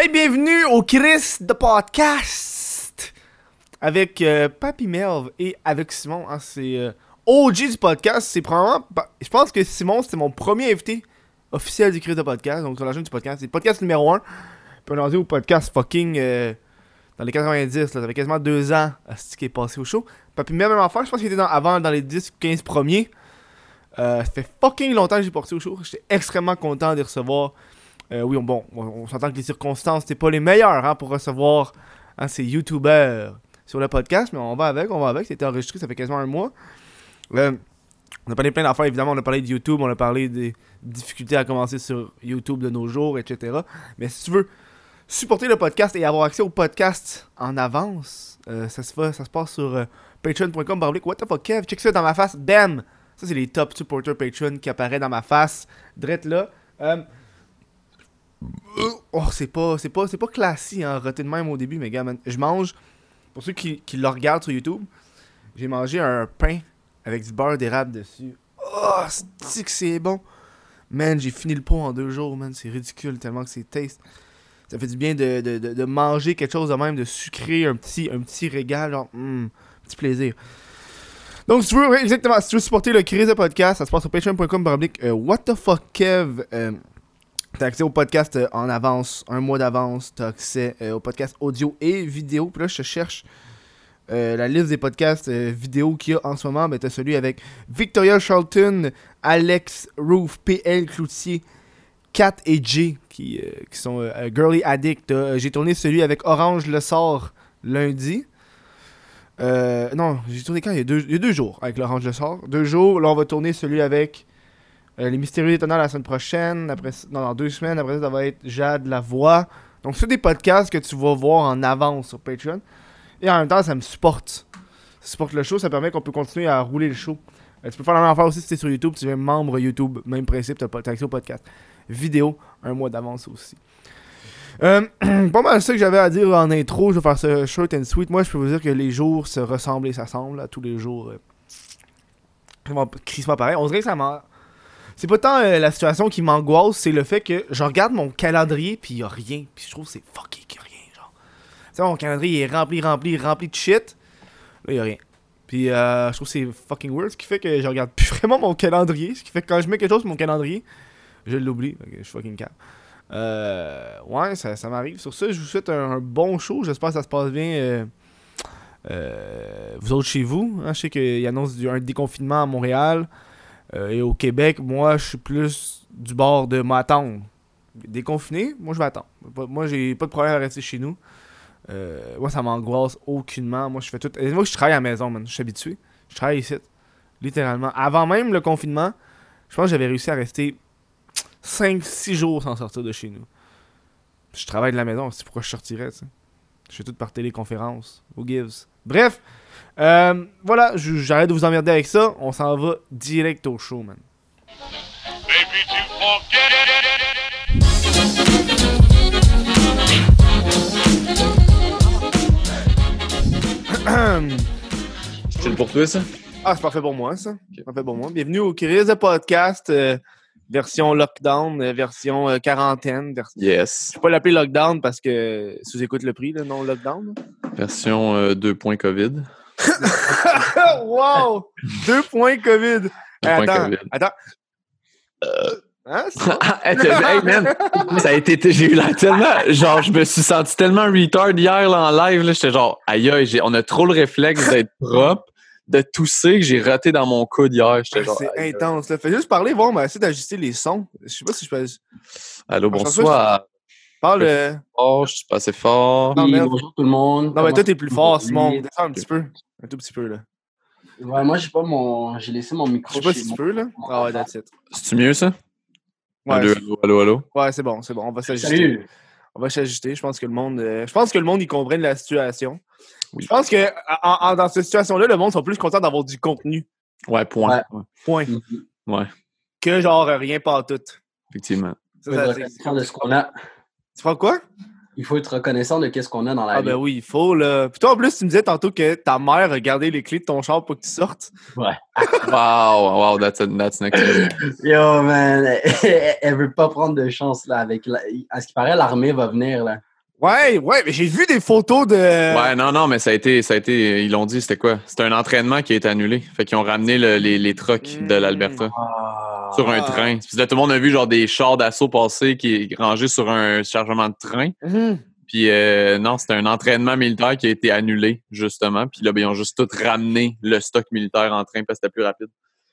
Hey, bienvenue au Chris de podcast avec euh, Papy et avec Simon. hein, c'est euh, OG du podcast. C'est probablement. Je pense que Simon, c'était mon premier invité officiel du Chris de podcast. Donc, sur la chaîne du podcast. C'est le podcast numéro 1. Puis on est rendu au podcast fucking. euh, dans les 90, là, ça fait quasiment deux ans à ce qui est passé au show. Papy Melv, même affaire. Je pense qu'il était avant dans les 10 ou 15 premiers. Euh, ça fait fucking longtemps que j'ai porté au show. J'étais extrêmement content de recevoir. Euh, oui, on, bon, on, s'entend que les circonstances n'étaient pas les meilleures hein, pour recevoir hein, ces youtubeurs sur le podcast, mais on va avec, on va avec. C'était enregistré, ça fait quasiment un mois. Euh, on a parlé plein d'affaires, évidemment. On a parlé de YouTube, on a parlé des difficultés à commencer sur YouTube de nos jours, etc. Mais si tu veux supporter le podcast et avoir accès au podcast en avance, euh, ça, se ça se passe sur patreon.com. What the fuck, Kev? Check ça dans ma face. Bam! Ça, c'est les top supporters Patreon qui apparaissent dans ma face. Drette là. Euh, Oh, c'est pas, c'est pas, c'est pas classique, hein, roter de même au début, mais gars, man, je mange, pour ceux qui, qui le regardent sur YouTube, j'ai mangé un pain avec du beurre d'érable dessus. Oh, c'est que c'est bon? Man, j'ai fini le pot en deux jours, man, c'est ridicule tellement que c'est taste. Ça fait du bien de, de, de, manger quelque chose de même, de sucrer un petit, un petit régal, genre, hum, petit plaisir. Donc, si tu veux, exactement, si tu veux supporter le Chris de podcast, ça se passe sur patreon.com, euh, what the fuck, Kev, euh, T'as accès au podcast euh, en avance, un mois d'avance. T'as accès euh, au podcast audio et vidéo. Puis là, je cherche euh, la liste des podcasts vidéo qu'il y a en ce moment. Ben, t'as celui avec Victoria Charlton, Alex Roof, PL Cloutier, Kat et Jay qui, sont Girly Addict. J'ai tourné celui avec Orange Le Sort lundi. Non, j'ai tourné quand? Il y, a deux, il y a deux jours avec l'Orange Le Sort. Deux jours. Là, on va tourner celui avec. Euh, les Mystérieux Étonnants la semaine prochaine. Après, non, dans deux semaines. Après ça, ça va être Jade La Voix. Donc, c'est des podcasts que tu vas voir en avance sur Patreon. Et en même temps, ça me supporte. Ça supporte le show. Ça permet qu'on peut continuer à rouler le show. Euh, tu peux faire la même affaire aussi si tu es sur YouTube. Tu es membre YouTube. Même principe. Tu as, accès au podcast. Vidéo, un mois d'avance aussi. Euh, pas mal ça que j'avais à dire en intro. Je vais faire ce short and sweet. Moi, je peux vous dire que les jours se ressemblent et s'assemblent. Tous les jours. Euh, crissement pareil. On dirait que ça m'a. C'est pas tant euh, la situation qui m'angoisse, c'est le fait que je regarde mon calendrier puis y a rien. Puis je trouve que c'est fucké qu'il a rien, genre. Tu sais, mon calendrier est rempli, rempli, rempli de shit. Là, y a rien. Puis euh, je trouve que c'est fucking weird, ce qui fait que je regarde plus vraiment mon calendrier. Ce qui fait que quand je mets quelque chose sur mon calendrier, je l'oublie. Je suis fucking cap. Euh, ouais, ça, m'arrive. Sur ça, je vous souhaite un, bon show. J'espère que ça se passe bien. euh, euh, vous autres chez vous, hein, je sais qu'il annonce un déconfinement à Montréal. Euh, et au Québec, moi, je suis plus du bord de m'attendre. Déconfiné, moi, je. Pas- Moi, j'ai pas de problème à rester chez nous. Euh, moi, ça m'angoisse aucunement. Moi, je fais tout. Moi, je travaille à la maison, man. Je suis habitué. Je travaille ici. Littéralement. Avant même le confinement, je pense que j'avais réussi à rester 5-6 jours sans sortir de chez nous. Je travaille de la maison, c'est pourquoi je sortirais, tu sais. Je fais tout par téléconférence. Who gives? Bref, euh, voilà, j'arrête de vous emmerder avec ça. On s'en va direct au show, man. Forget. C'est pour toi, ça? Ah, c'est parfait pour moi, ça. Parfait pour moi. Bienvenue au Chris de podcast, euh, version lockdown, euh, version euh, quarantaine. vers- Yes. Je peux pas l'appeler lockdown parce que sous écoute le prix, là, non lockdown. Version euh, 2 points COVID. wow! Deux points COVID. Deux Hey, points attends, COVID. attends. Hein, ça? Ah, hey, man, ça a été, j'ai eu l'air tellement, genre, je me suis senti tellement retard hier, là, en live, là, j'étais genre, aïe, aïe, on a trop le réflexe d'être propre, de tousser, que j'ai raté dans mon coude hier, genre, C'est intense. Là. Fais juste parler, voir, va essayer d'ajuster les sons. Je sais pas si je peux. Allô, bonsoir. Parle. euh, Oh, je suis pas assez fort. Non, Oui, merde. bonjour tout le monde. Non, mais toi, t'es plus fort, Simon. Descends un petit peu. Un tout petit peu, là. Ouais, moi, j'ai pas mon. J'ai laissé mon Je micro sais pas chez si tu peux, là. Ah ouais, that's it. C'est-tu mieux, ça? Ouais, allô, c'est- allô, allô, allô? ouais c'est bon, c'est bon. On va s'ajuster. Salut. On va s'ajuster. Je pense que le monde. euh, je pense que le monde, il comprenne la situation. Je pense que en- en- dans cette situation-là, le monde sont plus contents d'avoir du contenu. Ouais, point. Ouais, Point. Mhm. Ouais, Que genre rien pas tout. effectivement. Ça, ça, c'est- de ce qu'on a. Tu prends quoi? Il faut être reconnaissant de qu'est-ce qu'on a dans la Ah vie. ben oui, il faut là. Puis toi en plus, tu me disais tantôt que ta mère a gardé les clés de ton char pour que tu sortes. Wow, wow, that's, a, that's next. Yo, man, elle, veut pas prendre de chance, là, avec... La... À ce qui paraît, l'armée va venir, là. Ouais, ouais, mais j'ai vu des photos de. Ouais, non, non, mais ça a été, ça a été, ils l'ont dit, c'était quoi? C'était un entraînement qui a été annulé. Fait qu'ils ont ramené le- les, les trucks de l'Alberta Ah. Sur un Ah. train. Puis là, tout le monde a vu genre des chars d'assaut passer qui est rangé sur un chargement de train. Mhm. Puis euh, non, c'était un entraînement militaire qui a été annulé, justement. Puis là, ben, ils ont juste tout ramené le stock militaire en train parce que c'était plus rapide.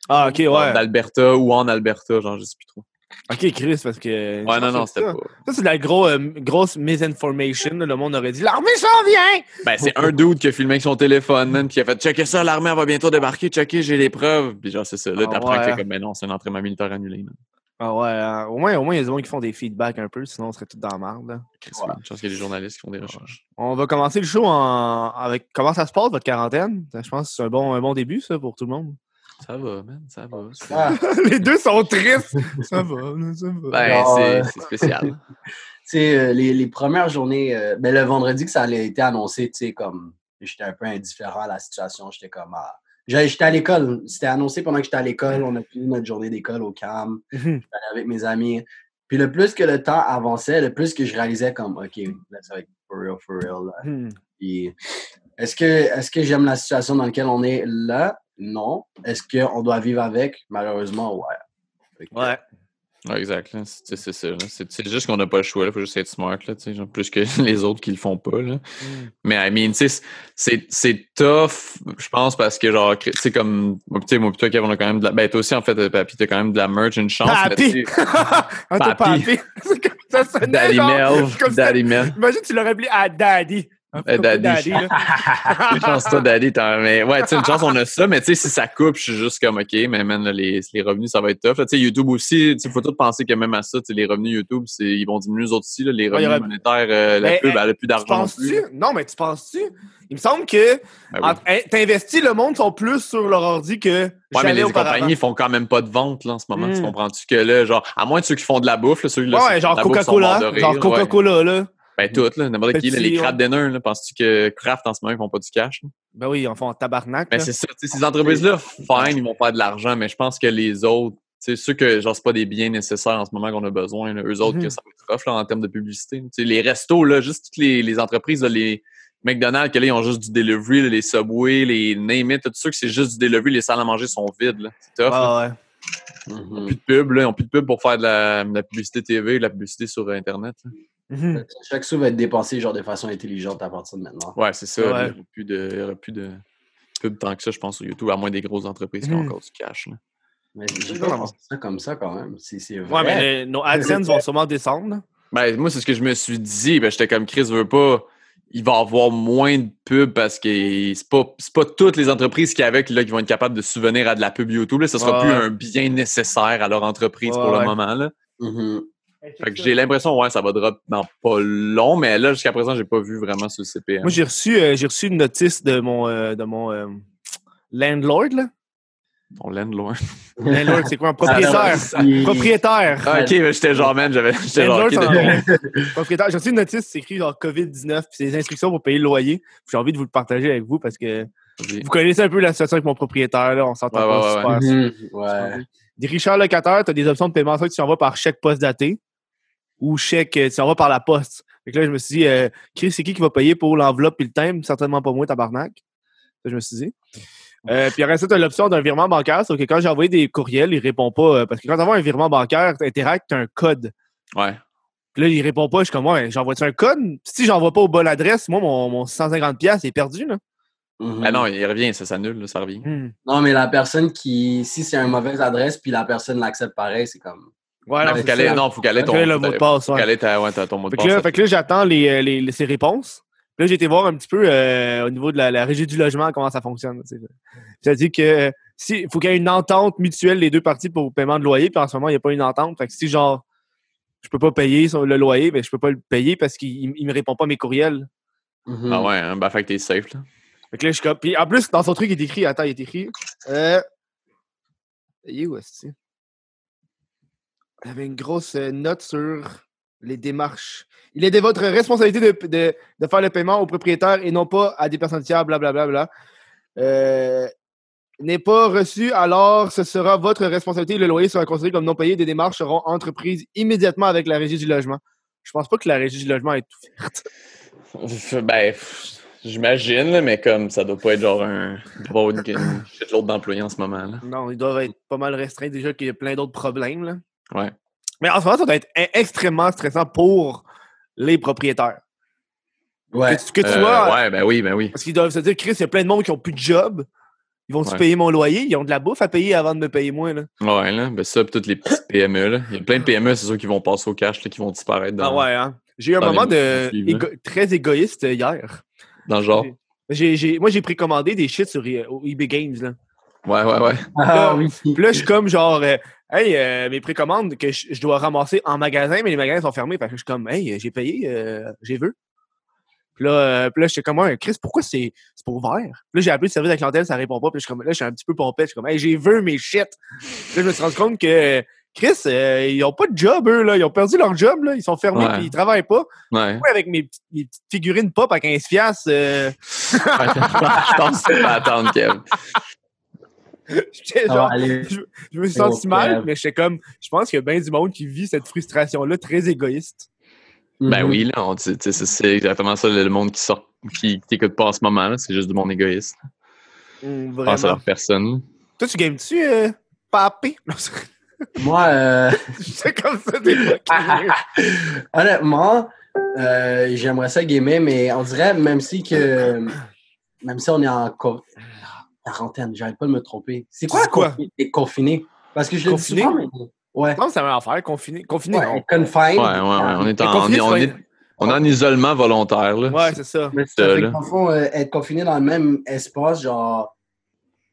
Ah, ok, ouais. D'Alberta ou en Alberta, genre, je sais plus trop. Ok, Chris, parce que. Ouais, non, non, c'était pas. Ça, c'est de la gros, euh, grosse misinformation. là. Le monde aurait dit L'armée s'en vient! Ben, c'est un dude qui a filmé avec son téléphone, man, qui a fait checker ça, l'armée va bientôt débarquer, checker, j'ai les preuves. Puis genre, c'est ça. Là, Ah t'apprends ouais. que comme, ben non, c'est un entraînement militaire annulé, man. Ah ouais, hein. au moins, au moins, il y a des gens qui font des feedbacks un peu, sinon on serait tous dans la merde. Ouais. man. Je pense qu'il y a des journalistes qui font des recherches. On va commencer le show en... avec comment ça se passe, votre quarantaine? Je pense que c'est un bon, un bon début, ça, pour tout le monde. Ça va, man, ça va. Ah, Les deux sont tristes. ça va, ça va. Ben, c'est euh, c'est spécial. tu sais, euh, les, les premières journées, euh, ben, le vendredi que ça a été annoncé, tu sais, comme j'étais un peu indifférent à la situation, j'étais comme. ah. J'étais à l'école, c'était annoncé pendant que j'étais à l'école, on a fini notre journée d'école au CAM, j'allais avec mes amis. Puis le plus que le temps avançait, le plus que je réalisais comme, OK, là, ça va être for real, for real. là. Puis, est-ce que, est-ce que j'aime la situation dans laquelle on est là? Non. Est-ce qu'on doit vivre avec? Malheureusement, ouais. Que, Ouais. Ouais, exact. C'est ça. C'est juste qu'on n'a pas le choix. Il faut juste être smart, là, tu sais, genre, plus que les autres qui le font pas. Là. Mhm. Mais I mean, c'est c'est tough, je pense, parce que genre, tu sais, comme moi, pis tu sais, moi, toi, Kev, on a quand même de la. Ben, toi aussi, en fait, euh, Papi, t'as quand même de la merch, une chance. sais, Ah, t'as Papi. papi. C'est comme ça sonnait, Daddy si Daddy Melv. Imagine, tu l'aurais appelé à Daddy. Euh, Daddy. Une chance, toi, Daddy. Mais ouais, tu sais, une chance, on a ça. Mais tu sais, si ça coupe, je suis juste comme, OK, mais man, là, les, les revenus, ça va être tough. Tu sais, YouTube aussi, il faut tout penser que même à ça, tu les revenus YouTube, c'est- ils vont diminuer eux autres aussi. là. les revenus monétaires, euh, la Mais, pub, euh, elle a plus Tu d'argent penses-tu? Non, mais tu penses-tu? Il me semble que Ben oui. t'investis, le monde sont plus sur leur ordi que Ouais, mais les auparavant. compagnies font quand même pas de vente là, en ce moment. Tu Mm. comprends-tu que là, genre, à moins de ceux qui font de la bouffe, là, ceux là, Ouais, qui genre Coca-Cola. Genre Coca-Cola, là. Ben, toutes, là, n'importe qui. là, les ouais. dinner, là, penses-tu que Kraft en ce moment, ils font pas du cash? là? Ben oui, ils en font en tabarnak. Ben, c'est ça. Ces entreprises-là, fine, ils vont faire de l'argent, mais je pense que les autres, tu sais, ceux que, genre, c'est pas des biens nécessaires en ce moment qu'on a besoin, là, eux autres, Mhm. que ça va être rough, là, en termes de publicité. Tu sais, les restos, là, juste toutes les, les entreprises, là, les McDonald's, que là, ils ont juste du delivery, là, les Subway, les Name It, tout ça, que c'est juste du delivery, les salles à manger sont vides, là. C'est tough. Ah ouais. Mhm. plus de pub, là. Ils ont plus de pub pour faire de la, de la publicité TV, de la publicité sur Internet. Mhm. Chaque sou va être dépensé genre de façon intelligente à partir de maintenant. Ouais, c'est ça. Ouais. Il n'y aura plus de, il y aura plus de pub tant que ça, je pense, sur YouTube, à moins des grosses entreprises qui ont Mhm. encore du cash. là. Mais j'ai pas ça comme ça quand même. C'est c'est Ouais, vrai. mais nos AdSense vont sûrement descendre. Ben, moi, c'est ce que je me suis dit. Ben, j'étais comme Chris veut pas. Il va avoir moins de pub parce que c'est pas, c'est pas toutes les entreprises qui avec là, qui vont être capables de subvenir à de la pub YouTube. Là. Ce sera Ouais, plus un bien nécessaire à leur entreprise Ouais, pour ouais. le moment. Là. Mhm. Fait que j'ai l'impression, ouais, ça va drop dans pas long, mais là, jusqu'à présent, j'ai pas vu vraiment ce CPM. Moi, j'ai reçu, euh, j'ai reçu une notice de mon, euh, de mon euh, landlord. Là. Ton landlord. Landlord, c'est quoi un propriétaire? si- Propriétaire. Ah, ok, mais j'étais genre, man, j'avais. J'étais genre, en de-. Propriétaire. J'ai reçu une notice, c'est écrit genre COVID-19, puis c'est des instructions pour payer le loyer. J'ai envie de vous le partager avec vous parce que vous connaissez un peu la situation avec mon propriétaire. Là, on s'entend Ouais, pas ouais, super. Mhm. Ouais. Des richards locataires, tu as des options de paiement, soit tu envoies par chèque poste daté ou chèque, euh, tu envoies par la poste. Fait que là, je me suis dit, euh, Chris, c'est qui qui va payer pour l'enveloppe et le thème? Certainement pas moi, tabarnak. Ça, je me suis dit. Euh, puis après ça, tu as l'option d'un virement bancaire. Sauf que quand j'ai envoyé des courriels, il répond pas. euh, parce que quand tu envoies un virement bancaire, Interact, tu as un code. Ouais. Puis là, il répond pas. Je suis comme, ouais, j'envoie-tu un code? Si j'envoie pas aux bonne adresse, moi, mon, mon 150$ est perdu. Là. Mhm. Ah non, il revient, ça s'annule, ça revient. Hmm. Non, mais la personne qui. Si c'est une mauvaise adresse, puis la personne l'accepte pareil, c'est comme. Ouais, Non, faut qu'elle ait- non, faut qu'elle ait ton. le mot de passe. faut ouais. qu'elle ait ta- ouais, ta- ton mot de Fait passe. que là, fait que là, j'attends les, les, les- ses réponses. Puis là, j'ai été voir un petit peu euh, au niveau de la, la régie du logement, comment ça fonctionne. C'est-à-dire que si, il faut qu'il y ait une entente mutuelle les deux parties pour le paiement de loyer. Puis en ce moment, il n'y a pas une entente. Fait que si, genre, je peux pas payer le loyer, ben, je peux pas le payer parce qu'il ne me répond pas à mes courriels. Mhm. Ah ouais, hein, ben fait que t'es safe, là. Fait que là, je suis comme. Puis en plus, dans son truc, il est écrit. Attends, il est écrit. Euh. Il est où, avait une grosse euh, note sur les démarches. Il est de votre responsabilité de, de- de faire le paiement au propriétaire et non pas à des personnes tiers, blablabla. Bla, bla, bla. Euh, n'est pas reçu, alors ce sera votre responsabilité. Le loyer sera considéré comme non payé. Des démarches seront entreprises immédiatement avec la régie du logement. Je pense pas que la régie du logement est ouverte. Ben, j'imagine, mais comme ça doit pas être genre un. Il y shitload d'employés en ce moment. Là. Non, ils doivent être pas mal restreints déjà qu'il y a plein d'autres problèmes. Là. Ouais. Mais en ce moment, ça doit être e- extrêmement stressant pour les propriétaires. Ouais. Que tu, que tu Euh, vois, ouais, ben oui, ben oui. parce qu'ils doivent se dire, Chris, il y a plein de monde qui ont plus de job. Ils vont-tu Ouais. payer mon loyer? Ils ont de la bouffe à payer avant de me payer moi. Là. Ouais, là. Ben ça, toutes les petites PME, là. Il y a plein de PME, c'est sûr, qui vont passer au cash, là, qui vont disparaître dans, Ah ouais, hein? J'ai eu un moment de égo- très égoïste hier. dans le genre? Moi, j'ai précommandé des shit sur e- au eBay Games. Là. Ouais, ouais, ouais. Ah oui. Puis là, je suis comme genre, euh, hey, euh, mes précommandes que je, je dois ramasser en magasin, mais les magasins sont fermés. Fait que je suis comme, hey, j'ai payé, euh, j'ai vu. Puis là, euh, puis là j'étais comme, Chris, pourquoi c'est c'est pas ouvert? Puis là, j'ai appelé le service de la clientèle, ça répond pas. Puis je suis comme, là, je suis un petit peu pompette. Je suis comme, hey, j'ai vu mes shit. Puis là, je me suis rendu compte que, Chris, euh, ils ont pas de job, eux, là. Ils ont perdu leur job, là. Ils sont fermés, Ouais. puis ils travaillent pas. Ouais. Moi, avec mes, petites- mes petites figurines pop à 15$, piastres, euh, je pense que c'est pas attendre, Kev. j'étais genre, aller. je, je me suis senti mal, mais j'étais comme, je pense qu'il y a bien du monde qui vit cette frustration-là très égoïste. Ben Mhm. oui, là, c'est- exactement ça, le monde qui sort, qui t'écoute pas en ce moment, là. C'est juste du monde égoïste. Pense à vraiment. leur personne. Toi, tu games-tu, euh, papé? Moi, euh, c'est comme ça des honnêtement, euh, j'aimerais ça gamer, mais on dirait, même si que. Même si on est en co- quarantaine, j'arrête pas de me tromper. C'est quoi, C'est quoi? confiné? Parce que je le dis Confiné? souvent, mais. Ouais. Que c'est la même affaire, confiné. Confiné, Ouais, non. confined. Ouais, ouais, ouais. On est en, on confiné, est, on c'est est, on est en isolement volontaire, là. Ouais, c'est ça. Mais le fond, euh, être confiné dans le même espace, genre,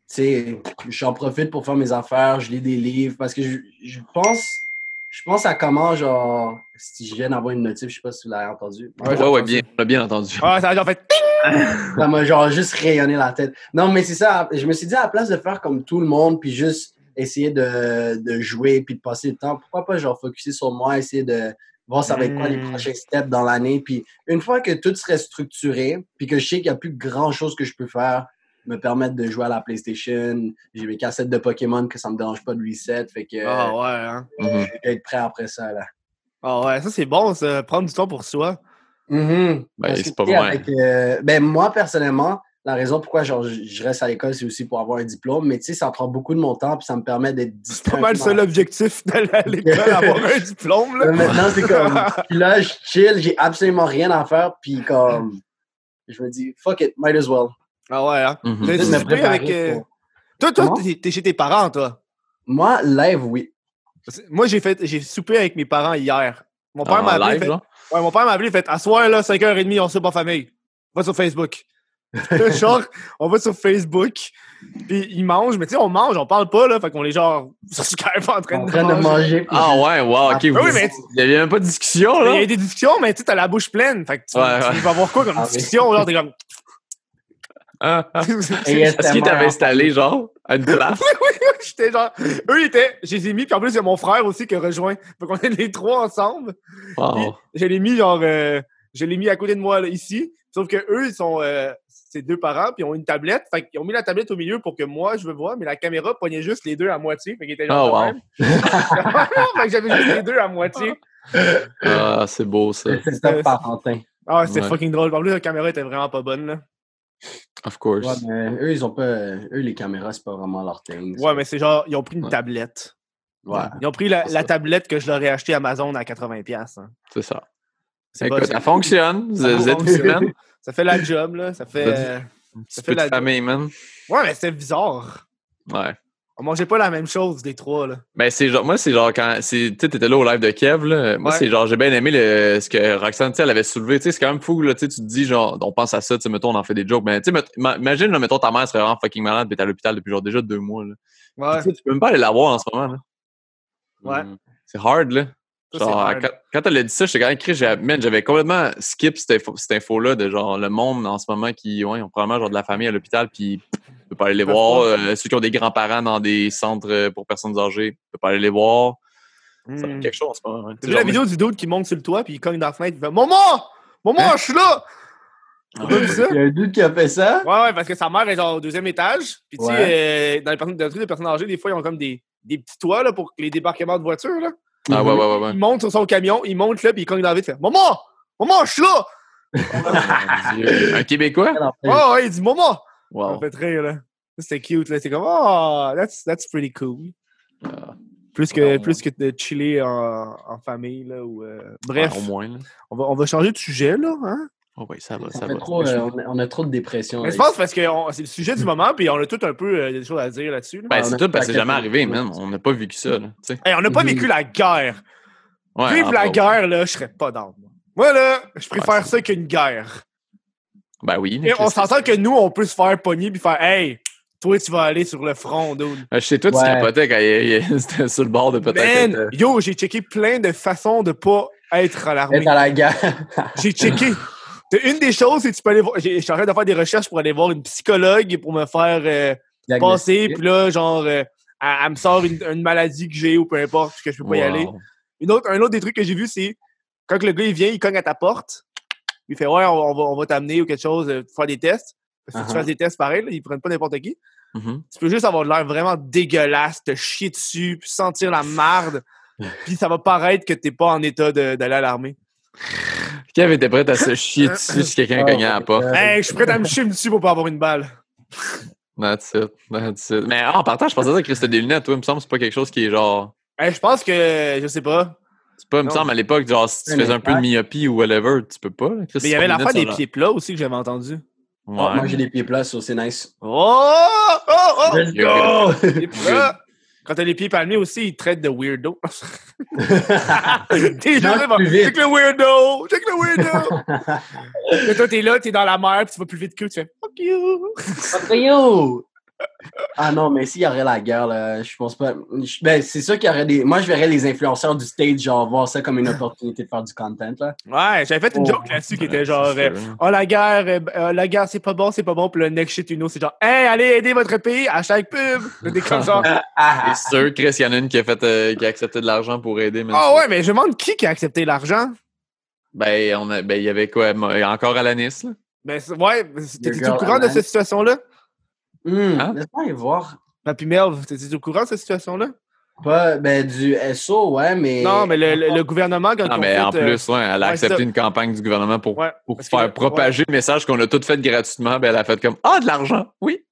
tu sais, j'en profite pour faire mes affaires, je lis des livres, parce que je, je pense, je pense à comment, genre, si je viens d'avoir une notif, je sais pas si vous l'avez entendu. Ouais, Ouais, ouais, bien, on a bien entendu. Ah, ça a genre fait. Ça m'a genre juste rayonné la tête. Non, mais c'est ça, je me suis dit à la place de faire comme tout le monde, puis juste essayer de, de jouer, puis de passer le temps, pourquoi pas genre focuser sur moi, essayer de voir ça va être quoi les Mm. prochains steps dans l'année, puis une fois que tout serait structuré, puis que je sais qu'il n'y a plus grand chose que je peux faire, me permettre de jouer à la PlayStation, j'ai mes cassettes de Pokémon que ça me dérange pas de reset, fait que Ah, ouais, hein. Je vais être prêt après ça, là. Ah, ouais, ça, c'est bon, ça. Prendre du temps pour soi. Mhm. Ben, c'est pas avec, euh, ben, moi, personnellement, la raison pourquoi genre, je reste à l'école, c'est aussi pour avoir un diplôme. Mais tu sais, ça prend beaucoup de mon temps, puis ça me permet d'être C'est distrait. pas mal le seul objectif d'aller à l'école, avoir un diplôme, là. Maintenant, c'est comme. Puis là, je chill, j'ai absolument rien à faire, puis comme. Je me dis, fuck it, might as well. Ah, ouais, hein. Mhm. Préparer avec. euh, pour- Toi, toi, t'es t'es chez tes parents, toi? Moi, live, oui. Moi, j'ai fait, j'ai soupé avec mes parents hier. Mon père En m'a appelé. live, fait- genre? Ouais, mon père m'a appelé, il fait À soir, là, 5h30, on soupe en famille. Va sur Facebook. Là, genre, on va sur Facebook, puis ils mangent, mais tu sais, on mange, on parle pas, là. Fait qu'on est genre sur Skype en train, En train de manger. Ah ouais, wow, ok. Ah, vous- oui, mais- Il y avait même pas de discussion, Mais Il y là? a des discussions, mais tu sais, t'as la bouche pleine. Fait que tu, Ouais, tu vas voir quoi comme Ah, discussion? Genre, t'es comme. Ah, ah. Est-ce qu'il ASMR, t'avait hein. installé, genre, à une place? J'étais genre. Eux, ils étaient. Je les ai mis, puis en plus, il y a mon frère aussi qui a rejoint. Fait qu'on est les trois ensemble. Wow. Je l'ai mis genre. euh, je l'ai mis à côté de moi là, ici. Sauf que eux, ils sont. Euh, c'est deux parents, puis ils ont une tablette. Fait qu'ils ont mis la tablette au milieu pour que moi, je veux voir, mais la caméra pognait juste les deux à moitié. Fait qu'ils étaient genre. Oh, wow. même. fait que j'avais juste les deux à moitié. Ah, c'est beau, ça. C'est ça, Parentin. Ah, c'était Ouais. fucking drôle. En plus, la caméra était vraiment pas bonne, là. Of course. Ouais, mais eux, ils ont pas. Eux, les caméras, c'est pas vraiment leur thing. Ouais, mais c'est genre, ils ont pris une Ouais. tablette. Ouais. Ils ont pris la, C'est la ça. tablette que je leur ai achetée à Amazon à 80$. Hein. C'est ça. C'est pas- Écoute, ça fonctionne. Ça vous êtes fonctionne. une semaine. Ça fait On mangeait pas la même chose, des trois, là. Ben, c'est genre, moi, c'est genre quand, tu t'étais là au live de Kev, là. Moi, Ouais. c'est genre, j'ai bien aimé le, ce que Roxane, elle avait soulevé. Tu sais, c'est quand même fou, là. Tu te dis, genre, on pense à ça, tu sais, mettons, on en fait des jokes. Mais, tu sais, imagine, là, mettons, ta mère serait vraiment fucking malade, puis t'es à l'hôpital depuis, genre, déjà deux mois, là. Ouais. Tu peux même pas aller la voir en ce moment, là. Ouais. Mm. C'est hard, là. Ça, c'est Genre, hard. quand, quand elle a dit ça, j'étais quand même écrit, j'avais complètement skip cette, info, cette info-là de genre le monde en ce moment qui ouais, ils ont probablement genre de la famille à l'hôpital puis tu peux pas aller les voir. pas. Euh, ceux qui ont des grands-parents dans des centres euh, pour personnes âgées, tu peux pas aller les voir. Ça fait Hmm. quelque chose en ce moment. hein. T'as vu sais, la vidéo du dude qui monte sur le toit puis il cogne dans la fenêtre il fait Maman! Maman, je suis là! T'as pas vu ça? Il y a un dude qui a fait ça? Ouais, ouais, parce que sa mère est genre au deuxième étage. Puis tu sais, Ouais. euh, dans les personnes, dans le truc de personnes âgées, des fois, ils ont comme des, des petits toits là, pour les débarquements de voitures. Là. Ah ouais, ouais, ouais, ouais. Il monte sur son camion, il monte là, puis il cogne dans la vitre, il fait Maman! Maman, je suis là! Dieu. Un Québécois? Oh, ouais, il dit Maman! Ça Wow. me fait rire, là. C'était cute, là. C'est comme Oh, that's, that's pretty cool. Ah. Plus que, Ouais. plus que de chiller en, en famille, là. Ou, euh, Bref, Ouais, au moins, là. on, va, on va changer de sujet, là. Hein? Oh, ouais, ça va, Ça ça va. trop, euh, on, a, on a trop de dépression. Mais je pense parce que c'est le sujet du moment, puis on a tout un peu euh, des choses à dire là-dessus. là. Ben, c'est tout parce que c'est jamais arrivé, man. On n'a pas vécu ça, là. Hey, on n'a pas Mhm. vécu la guerre. Ouais, Vive en la guerre, là, je serais pas down. moi. Moi, là, je préfère Ouais, ça qu'une guerre. Ben oui. Et on s'entend que nous, on peut se faire pogner puis faire Hey, toi, tu vas aller sur le front, dude. Euh, Chez toi, tu Ouais. capotais quand il, il- c'était sur le bord de peut-être. Man, être, euh, yo, j'ai checké plein de façons de pas être à l'armée. Être à la guerre. J'ai checké. Une des choses, c'est que tu peux aller voir. j'ai- Je suis en train de faire des recherches pour aller voir une psychologue pour me faire euh, passer. Puis là, genre, euh, elle, elle me sort une, une maladie que j'ai ou peu importe, que je peux pas y aller. Une autre, un autre des trucs que j'ai vu, c'est quand le gars il vient, il cogne à ta porte. Il fait Ouais, on, on va, on va t'amener ou quelque chose, euh, faire des tests. Parce que si tu Uh-huh. fasses des tests pareil, là, ils prennent pas n'importe qui. Mhm. Tu peux juste avoir de l'air vraiment dégueulasse, te chier dessus, puis sentir la marde. puis ça va paraître que t'es pas en état d'aller à l'armée. Kev était prêt à se chier dessus si quelqu'un Oh cognait à la my porte. God. Hey, je suis prêt à me chier dessus pour pas avoir une balle. That's it. That's it. Mais en partant, je pensais que c'était des lunettes, toi. Il me semble que c'est pas quelque chose qui est genre. Hey, je pense que, je sais pas. C'est pas, il me semble à l'époque, genre, si tu faisais un peu de myopie ou whatever, tu peux pas. Mais il y avait l'affaire des pieds plats aussi que j'avais entendu. Oh, Ouais. Moi, j'ai les pieds plats, so c'est nice. Oh! Oh! Oh! Let's go! go! Les plats. Quand t'as les pieds palmés aussi, ils te traitent de weirdo. T'es là, check le weirdo! Check le weirdo! Et toi, t'es là, t'es dans la mer, puis tu vas plus vite que tu fais fuck you! Yo! Ah non, mais s'il y aurait la guerre, là, je pense pas. je- Ben, c'est sûr qu'il y aurait des. Moi, je verrais les influenceurs du stage, genre, voir ça comme une opportunité de faire du content, là. Ouais, j'avais fait une Oh. joke là-dessus qui était genre euh. Oh la guerre, euh, euh, la guerre c'est pas bon, c'est pas bon, puis le next shit you know, c'est genre Hey, allez aider votre pays, hashtag pub! Là, Des comme genre Ah, C'est sûr, Chris, il y en a une qui a, fait, euh, qui a accepté de l'argent pour aider. Ah ouais, mais je me demande qui qui a accepté l'argent? Ben, ben, il y avait quoi? Encore à la Nice, là? Ben ouais, t'étais girl au courant de cette situation-là? Hum, Hein? Laisse-moi aller voir. Papy Melv, t'étais au courant de cette situation-là? Pas, ben, du SO, ouais, mais. Non, mais le, le- le gouvernement, quand Non, mais en fait, euh, plus, ouais, elle a ouais, accepté une campagne du gouvernement pour, ouais, pour que- faire propager le message qu'on a tout fait gratuitement. Ben, elle a fait comme Ah, de l'argent! Oui!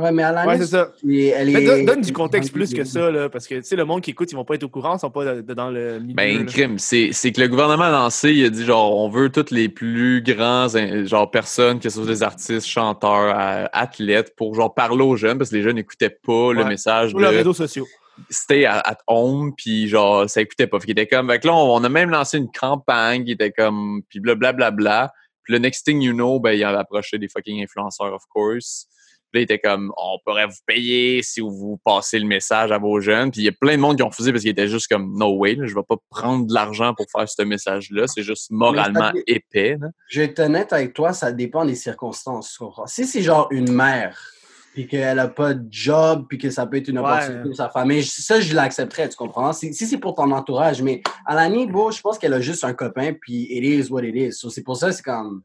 Ouais, mais à la Ouais, c'est ça. elle est- elle Mais est- donne, du contexte plus que ça, là, parce que, tu sais, le monde qui écoute, ils vont pas être au courant, ils sont pas dans le milieu. Ben, crime, c'est c'est que le gouvernement a lancé, il a dit genre, on veut toutes les plus grands genre personnes, que ce soit des artistes, chanteurs, euh, athlètes, pour genre parler aux jeunes, parce que les jeunes n'écoutaient pas le message les de réseaux sociaux. stay at, home, puis genre, ça écoutait pas. Fait qu'il était comme, fait que là, on, on a même lancé une campagne qui était comme, puis blablabla. Bla, bla. Puis le next thing you know, ben, il avait approché des fucking influenceurs, of course. Puis là, il était comme, on pourrait vous payer si vous passez le message à vos jeunes. Puis il y a plein de monde qui ont refusé parce qu'ils étaient juste comme, no way, là, je vais pas prendre de l'argent pour faire ce message-là. C'est juste moralement épais. là. Je vais être honnête avec toi, ça dépend des circonstances. Si c'est genre une mère, puis qu'elle a pas de job, puis que ça peut être une Ouais. opportunité pour sa famille, ça, je l'accepterais, tu comprends? Si, si c'est pour ton entourage, mais à la limite, bon, je pense qu'elle a juste un copain, puis it is what it is. So, c'est pour ça, c'est comme.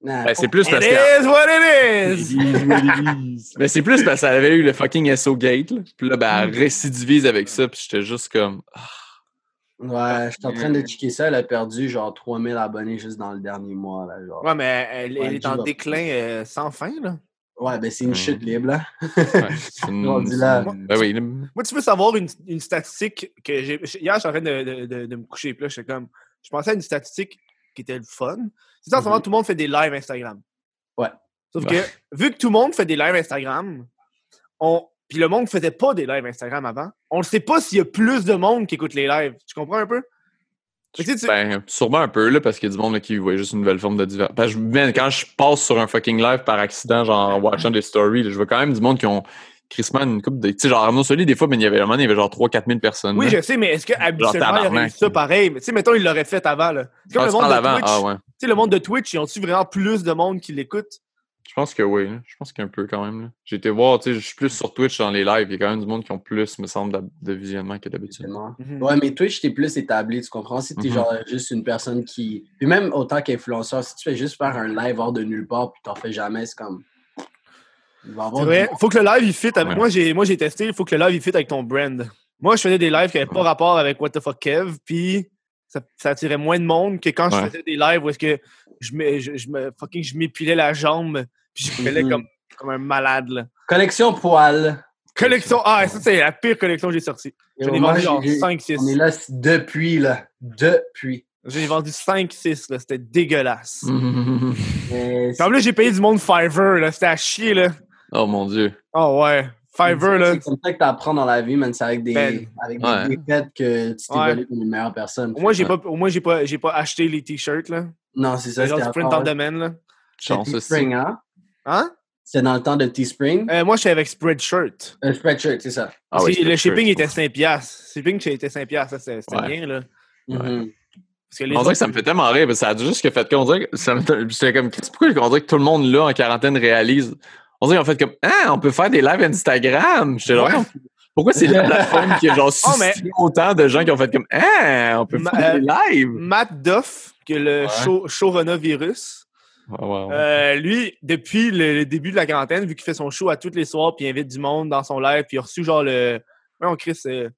Nah, Ben, c'est plus It parce que. is what it is! Mais c'est plus parce qu'elle avait eu le fucking SO Gate. Là. Puis là, ben, elle récidivise avec ça. Puis j'étais juste comme. ah, Ouais, je suis en train de checker ça. Elle a perdu genre 3000 abonnés juste dans le dernier mois. Là, genre. Ouais, mais elle, elle Ouais, est en déclin euh, sans fin, là. Ouais, ben c'est une Mhm. chute libre, là. Ouais, c'est une- là. une- Ben oui. Moi, tu veux savoir une, une statistique que j'ai. Hier, je suis en train de, de, de, de me coucher, puis là, j'étais comme. Je pensais à une statistique qui était le fun. C'est ça, en ce moment, tout le monde fait des lives Instagram. Ouais. Sauf Ouais. que, vu que tout le monde fait des lives Instagram, on. Puis le monde ne faisait pas des lives Instagram avant. On ne sait pas s'il y a plus de monde qui écoute les lives. Tu comprends un peu? Mais tu sais, tu- Ben, sûrement un peu, là, parce qu'il y a du monde là, qui voit juste une nouvelle forme de que man, quand je passe sur un fucking live par accident, genre en watchant des stories, là, je vois quand même du monde qui ont crissement une coupe de. Tu sais, genre Arnaud Soli, des fois, ben, il y avait, vraiment, il y avait genre 3-4 000 personnes. Oui, là. je sais, mais est-ce qu'habituellement, il aurait eu ça pareil? Mais tu sais, mettons, il l'aurait fait avant. là. Comme Ah, le tu monde de avant? Twitch. Ah ouais. Tu sais, le monde de Twitch, ils ont-tu vraiment plus de monde qui l'écoute? Je pense que oui. Je pense qu'un peu quand même. J'ai été voir, tu sais, je suis plus sur Twitch dans les lives. Il y a quand même du monde qui ont plus, me semble, de visionnement que d'habitude. Mhm. Ouais, mais Twitch, t'es plus établi, tu comprends? Si t'es Mhm. genre juste une personne qui. Puis même autant qu'influenceur, si tu fais juste faire un live hors de nulle part puis t'en fais jamais, c'est comme. Il vrai. Faut que le live il fit avec. Ouais. Moi, j'ai, moi, j'ai testé. Il faut que le live il fit avec ton brand. Moi, je faisais des lives qui n'avaient pas rapport avec What the fuck Kev, puis ça, ça attirait moins de monde que quand je faisais des lives où est-ce que je me, je, je me fucking je m'épilais la jambe, puis je me Mhm. comme, comme un malade, là. Collection poil. Collection, ah, ça, c'est la pire collection que j'ai sortie. J'en ai vendu genre j'ai- 5-6. On est là depuis, là. Depuis. J'en ai vendu 5-6, là. C'était dégueulasse. Mhm. Puis En plus, j'ai payé du monde Fiverr, là. C'était à chier, là. Oh mon dieu. Oh, ouais. Fiverr, là. C'est comme ça que t'apprends dans la vie, man. C'est avec des, Ben, avec ouais. des défaites que tu Ouais. t'évolues comme une meilleure personne. Au moins, j'ai pas, au moins, j'ai pas, j'ai pas acheté les t-shirts, là. Non, c'est ça. C'est genre du print on demand, là. Chance aussi. Teespring, hein? Hein? C'était dans le temps de Teespring? Euh, moi, je suis avec Spreadshirt. Un spreadshirt, c'est ça. Ah oui, le shipping était 5$. piastres. Le shipping était 5$. piastres, ça, C'était Ouais. bien, là. Mhm. Parce que les On dirait que ça me fait tellement rire, parce que ça a juste que fait qu'on dirait que ça me j'étais comme Qu'est-ce- pourquoi on dirait que tout le monde là en quarantaine réalise. On dirait qu'on fait comme Ah, on peut faire des lives Instagram. J'étais genre Ouais. pourquoi c'est la plateforme qui a genre Oh, mais- autant de gens qui ont fait comme Ah, on peut Ma- faire des lives? Matt Duff, que le Ouais. show, showrunner-virus, Ouais, ouais, ouais. euh, lui, depuis le, le début de la quarantaine, vu qu'il fait son show à tous les soirs, puis il invite du monde dans son live, puis il a reçu genre le. Ouais, on Chris, c'est.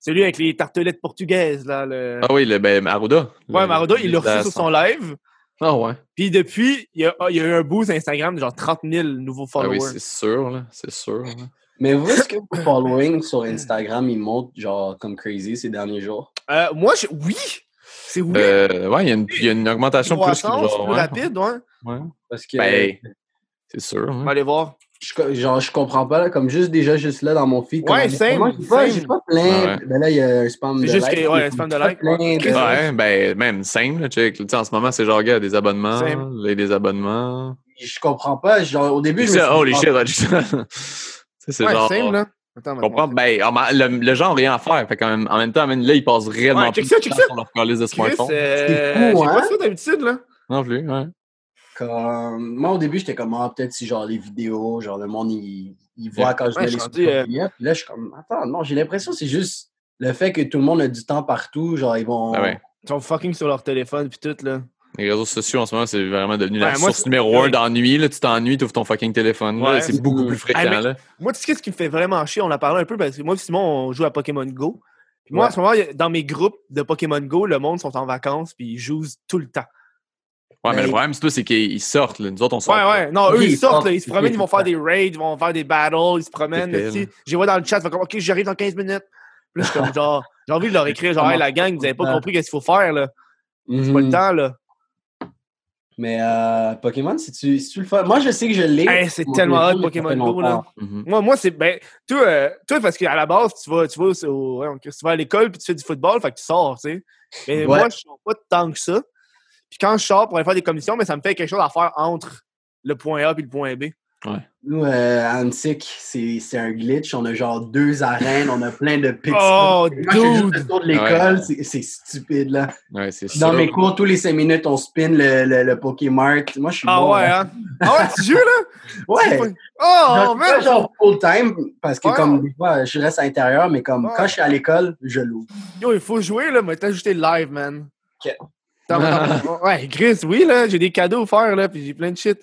C'est lui avec les tartelettes portugaises, là. Le... Ah oui, le, ben, Maruda. ouais, Le- Maroda, il l'a reçu sur son live. Ah ouais. Puis depuis, il y a, il y a eu un boost Instagram de genre 30 000 nouveaux Ah oui, followers. c'est sûr, là. C'est sûr. là. Mais vous, est-ce que le following sur Instagram, il monte genre comme crazy ces derniers jours? Euh, moi, je... oui! C'est oui! Euh, ouais, il y, a une- il y a une augmentation plus que genre. plus ouais. rapide, ouais. Ouais. Parce que Ben, c'est sûr. On va aller voir. Je, genre, je comprends pas, là, comme juste déjà juste là dans mon feed. Ouais, comme, same, moi, j'ai pas, same. j'ai pas plein. Ouais. Ben là, il y a un spam de C'est juste que- ouais, un spam de likes, plein ouais. de- Chris, Ouais, ben, même simple, là, check. Tu sais, en ce moment, c'est genre, gars, des abonnements, Same. les désabonnements. Je comprends pas. Genre, au début, je me Ça, suis oh, les ah, shit, là, tu sais, c'est Ouais, genre. same, là. Attends, Je comprends, ben, en le, le genre, rien à faire. Fait quand même, en même temps, là, ils passent réellement Ouais, plus ça, de temps sur leur calice de smartphone. euh, C'est fou, j'ai pas hein? ça d'habitude, là. Non plus, ouais. Comme... Moi, au début, j'étais comme, ah, peut-être si genre les vidéos, genre le monde, il, il voit quand je Ouais, les rendu, euh. Puis là, je suis comme, attends, non, j'ai l'impression que c'est juste le fait que tout le monde a du temps partout. Genre, ils vont. Ah ouais. Ils sont fucking sur leur téléphone puis tout, là. Les réseaux sociaux, en ce moment, c'est vraiment devenu la moi, source numéro un d'ennui. Là, tu t'ennuies, tu ouvres ton fucking téléphone. C'est beaucoup plus fréquent. Mais- là. Moi, tu sais ce qui me fait vraiment chier? On en parlait un peu parce que moi Simon, on joue à Pokémon Go. Puis moi, Ouais. à ce moment, dans mes groupes de Pokémon Go, le monde sont en vacances puis ils jouent tout le temps. Ouais, mais Mais- le problème, c'est c'est qu'ils sortent. là. Nous autres, on sort. Ouais, ouais. Non, eux, ils ils sortent, là, ils se promènent, ils vont c'est faire des raids, ils vont faire des battles, ils se promènent. C'est les vois dans le chat, ils font comme, OK, j'arrive dans 15 minutes. Puis là, je suis comme, genre, j'ai envie de leur écrire, genre, hey, la gang, vous avez pas compris qu'est-ce qu'il faut faire, là. C'est Mhm. pas le temps, là. Mais euh, Pokémon, si tu, si tu le fais. Moi, je sais que je l'ai. Hey, c'est tellement hot, Pokémon Go, là. Mhm. Moi, moi c'est. Ben, toi, euh, toi, parce qu'à la base, tu vas, tu vas, au, ouais, tu vas à l'école puis tu fais du football, fait que tu sors, tu sais. Mais Ouais. moi, je sors pas tant que ça. Puis quand je sors pour aller faire des commissions, mais ça me fait quelque chose à faire entre le point A et le point B. Nous, euh, à Antic, c'est c'est un glitch. On a genre deux arènes, on a plein de pixels. Oh, dude! le tour de l'école, c'est- c'est stupide, là. Ouais, c'est Dans sûr. mes cours, tous les cinq minutes, on spin le, le, le Pokémart. Moi, je suis Ah bon, ouais, là. hein? Ah ouais, tu joues, là? Ouais! Oh, pas man! genre full time, parce que Ouais. comme des fois, je reste à l'intérieur, mais comme Ouais. quand je suis à l'école, je l'ouvre. Yo, il faut jouer, là, mais t'as ajouté le live, man. Ok. Ouais, Chris, oui, là, j'ai des cadeaux à faire, là, puis j'ai plein de shit.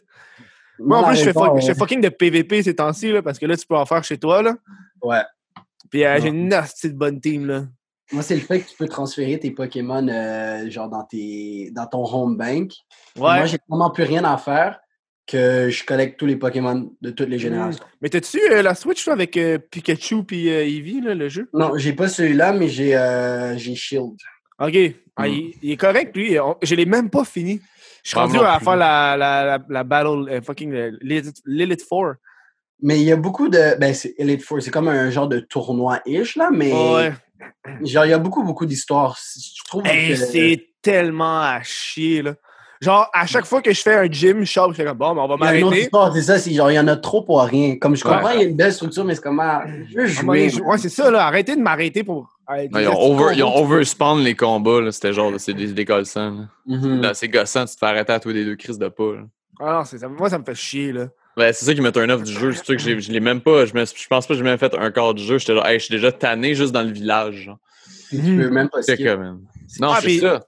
Moi, en plus, je fais, fuck- je fais fucking de PVP ces temps-ci, là, parce que là, tu peux en faire chez toi, là. Ouais. Puis euh, j'ai une nasty de bonne team, là. Moi, c'est le fait que tu peux transférer tes Pokémon euh, genre dans, tes, dans ton home bank. Ouais. Moi, j'ai vraiment plus rien à faire que je collecte tous les Pokémon de toutes les Mm. générations. Mais t'as-tu euh, la Switch, toi, avec euh, Pikachu puis euh, Eevee, là, le jeu? Non, j'ai pas celui-là, mais j'ai euh, j'ai Shield. OK. Ah, Mm. il, il est correct, lui. On- je l'ai même pas fini. Je suis Ah, rendu à plus. faire la, la, la, la battle, euh, fucking euh, Lilith, Lilith 4. Mais il y a beaucoup de. Ben, c'est Elite Four, c'est comme un genre de tournoi-ish, là, mais Ouais. genre, il y a beaucoup, beaucoup d'histoires. Je trouve Hey, que- c'est tellement à chier, là. Genre, à chaque fois que je fais un gym, je je fais comme, bon, ben, on va Il y a une autre m'arrêter. histoire, c'est ça, c'est genre, il y en a trop pour rien. Comme je comprends, Ouais. il y a une belle structure, mais c'est comme, ah, je veux aller jouer. jouer. Ouais, c'est ça, là. Arrêtez de m'arrêter pour. Non, ils, ont over, ils ont combos. overspawn les combats. là. C'était genre, c'est des. Mhm. Là, C'est gossant, tu te fais arrêter à tous les deux crises de pas. là. Ah non, c'est ça. Moi, ça me fait chier, là. Ouais, c'est ça qui met un off du jeu. C'est ça que j'ai- je l'ai même pas. Je, me- je pense pas que j'ai même fait un quart du jeu. J'étais genre, hey, je suis déjà tanné juste dans le village. genre. Tu peux même pas C'est comme. man. Non, Ah, c'est ça.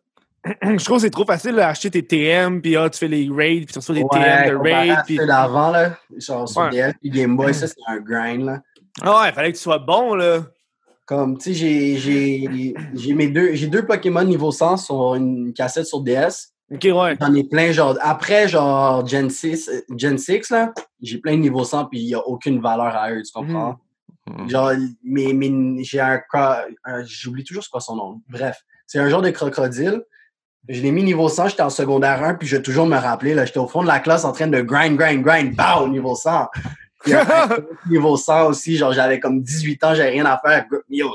je trouve que c'est trop facile d'acheter tes TM, puis ah, tu fais les raids, puis tu reçois des Ouais, TM de comparé raid. à Puis... d'avant, là, genre sur Ouais. DS puis Game Boy, ça, c'est un grind, là. Ah ouais, il fallait que tu sois bon, là. Comme, tu sais, j'ai- j'ai j'ai mes deux, j'ai deux Pokémon niveau 100 sur une cassette sur DS. Ok, ouais. J'en ai plein, genre, après, genre, Gen 6, euh, Gen 6 là, j'ai plein de niveau 100, puis il n'y a aucune valeur à eux, tu comprends? Mhm. Genre, mais, mais j'ai un, cro- un- J'oublie toujours c'est quoi son nom. Bref, c'est un genre de crocodile. Je l'ai mis niveau 100, j'étais en secondaire 1, puis je vais toujours me rappeler, là, j'étais au fond de la classe en train de grind, grind, grind, pow, niveau 100. Puis après, niveau 100 aussi, genre, j'avais comme 18 ans, j'avais rien à faire. Yo,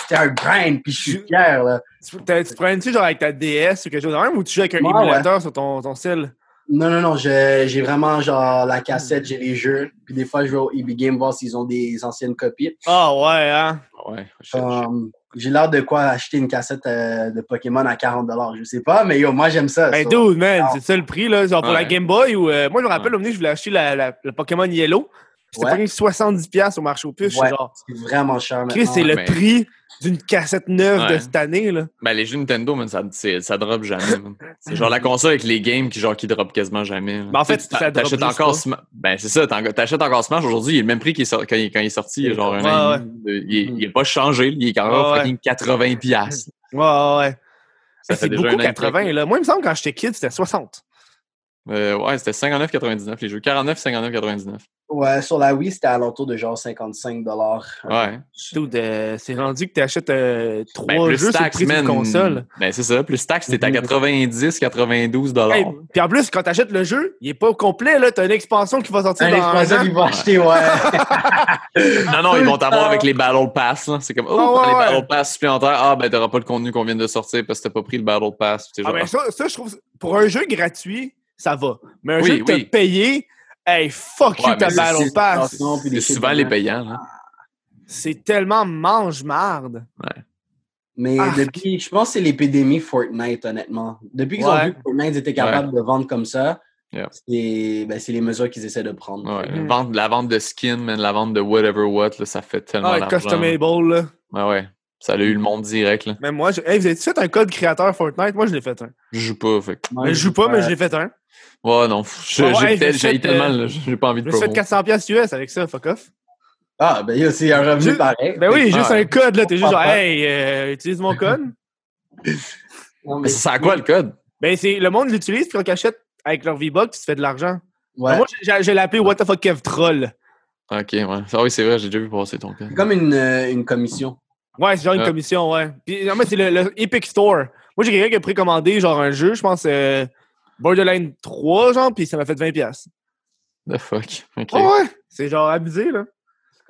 c'était un grind, puis je suis fier, là. Tu, prends-tu genre avec ta DS ou quelque chose de même ou tu joues avec un Ouais, émulateur sur ton, ton cell? Non, non, non, j'ai vraiment, genre, la cassette, j'ai les jeux, puis des fois, je vais au EB Game voir s'ils ont des anciennes copies. Ah ouais, hein? Ouais. je- je- Um, j'ai l'air de quoi acheter une cassette euh, de Pokémon à 40$. Je sais pas, mais yo, moi j'aime ça. Ben, so- dude, man, c'est ça le prix, là. Genre pour la. Game Boy ou. euh, moi, je me rappelle, Ouais. au moment je voulais acheter la, la- le Pokémon Yellow. C'était Ouais. pas 70$ au marché aux puces. Je suis Ouais. genre, C'est vraiment cher Chris, c'est le mais- prix d'une cassette neuve de cette année, là. Ben, les jeux Nintendo, man, ça, ça drop jamais. C'est genre la console avec les games qui, genre, qui drop quasiment jamais. Ben, en fait, Tu ça drop encore Ben, c'est ça, t'achètes encore Smash aujourd'hui, il est le même prix qu'il quand, il, quand il est sorti, genre un Ouais. Il, est- il est pas changé, il est encore Ouais, fucking 80$. piastres. Ouais, ouais, ouais. Ça fait C'est déjà beaucoup un an et 80, quelques. là. Moi, il me semble que quand j'étais kid, c'était 60. Euh, ouais, c'était 59,99 les jeux. 49, 59,99. Ouais, sur la Wii, c'était à l'entour de genre 55$. Ouais. Euh, c'est rendu que t'achètes euh, trois Ben, plus jeux sur le taxe, prix d'une man. console. Ben, c'est ça. Plus taxe, t'es à Mhm. 90, 92 dollars. Hey, Puis en plus, quand t'achètes le jeu, il est pas au complet, là. T'as une expansion qui va sortir dans un expansion an. qu'il va acheter, ouais. Non, non, ils vont t'avoir avec les Battle Pass. C'est comme, oh, Ah, ouais, les ouais. Battle Pass supplémentaires. Ah, ben, t'auras pas le contenu qu'on vient de sortir parce que t'as pas pris le Battle Pass. Ah, genre, ben ça, ça, je trouve, pour un jeu gratuit, ça va. Mais un Oui, jeu que t'as oui. payé, hey, fuck Ouais, you, ta mais Battle c'est- Pass. c'est souvent les payants. là. C'est tellement mange-marde. Mais Arc. depuis, je pense que c'est l'épidémie Fortnite, honnêtement. Depuis qu'ils ont Ouais. vu que Fortnite était capable de vendre comme ça, Yeah. c'est ben, c'est les mesures qu'ils essaient de prendre. Ouais, vente- la vente de skins, man, la vente de whatever what, là, ça fait tellement Ah, d'argent. customable, là. Ouais, ouais. Ça a eu le monde direct. Là. Même moi, je... hey, vous avez fait un code créateur Fortnite? Moi, je l'ai fait un. Je joue pas. Fait. Moi, Mais je joue pas, mais je l'ai fait un. Ouais, non. Je- Ouais, ouais, j'ai je fait, tellement. euh, là, J'ai pas envie Je de fait promo. 400$ US avec ça, fuck off. Ah, ben yo, c'est un revenu Juste- pareil. Ben oui, Ah, juste ouais. un code, là. T'es juste genre, hey, euh, utilise mon code. Non, Mais sert à quoi le code? ben, c'est le monde l'utilise, puis quand ils achètent avec leur V-Bucks, tu te fais de l'argent. Ouais. Moi, j'ai j'ai l'appelé What the fuck Kev Troll. Ok, ouais. Ah oui, c'est vrai, j'ai déjà vu passer ton code. C'est comme une, euh, une commission. Ouais, c'est genre une commission, ouais. Puis, non, mais c'est le, le Epic Store. Moi, j'ai quelqu'un qui a précommandé, genre, un jeu, je pense, euh, Borderline 3, genre, puis ça m'a fait 20$. The fuck. Ok. Ah ouais! C'est genre abusé, là.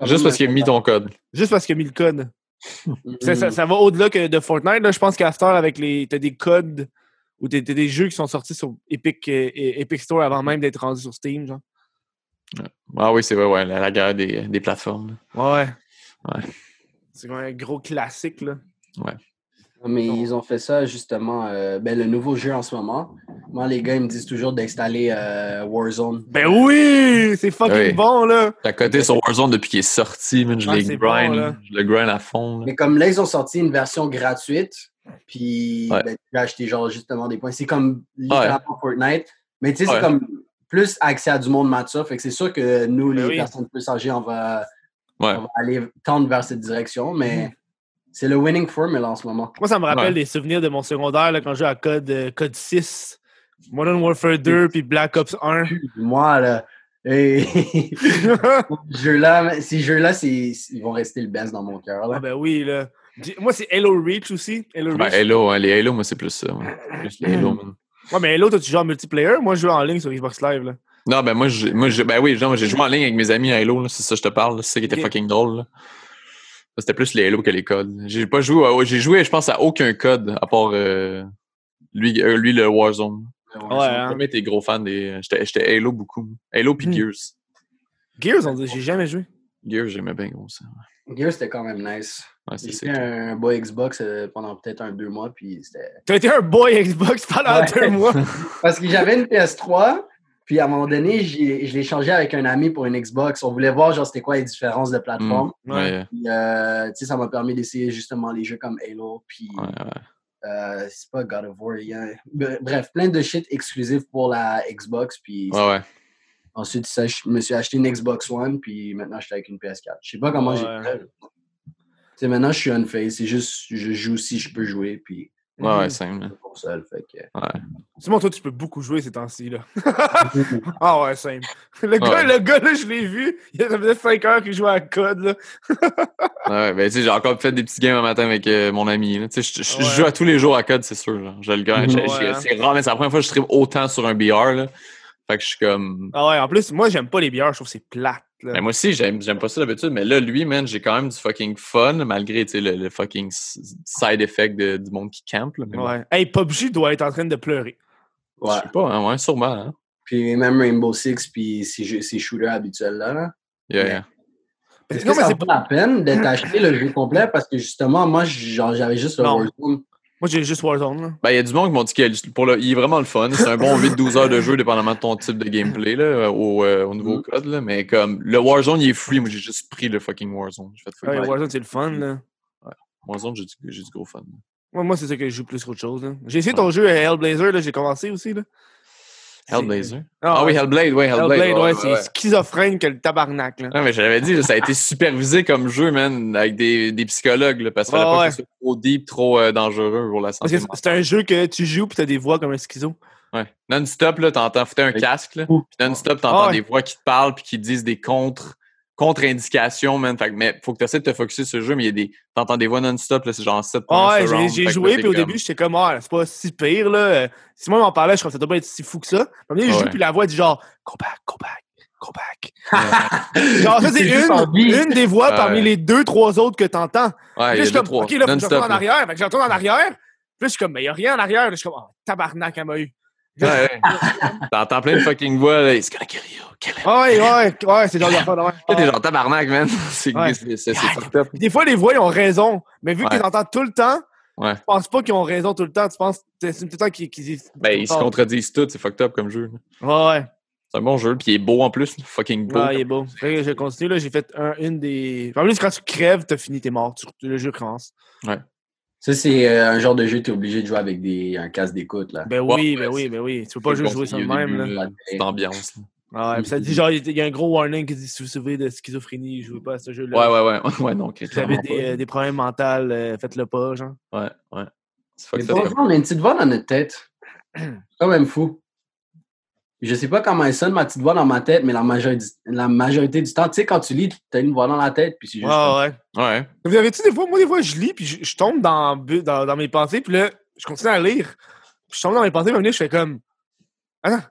Juste parce qu'il a mis ton code. Juste parce qu'il a mis le code. Mhm. Ça, ça- ça va au-delà que de Fortnite, là. Je pense heure, avec les. T'as des codes ou t'as des jeux qui sont sortis sur Epic, euh, Epic Store avant même d'être rendus sur Steam, genre. Ah oui, c'est vrai, ouais, la, la guerre des, des plateformes. là. Ouais. Ouais. C'est comme un gros classique, là. Mais ils ont fait ça justement. euh, ben, le nouveau jeu en ce moment. Moi, les gars, ils me disent toujours d'installer euh, Warzone. Ben oui! C'est fucking Oui. bon, là! T'as coté sur Warzone depuis qu'il est sorti, man. Je c'est grind. bon, je le grind à fond. là. Mais comme là, ils ont sorti une version gratuite. Puis, Ouais. ben, tu peux acheter genre justement des points. C'est comme littéralement Fortnite. Mais tu sais, Ouais. c'est comme plus accès à du monde mature. Fait que c'est sûr que nous, Ben les oui. personnes plus âgées, on va, Ouais. on va aller tendre vers cette direction. Mm. Mais c'est le winning formula en ce moment. Moi, ça me rappelle Ouais. des souvenirs de mon secondaire, là, quand je jouais à Code, euh, Code 6, Modern Warfare 2, puis Black Ops 1. Moi, là, jeu-là, ces jeux-là, ils vont rester le best dans mon cœur. là. Ah ben oui, là. Moi, c'est Halo Reach aussi. Halo Ben, Reach. Halo, hein, les Halo, moi, c'est plus ça. ouais. Plus les Halo, man. Ouais, mais Halo, toi, tu joues en multiplayer? Moi, je joue en ligne sur Xbox Live, là. Non, ben moi, moi ben oui, j'ai joué en ligne avec mes amis à Halo, c'est ça que je te parle. C'est ça qui était fucking drôle. là. C'était plus les Halo que les codes. J'ai pas joué, à- j'ai joué, je pense, à aucun code, à part euh, lui, euh, lui, le Warzone. Ouais, J'ai hein. jamais été gros fan des. J'étais j'étais Halo beaucoup. Halo puis Hmm. Gears. Gears, on dit, j'ai jamais joué. Gears, j'aimais bien gros ça. Gears, c'était quand même nice. Ouais, cool. un boy Xbox euh, pendant peut-être un deux mois, puis c'était... T'as été un boy Xbox pendant Ouais. deux mois? Parce que j'avais une PS3, puis à un moment donné, je l'ai changé avec un ami pour une Xbox. On voulait voir, genre, c'était quoi les différences de plateforme. Ouais, Puis, euh, tu sais, ça m'a permis d'essayer justement les jeux comme Halo, puis ouais, ouais. euh, c'est pas God of War. a- Bref, plein de shit exclusif pour la Xbox, puis Ouais, ouais. ensuite, ça, je me suis acheté une Xbox One, puis maintenant, je suis avec une PS4. Je sais pas comment j'ai Ouais. fait. sais, maintenant, je suis unfazed. C'est juste, je joue si je peux jouer, puis Ouais, ouais, Mhm. simple. c'est pour ça, fait que... Simon, toi, tu peux beaucoup jouer ces temps-ci, là. ah ouais, simple. Le gars, Ouais. le gars, là, je l'ai vu. Il y a ça faisait 5 heures qu'il jouait à code, là. Ouais, ben, tu sais, j'ai encore fait des petits games un matin avec euh, mon ami. là. Tu sais, je- Ouais. joue à tous les jours à code, c'est sûr. Genre. Je le gagne. Hein. C'est rare, mais c'est la première fois que je tripe autant sur un BR. Là. Fait que je suis comme. Ah ouais, en plus, moi, j'aime pas les bières. Je trouve que c'est plate, là. Ben, moi aussi, j'aime, j'aime pas ça d'habitude, mais là, lui, man, j'ai quand même du fucking fun, malgré tu sais, le, le fucking side effect de- du monde qui campe. Là, mais bon, Ouais. Hey, PUBG doit être en train de pleurer. Je Ouais. sais pas, hein, ouais, sûrement. Hein. Puis même Rainbow Six, puis ces, jeux- ces shooters habituels-là, là. Yeah, Mais- yeah. Parce Est-ce que non, que mais ça c'est vaut la peine d'être acheté le jeu complet? Parce que justement, moi, genre, j'avais juste le. Warzone. Moi, j'ai juste Warzone, là. Ben, il y a du monde qui m'ont dit qu'il pour le, il est vraiment le fun. C'est un bon 8-12 heures de jeu, dépendamment de ton type de gameplay, là, au, euh, au nouveau Mhm. code. Là. Mais comme le Warzone, il est free. Moi, j'ai juste pris le fucking Warzone. J'ai fait fuck Ouais. Warzone, c'est le fun, là. Warzone, j'ai du, j'ai du gros fun. Moi, moi c'est ça que je joue plus qu'autre chose, là. J'ai essayé ton jeu euh, Hellblazer, là. J'ai commencé aussi, là. Hellblazer. Ah, Ah, oui. Hellblade, ouais, Hellblade. Hellblade, ouais, c'est ouais. schizophrène que le tabarnak, là. Non, mais j'avais dit, ça a été supervisé comme jeu, man, avec des, des psychologues, là, parce qu'il fallait Ouais, pas que ce soit trop deep, trop euh, dangereux pour la Parce santé. que c'est- un jeu que tu joues pis t'as des voix comme un schizo. Ouais. Non-stop, là, t'entends, foutais un Oui. casque, là. Puis non-stop, t'entends Ah ouais. des voix qui te parlent puis qui te disent des contre, contre-indications, man. Fait que, mais faut que t'essaies de te focusser sur le jeu, mais il y a des, t'entends des voix non-stop, là, c'est genre 7 Ah points ouais, j'ai- joué là, puis au comme- début, j'étais comme, ah, c'est pas si pire, là. Si moi m'en parlait, je crois que ça doit pas être si fou que ça. Mais je joue puis la voix dit genre, go back, go back, go back. genre, ça, c'est une, une des voix Ouais. parmi les deux, trois autres que t'entends. Ouais, Puis là, je suis comme, trois. OK, là, faut que je retourne en là. arrière. Fait que je retourne en arrière. Puis là, je suis comme, mais il y a rien en arrière. Là, je suis comme, oh, tabarnak, elle m'a eu. Ouais, ouais. T'entends plein de fucking voix, là. It's gonna kill you, kill him. Ah Ouais, ouais, ouais, c'est genre de ouais. T'es genre tabarnak, man. C'est Ouais. fucked up. Des fois, les voix, ils ont raison. Mais vu Ouais. les entends tout le temps, Ouais. tu penses pas qu'ils ont raison tout le temps. Tu penses c'est tout le temps qu'ils qu'ils disent. Ben, ils se contredisent tous, c'est fucked up comme jeu. là. Ouais, ouais. C'est un bon jeu, puis il est beau en plus, fucking beau. Ouais, il est beau. Je continue, là. J'ai fait un, une des. En plus, quand tu crèves, t'as fini, t'es mort. Tu- Le jeu commence. Ça, c'est euh, un genre de jeu, tu es obligé de jouer avec des, un casque d'écoute, là. Ben oui, ouais, ben oui, ben oui. Tu peux pas juste jouer ça de au même, début, là. là, Cette ambiance. là. Ah ouais, ça dit genre, il y a un gros warning qui dit si vous souffrez de schizophrénie, jouez pas à ce jeu-là. Ouais, ouais, ouais. Ouais, non, Si vous avez des, euh, des problèmes mentaux, euh, faites-le pas, genre. Ouais, ouais. C'est Mais vrai, on a une petite voix dans notre tête. C'est quand même fou. Je sais pas comment elle sonne, ma petite voix dans ma tête, mais la majorité, la majorité du temps, tu sais, quand tu lis, tu as une voix dans la tête, puis c'est juste. Ouais, ouais. Ouais. Vous avez-tu des fois, moi, des fois, je lis, puis je, je tombe dans, bu- dans, dans mes pensées, puis là, je continue à lire. Puis je tombe dans mes pensées, puis à un moment donné, je fais comme. Attends.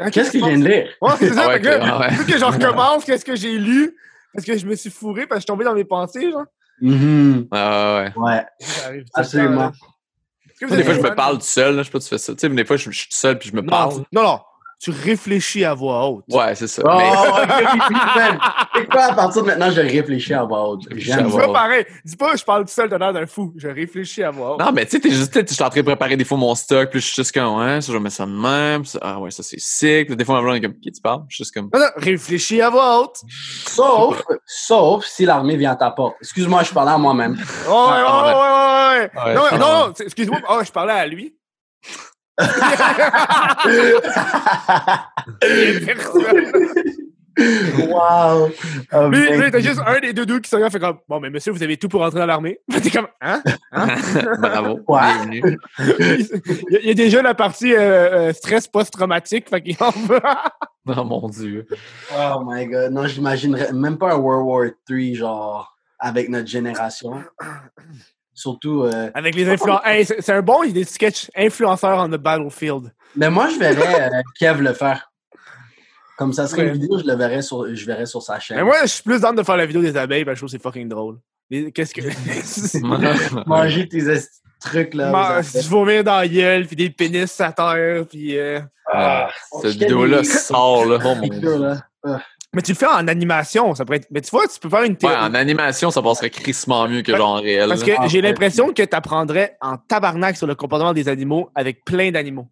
Hein, Qu'est-ce que je viens de lire? Ouais, c'est ça. Ah ouais, que là, ah ouais. que je recommence, qu'est-ce que j'ai lu, parce que je me suis fourré, parce que je suis tombé dans mes pensées, genre. Mhm. Ouais, ouais, ouais. Absolument. temps, là. Des fois, je me parle tout seul, là. Je sais pas, tu fais ça. Tu sais, des fois, je je suis tout seul, puis je me parle. non, non. Tu réfléchis à voix haute. Ouais, c'est ça. Oh, Mais-. C'est quoi, à partir de maintenant, je réfléchis à voix haute? J'aime à C'est voix pas haute. pareil. Dis pas, je parle tout seul de l'air d'un fou. Je réfléchis à voix haute. Non, mais tu sais, t'es juste, je suis en train de préparer des fois mon stock, puis je suis juste comme, ouais, ça, je mets ça de même, ça- ah ouais, ça c'est sick. Puis Des fois, ma blonde est comme, qui tu parles? Je suis juste comme, Non, non, réfléchis à voix haute. Sauf, sauf si l'armée vient à ta porte. Excuse-moi, je parlais à moi-même. Oh, ouais, ouais, ouais, ouais, ouais. Ouais, Non, non, excuse-moi. Oh, je parlais à lui. wow! Oh, lui, t'as juste un des deux deux qui se regarde fait comme Bon, mais monsieur, vous avez tout pour entrer dans l'armée. T'es comme Hein? bravo. Ouais. bienvenue. il, y a, il y a déjà la partie euh, euh, stress post-traumatique. Fait qu'il en veut. Oh mon dieu. Oh my god, non, j'imaginerais même pas un World War III, genre, avec notre génération. Surtout, euh, Avec les influenceurs. Hey, c'est un bon, sketchs influenceurs on the battlefield. mais moi, je verrais euh, Kev le faire. Comme ça serait Ouais. une vidéo, je le verrais sur, je verrais sur sa chaîne. Mais moi, je suis plus dans de faire la vidéo des abeilles parce que je trouve que c'est fucking drôle. Qu'est-ce que. Manger tes trucs, là. Ma-. Je vomir dans la gueule, puis des pénis à terre, puis. euh, Ah, Cette je vidéo-là sort, là. Oh mon dieu. Mais tu le fais en animation, ça pourrait être. Mais tu vois, tu peux faire une Ouais, théorie. en animation, ça passerait crissement mieux que genre en réel. Parce que Ah, j'ai ouais. l'impression que tu apprendrais en tabarnak sur le comportement des animaux avec plein d'animaux.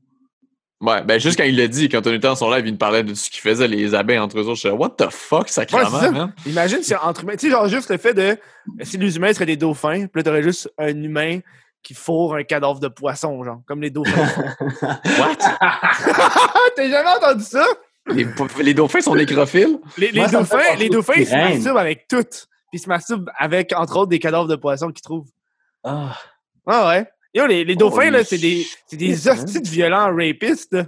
Ouais, ben juste quand il l'a dit, quand on était dans son live, il nous parlait de ce qu'ils faisaient les abeilles entre eux autres. Je suis What the fuck, sacrément, Ouais, ça. man? Imagine si entre humains. Tu sais, genre juste le fait de. Si les humains seraient des dauphins, puis là, t'aurais juste un humain qui fourre un cadavre de poisson, genre, comme les dauphins. What? T'as jamais entendu ça? Les, les dauphins sont nécrophiles? Les, les Moi, dauphins, les dauphins, ils se masturbent avec tout. Puis ils se masturbent avec, entre autres, des cadavres de poissons qu'ils trouvent. Ah. Ah ouais. Yo, les, les dauphins, là, c'est des, c'est des shit, hosties de violents rapistes. là.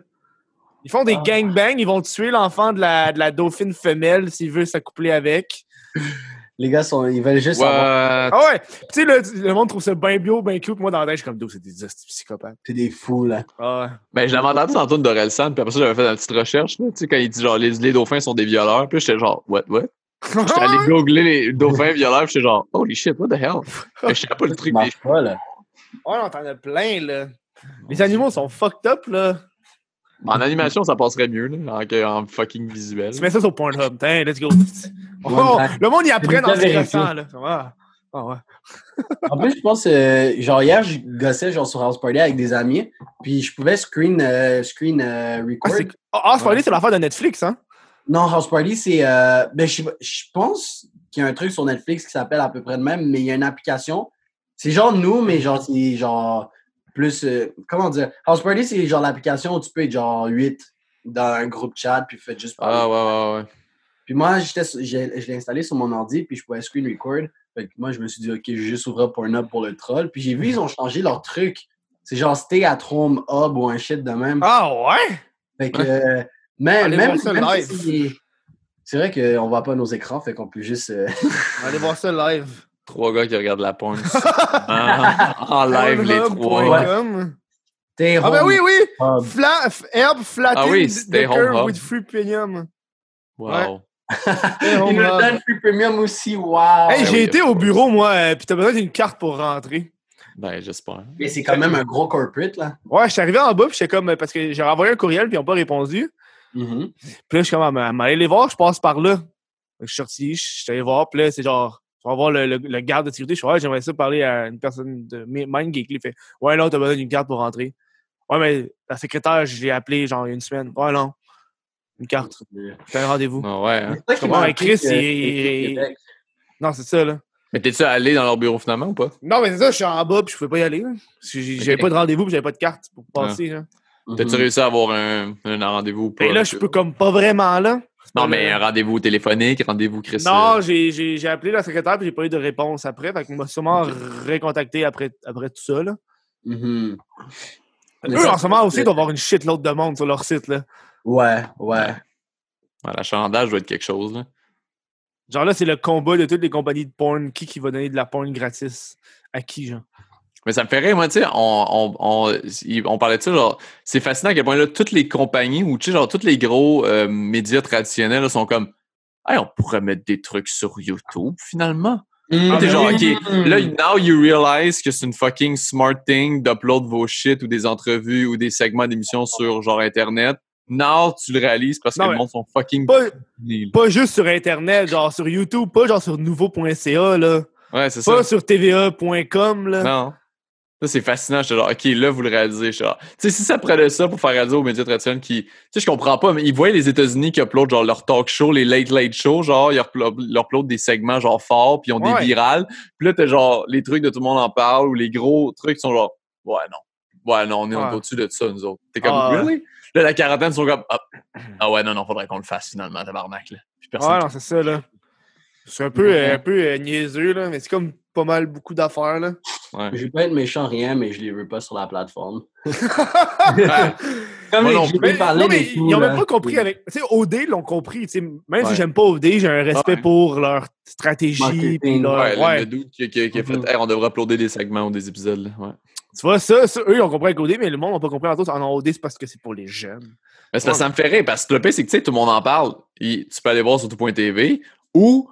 Ils font des Ah. gangbangs, ils vont tuer l'enfant de la, de la dauphine femelle s'il veut s'accoupler avec. Les gars, sont, ils veulent juste savoir. What? Ah ouais! Puis Tu sais, là, le monde trouve ça bien bio, bien cute. Moi, dans la tête, je suis comme, d'où c'est des hosties psychopathes. C'est des fous, là. Ah ouais. Ben, je l'avais entendu tantôt de Dorelsan, puis après ça, j'avais fait une petite recherche, là, tu sais, quand il dit genre les, les dauphins sont des violeurs, puis j'étais genre, what, what? J'étais allé googler les dauphins violeurs, puis j'étais genre, holy shit, what the hell? Je savais pas le Ça truc des. marche pas, là. Ouais, on t'en a plein, là. Les animaux sont fucked up, là. En animation, ça passerait mieux, là, en, fucking visuel. Tu mets ça sur Pornhub. Tiens, let's go. Oh, le monde y apprend dans ce là. Ah, Ah ouais. En plus, je pense, euh, genre hier, je gossais genre sur House Party avec des amis, puis je pouvais screen, euh, screen euh, Ah, record. House Party, c'est l'affaire de Netflix, hein? non, House Party, c'est. euh, ben, je, je pense qu'il y a un truc sur Netflix qui s'appelle à peu près de même, mais il y a une application. C'est genre nous, mais genre, c'est genre plus. euh, comment dire? House Party, c'est genre l'application où tu peux être genre 8 dans un groupe chat, puis faites juste parler. Ah, ouais, ouais, ouais. Puis moi, j'étais, je l'ai installé sur mon ordi, puis je pouvais screen record. Fait que moi, je me suis dit, OK, je vais juste ouvrir Pornhub pour le troll. Puis j'ai vu, ils ont changé leur truc. C'est genre Stay at Home Hub ou un shit de même. Ah ouais? Fait que, euh, même, Allez même, voir ça même live. si c'est- vrai qu'on voit pas nos écrans, fait qu'on peut juste. euh, On va aller voir ça live. Trois gars qui regardent la porn. Ah, en live, les trois. Stay Ah ben oui, oui! Hub. Fla f- herb flattened Ah oui, home curve with free premium. Wow. Ils home nous hub. donnent free premium aussi, wow! Hey, j'ai oui, été of au bureau, moi, euh, pis t'as besoin d'une carte pour rentrer. Ben, j'espère. Mais c'est quand même un gros corporate, là. Ouais, je suis arrivé en bas, pis j'étais comme, euh, parce que j'ai envoyé un courriel, pis ils ont pas répondu. Mhm. Puis là, je suis comme, ah, m'aller les voir, je passe par là. Je suis sorti, je suis allé voir, puis là, c'est genre, tu vas voir le, le, le garde de sécurité. Je suis ouais, j'aimerais ça parler à une personne de Mi- MindGeek. Il fait, ouais, non, t'as besoin d'une carte pour rentrer. Ouais, mais la secrétaire, je l'ai appelée genre il y a une semaine. Ouais, non. Une carte. T'as un rendez-vous. Ah ouais, hein? Appris Chris, que- il- Québec. Non, c'est ça, là. Mais t'es-tu allé dans leur bureau finalement ou pas? Non, mais c'est ça, je suis en bas, puis je pouvais pas y aller. J'avais pas de rendez-vous, puis j'avais pas de carte pour passer. là. T'as-tu réussi à avoir un, un rendez-vous ou pas? Et là, je peux comme pas vraiment là. Non, mais un rendez-vous téléphonique, rendez-vous Chris. Non, euh, j'ai- appelé la secrétaire, puis j'ai pas eu de réponse après. Fait qu'on m'a sûrement recontacté après, après tout ça, là. Mais Eux, ça, en ce moment aussi, ils doivent avoir une shitload de monde sur leur site, là. Ouais, ouais. ouais, L'achandage doit être quelque chose, là. Genre là, c'est le combat de toutes les compagnies de porn. Qui qui va donner de la porn gratis? À qui, genre? Mais ça me fait rire, moi, tu sais, on, on, on, parlait de ça, genre, c'est fascinant à quel point, là, toutes les compagnies ou, tu sais, genre, tous les gros euh, médias traditionnels là, sont comme, hey, on pourrait mettre des trucs sur YouTube, finalement. Mhm. T'es ben genre. OK, là, now you realize que c'est une fucking smart thing d'upload vos shit ou des entrevues ou des segments d'émissions sur, genre, Internet. Now, tu le réalises parce que le monde sont fucking... Pas, pas juste sur Internet, genre sur YouTube, pas genre sur nouveau.ca, là. Ouais, c'est ça. Pas sur TVA.com, là. Non. Ça, c'est fascinant. J'étais genre, OK, là, vous le réalisez. Genre, tu sais, si ça prenait ça pour faire réaliser aux médias traditionnels qui, tu sais, je comprends pas, mais ils voient les États-Unis qui uploadent, genre, leur talk show, les late late show, genre, ils uploadent, des segments, genre, forts, puis ils ont Ouais. des virales. Puis là, t'as genre, les trucs de tout le monde en parle, ou les gros trucs qui sont genre, ouais, non. Ouais, non, on est Ouais. au-dessus de ça, nous autres. T'es comme, Ah, really? Là, la quarantaine, ils sont comme, ah, ah ouais, non, non, faudrait qu'on le fasse finalement, tabarnak, là. Puis personne. Ouais, non, c'est ça, là. C'est un peu, un peu euh, niaiseux, là, mais c'est comme pas mal beaucoup d'affaires, là. Ouais. Je vais pas être méchant, rien, mais je les veux pas sur la plateforme. Ouais. Comme les non Mais, parlé non, mais des ils n'ont même pas compris avec. Tu sais, OD l'ont compris. tu sais, Même Ouais. si j'aime pas OD, j'ai un respect Ouais. pour leur stratégie. Puis leur- Ouais, le- ouais. le dude qui, qui- qui a fait. Hey, on devrait uploader des segments ou des épisodes. Ouais. Tu vois, ça, ça, eux, ils ont compris avec OD, mais le monde n'a pas compris en tout. En OD, c'est parce que c'est pour les jeunes. Mais ça, ça me fait rire parce que le pire, c'est que tu sais, tout le monde en parle. Il- tu peux aller voir sur tout.tv ou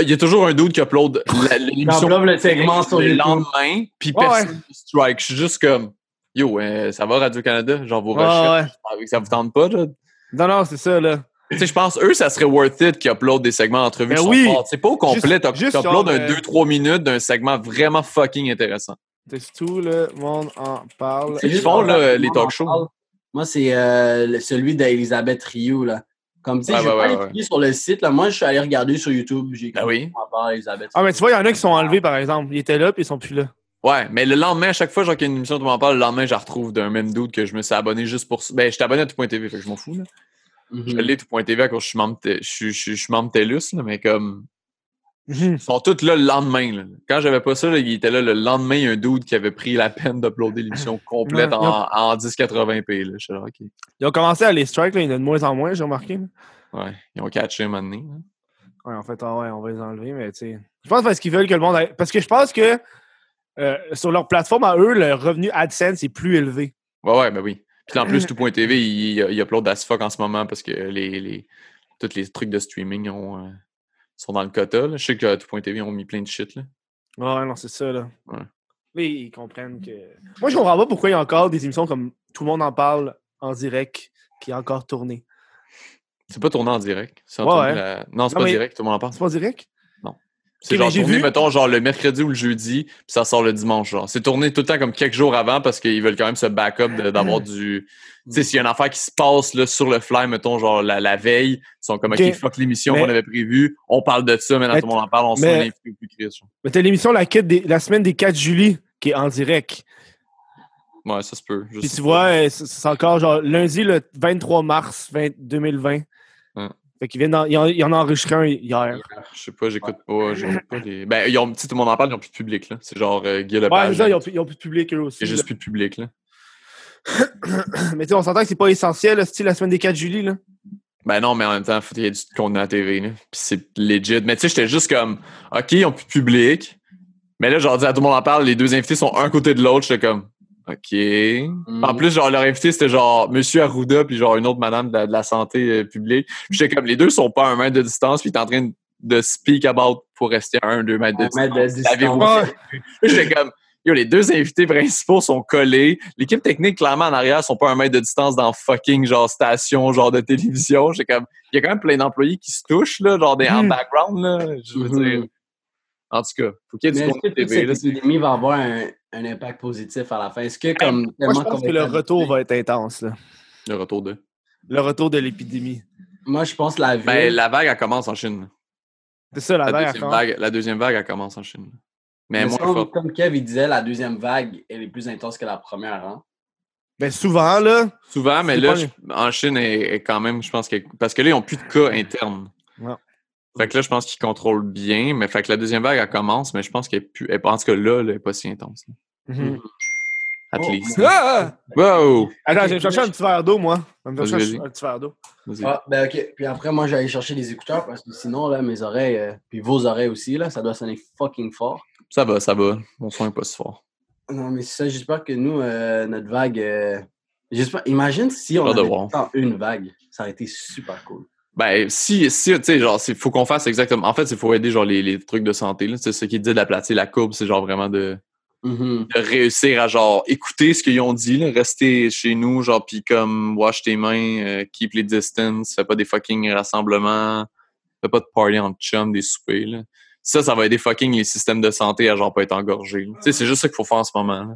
il y a toujours un dude qui upload l'émission le segment sur le lendemain, puis personne ne strike. Je suis juste comme Yo, euh, ça va Radio-Canada? Genre vos recherches, ouais. ça vous tente pas? là? Non, non, c'est ça, là. Tu sais, je pense, eux, ça serait worth it qu'ils uploadent des segments d'entrevue Ben oui. C'est pas au complet, t'uploades un euh, 2-3 minutes d'un segment vraiment fucking intéressant. C'est tout, le monde en parle. C'est juste font, là, les talk shows. Moi, c'est euh, celui d'Elisabeth Rioux, là. Comme, tu sais, Ouais, je vais ouais, pas ouais, sur le site, là. Moi, je suis allé regarder sur YouTube. J'ai Ben oui. Elisabeth. Ah, mais tu vois, il y en a qui sont enlevés, par exemple. Ils étaient là, puis ils sont plus là. Ouais, mais le lendemain, à chaque fois genre, qu'il y a une émission, tout le monde en parle, le lendemain, je la retrouve d'un même dude que je me suis abonné juste pour ça. Ben, je suis abonné à tout.tv, fait que je m'en fous, là. Mhm. Je l'ai tout.tv à cause que je suis membre, je suis- je suis- je suis membre TELUS, là, mais comme. Ils sont tous là le lendemain. là. Quand j'avais pas ça, là, il était là le lendemain, il y a un dude qui avait pris la peine d'uploader l'émission complète Ouais, en, en 1080p. Là. Je suis là, OK. Ils ont commencé à les strike, là, il y en a de moins en moins, j'ai remarqué. Ouais, ils ont catché un moment donné. là. Ouais, en fait, ah ouais, on va les enlever, mais tu sais. Je pense parce qu'ils veulent que le monde. aille- Parce que je pense que euh, sur leur plateforme à eux, le revenu AdSense est plus élevé. Ouais, ouais, ben oui. Puis en plus, tout.tv, il, il, il upload as fuck en ce moment parce que les, les, tous les trucs de streaming ont, euh, sont dans le quota. là. Je sais que tout.tv ont mis plein de shit. Là. Ouais, non, c'est ça, là. Ouais. Mais ils comprennent que. Moi, je comprends pas pourquoi il y a encore des émissions comme Tout le monde en parle en direct qui est encore tourné. C'est pas tourné en direct. C'est en Ouais, tourné ouais. la- Non, c'est pas mais- direct, tout le monde en parle. C'est pas direct? C'est genre tourné, vu- mettons, genre le mercredi ou le jeudi, puis ça sort le dimanche. genre. C'est tourné tout le temps comme quelques jours avant parce qu'ils veulent quand même se back-up d'avoir du. Tu sais, s'il y a une affaire qui se passe là, sur le fly, mettons, genre la, la veille, ils sont comme, Ok. Fuck l'émission qu'on avait prévue, on parle de ça, maintenant tout le monde en parle, on se mais- met l'invité plus Chris. Mais t'as l'émission la, quête des- la semaine des 4 juillet qui est en direct. Ouais, ça se peut. Puis tu vois, euh, c'est encore genre lundi le 23 mars 20 2020. Ouais. Fait qu'ils viennent d'en- ils en, ils en ont enregistré un hier. Je sais pas, j'écoute pas, pas les. Ben, ils ont, tu sais, tout le monde en parle, ils ont plus de public, là. C'est genre euh, Guy Ouais, Lepage. c'est ça, ils là. ont, plus- ils ont plus de public eux aussi. Il a juste plus de public, là. Mais tu sais, on s'entend que c'est pas essentiel, là, style la semaine des 4 juillet. Là. Ben non, mais en même temps, faut qu'il y ait du contenu à la TV, là. Puis c'est legit. Mais tu sais, j'étais juste comme, OK, ils ont plus de public. Mais là, genre, dis à tout le monde en parle, les deux invités sont un côté de l'autre. J'étais comme, OK. Mm. En plus, genre, leur invité, c'était genre Monsieur Arruda, puis genre une autre madame de la, de la santé euh, publique. J'étais comme, les deux sont pas à un mètre de distance, puis ils étaient en train de speak about pour rester à un, deux mètres de Un distance. mètre de distance. J'étais comme, yo, les deux invités principaux sont collés. L'équipe technique, clairement, en arrière, sont pas à un mètre de distance dans fucking, genre, station, genre, de télévision. J'étais comme, il y a quand même plein d'employés qui se touchent, là, genre, des, en Mhm. background, là. Je veux Mhm. dire. En tout cas, faut qu'il y ait du contenu TV, cette épidémie va avoir un, un impact positif à la fin? Est-ce que comme Moi, je pense que le retour va être intense. Là. Le retour de? Le retour de l'épidémie. Moi, je pense que la. Ben, la vague, elle commence en Chine. C'est ça, la, La, vague. deuxième vague, la deuxième vague, elle commence en Chine. Mais Mais moins comme, forte. comme Kev il disait, la deuxième vague, elle est plus intense que la première. Hein? Ben, souvent, là. Souvent, mais là, pas je- en Chine, est, est quand même, je pense que. Parce que là, ils n'ont plus de cas internes. Fait que là, je pense qu'ils contrôlent bien. Mais fait que la deuxième vague, elle commence, mais je pense qu'elle est plus. elle- En tout cas, là, elle n'est pas si intense. là. Mhm. At Oh, least. Ah! Wow! Attends, je vais me chercher un petit verre d'eau, moi. Je vais me Vas-y, chercher un petit verre d'eau. Ah, ben ok. Puis après, moi, j'allais chercher les écouteurs parce que sinon, là, mes oreilles, euh, puis vos oreilles aussi, là, ça doit sonner fucking fort. Ça va, ça va. Mon son n'est pas si fort. Non, mais c'est ça, j'espère que nous, euh, notre vague. euh, J'espère. Imagine si on de avait voir. une vague. Ça aurait été super cool. Ben, si, si, tu sais, genre, il faut qu'on fasse exactement. En fait, il faut aider, genre, les, les trucs de santé, là. C'est ce qui dit d'aplatir la courbe, c'est genre vraiment de. Mhm. de réussir à genre écouter ce qu'ils ont dit, là, rester chez nous, genre puis comme wash tes mains, euh, keep les distance, fais pas des fucking rassemblements, fais pas de party en chum, des soupers. Là. Ça, ça va aider fucking les systèmes de santé à genre pas être engorgés. Tu sais, c'est juste ça qu'il faut faire en ce moment. Là.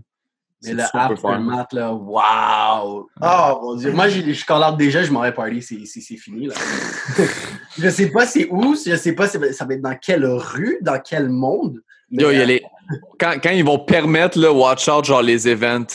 Mais le aftermath, là, wow! Oh mon dieu! Moi, j'ai- je collabore déjà, je m'en vais party, c'est c'est- c'est fini, là. je sais pas c'est où, je sais pas ça va être dans quelle rue, dans quel monde. Yo, il y a euh, les- quand, quand ils vont permettre, là, watch out, genre les events,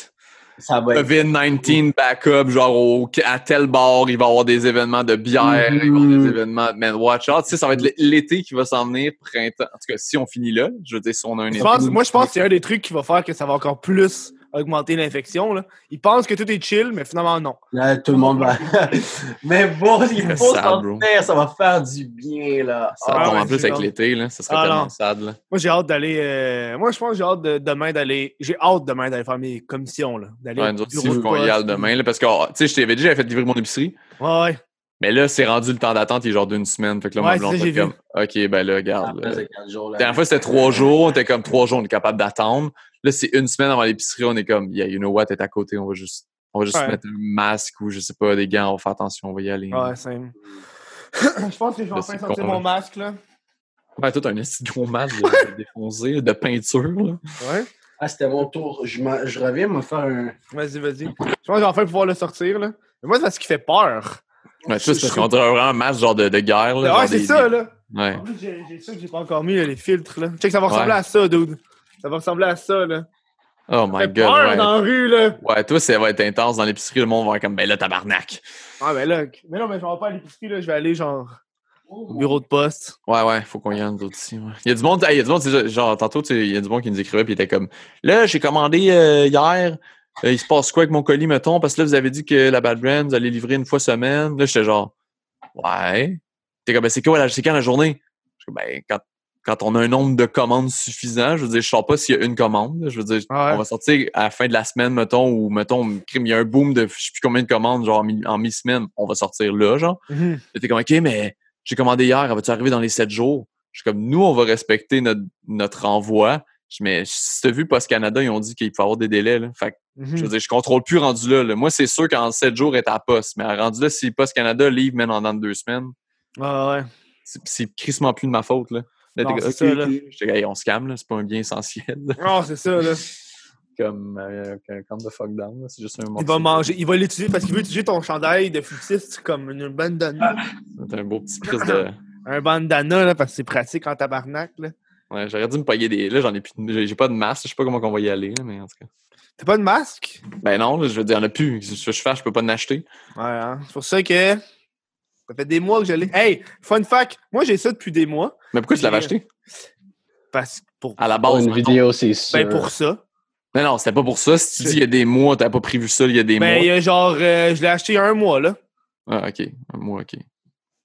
Ça va être. COVID-19 backup, genre au- à tel bar, il va y avoir des événements de bière, il va y avoir des événements, man, watch out. Tu sais, ça va être l'été qui va s'en venir, printemps. En tout cas, si on finit là, je veux dire, si on a un Je été. pense- moi, je pense que c'est un des trucs qui va faire que ça va encore plus augmenter l'infection. là. Ils pensent que tout est chill, mais finalement, non. Là, tout le monde va. mais bon, il faut s'en tenir, ça va faire du bien, là. Ça Ah tombe ouais, en plus avec l'été, là. Ça serait Ah tellement non. sad, là. Moi, j'ai hâte d'aller. euh, Moi, je pense que j'ai hâte de, demain d'aller. J'ai hâte demain d'aller faire mes commissions. Là, d'aller Ouais, au nous autres, bureau si de vous qu'on y aille demain, là, parce que, oh, tu sais, je t'avais dit, j'avais fait livrer mon épicerie. Ouais, ouais. Mais là, c'est rendu le temps d'attente, il est genre d'une semaine. Fait que là, Ouais, mon blonde comme, OK, ben là, regarde. Jours, La dernière fois, c'était trois jours. On était comme trois jours, on est capable d'attendre. Là, c'est une semaine avant l'épicerie, on est comme, yeah, you know what, t'es à côté, on va juste, on va juste Ouais. mettre un masque ou je sais pas, des gants, on va faire attention, on va y aller. Ouais, c'est. je pense que je vais enfin c'est sortir mon masque. là. Ouais, tout un petit gros masque défoncé, de peinture, là. Ouais. Ah, c'était mon tour. Je, je reviens me faire un. Vas-y, vas-y. Je pense que je vais enfin pouvoir le sortir. Là. Mais moi, c'est parce qu'il fait peur. Ouais, ça, c'est parce qu'on dirait vraiment un masque genre de, de guerre, là. ouais, c'est ça, des- là. Ouais. En plus, j'ai j'ai ça que j'ai pas encore mis, là, les filtres. Là. Check, ça va ressembler Ouais. à ça, dude. Ça va ressembler à ça, là. Oh my god. peur Ouais. dans la rue, là. ouais, toi, ça va être intense dans l'épicerie, le monde va être comme, ben là, tabarnak. Ah, ben là. Mais non, mais je vais pas à l'épicerie, là. Je vais aller, genre. au bureau de poste. Ouais, ouais, faut qu'on y aille, nous autres ici. ouais. Il y a du monde, hey, il y a du monde, genre, tantôt, il y a du monde qui nous écrivait, puis il était comme, là, j'ai commandé euh, hier, euh, il se passe quoi avec mon colis, mettons, parce que là, vous avez dit que la Bad Brand, vous allez livrer une fois semaine. Là, j'étais genre, ouais. T'es comme, ben, c'est quoi, c'est quand la journée? Ben, quand, quand on a un nombre de commandes suffisant, je veux dire, je sais pas s'il y a une commande, je veux dire, Ah ouais. on va sortir à la fin de la semaine, mettons, ou, mettons, il y a un boom de, je sais plus combien de commandes, genre, en mi- en mi-semaine, on va sortir là, genre. T'es comme, OK, mais j'ai commandé hier, elle va-tu arriver dans les 7 jours? Je suis comme, nous, on va respecter notre, notre envoi. Mais si t'as vu Post Canada, ils ont dit qu'il faut avoir des délais. Là. Fait que, Mhm. je veux dire, je contrôle plus rendu là. là. Moi, c'est sûr qu'en 7 jours, est à poste. Mais rendu là, si Post Canada livre en dans deux semaines, Ah ouais. c'est, crissement plus de ma faute. Là. Non, comme, ça, comme, Hey, on se calme, c'est pas un bien essentiel. Non, c'est ça, là. comme euh, un camp de fuck down. C'est juste un Il va manger, il va l'utiliser parce qu'il veut utiliser ton chandail de flûtiste comme une bandana. C'est un beau petit prise de. Un bandana, là, parce que c'est pratique en tabarnak, là. Ouais, j'aurais dû me payer des. Là, j'en ai plus. de- J'ai, pas de masse. Je sais pas comment on va y aller, là, mais en tout cas. T'as pas de masque? Ben non, je veux dire, il y en a plus. Ce que je fais, je peux pas en acheter. Ouais, hein. C'est pour ça que. Ça fait des mois que je l'ai. Hey, fun fact, moi j'ai ça depuis des mois. Mais pourquoi tu l'avais acheté? Parce pour, À la Pour base. une vidéo, c'est sûr. ben, pour ça. Non, non, c'était pas pour ça. Si tu dis il y a des mois, t'as pas prévu ça, il y a des Ben, il y mois. a genre, euh, je l'ai acheté il y a un mois, là. Ah, ok. Un mois, ok.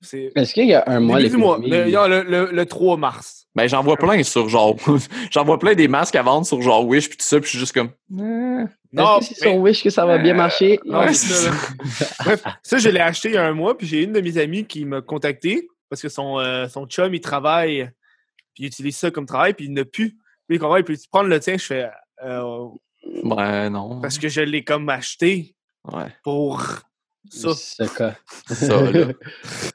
C'est. Est-ce qu'il y a un mois, Début du mois. l'économie- Le, non, le, le, le 3 mars. Ben, j'en vois plein sur genre. j'en vois plein des masques à vendre sur genre Wish puis tout ça, puis je suis juste comme. Non, Est-ce que c'est sur Wish que ça va bien marcher? Non, Ouais, ça. Bref, ça, je l'ai acheté il y a un mois, puis j'ai une de mes amies qui m'a contacté parce que son, euh, son chum, il travaille, puis il utilise ça comme travail, puis il n'a plus. Puis il comprend, il peut prendre le tien? Je fais. euh, Ben, non. parce que je l'ai comme acheté Ouais. pour ça. Ce cas. Ça, là.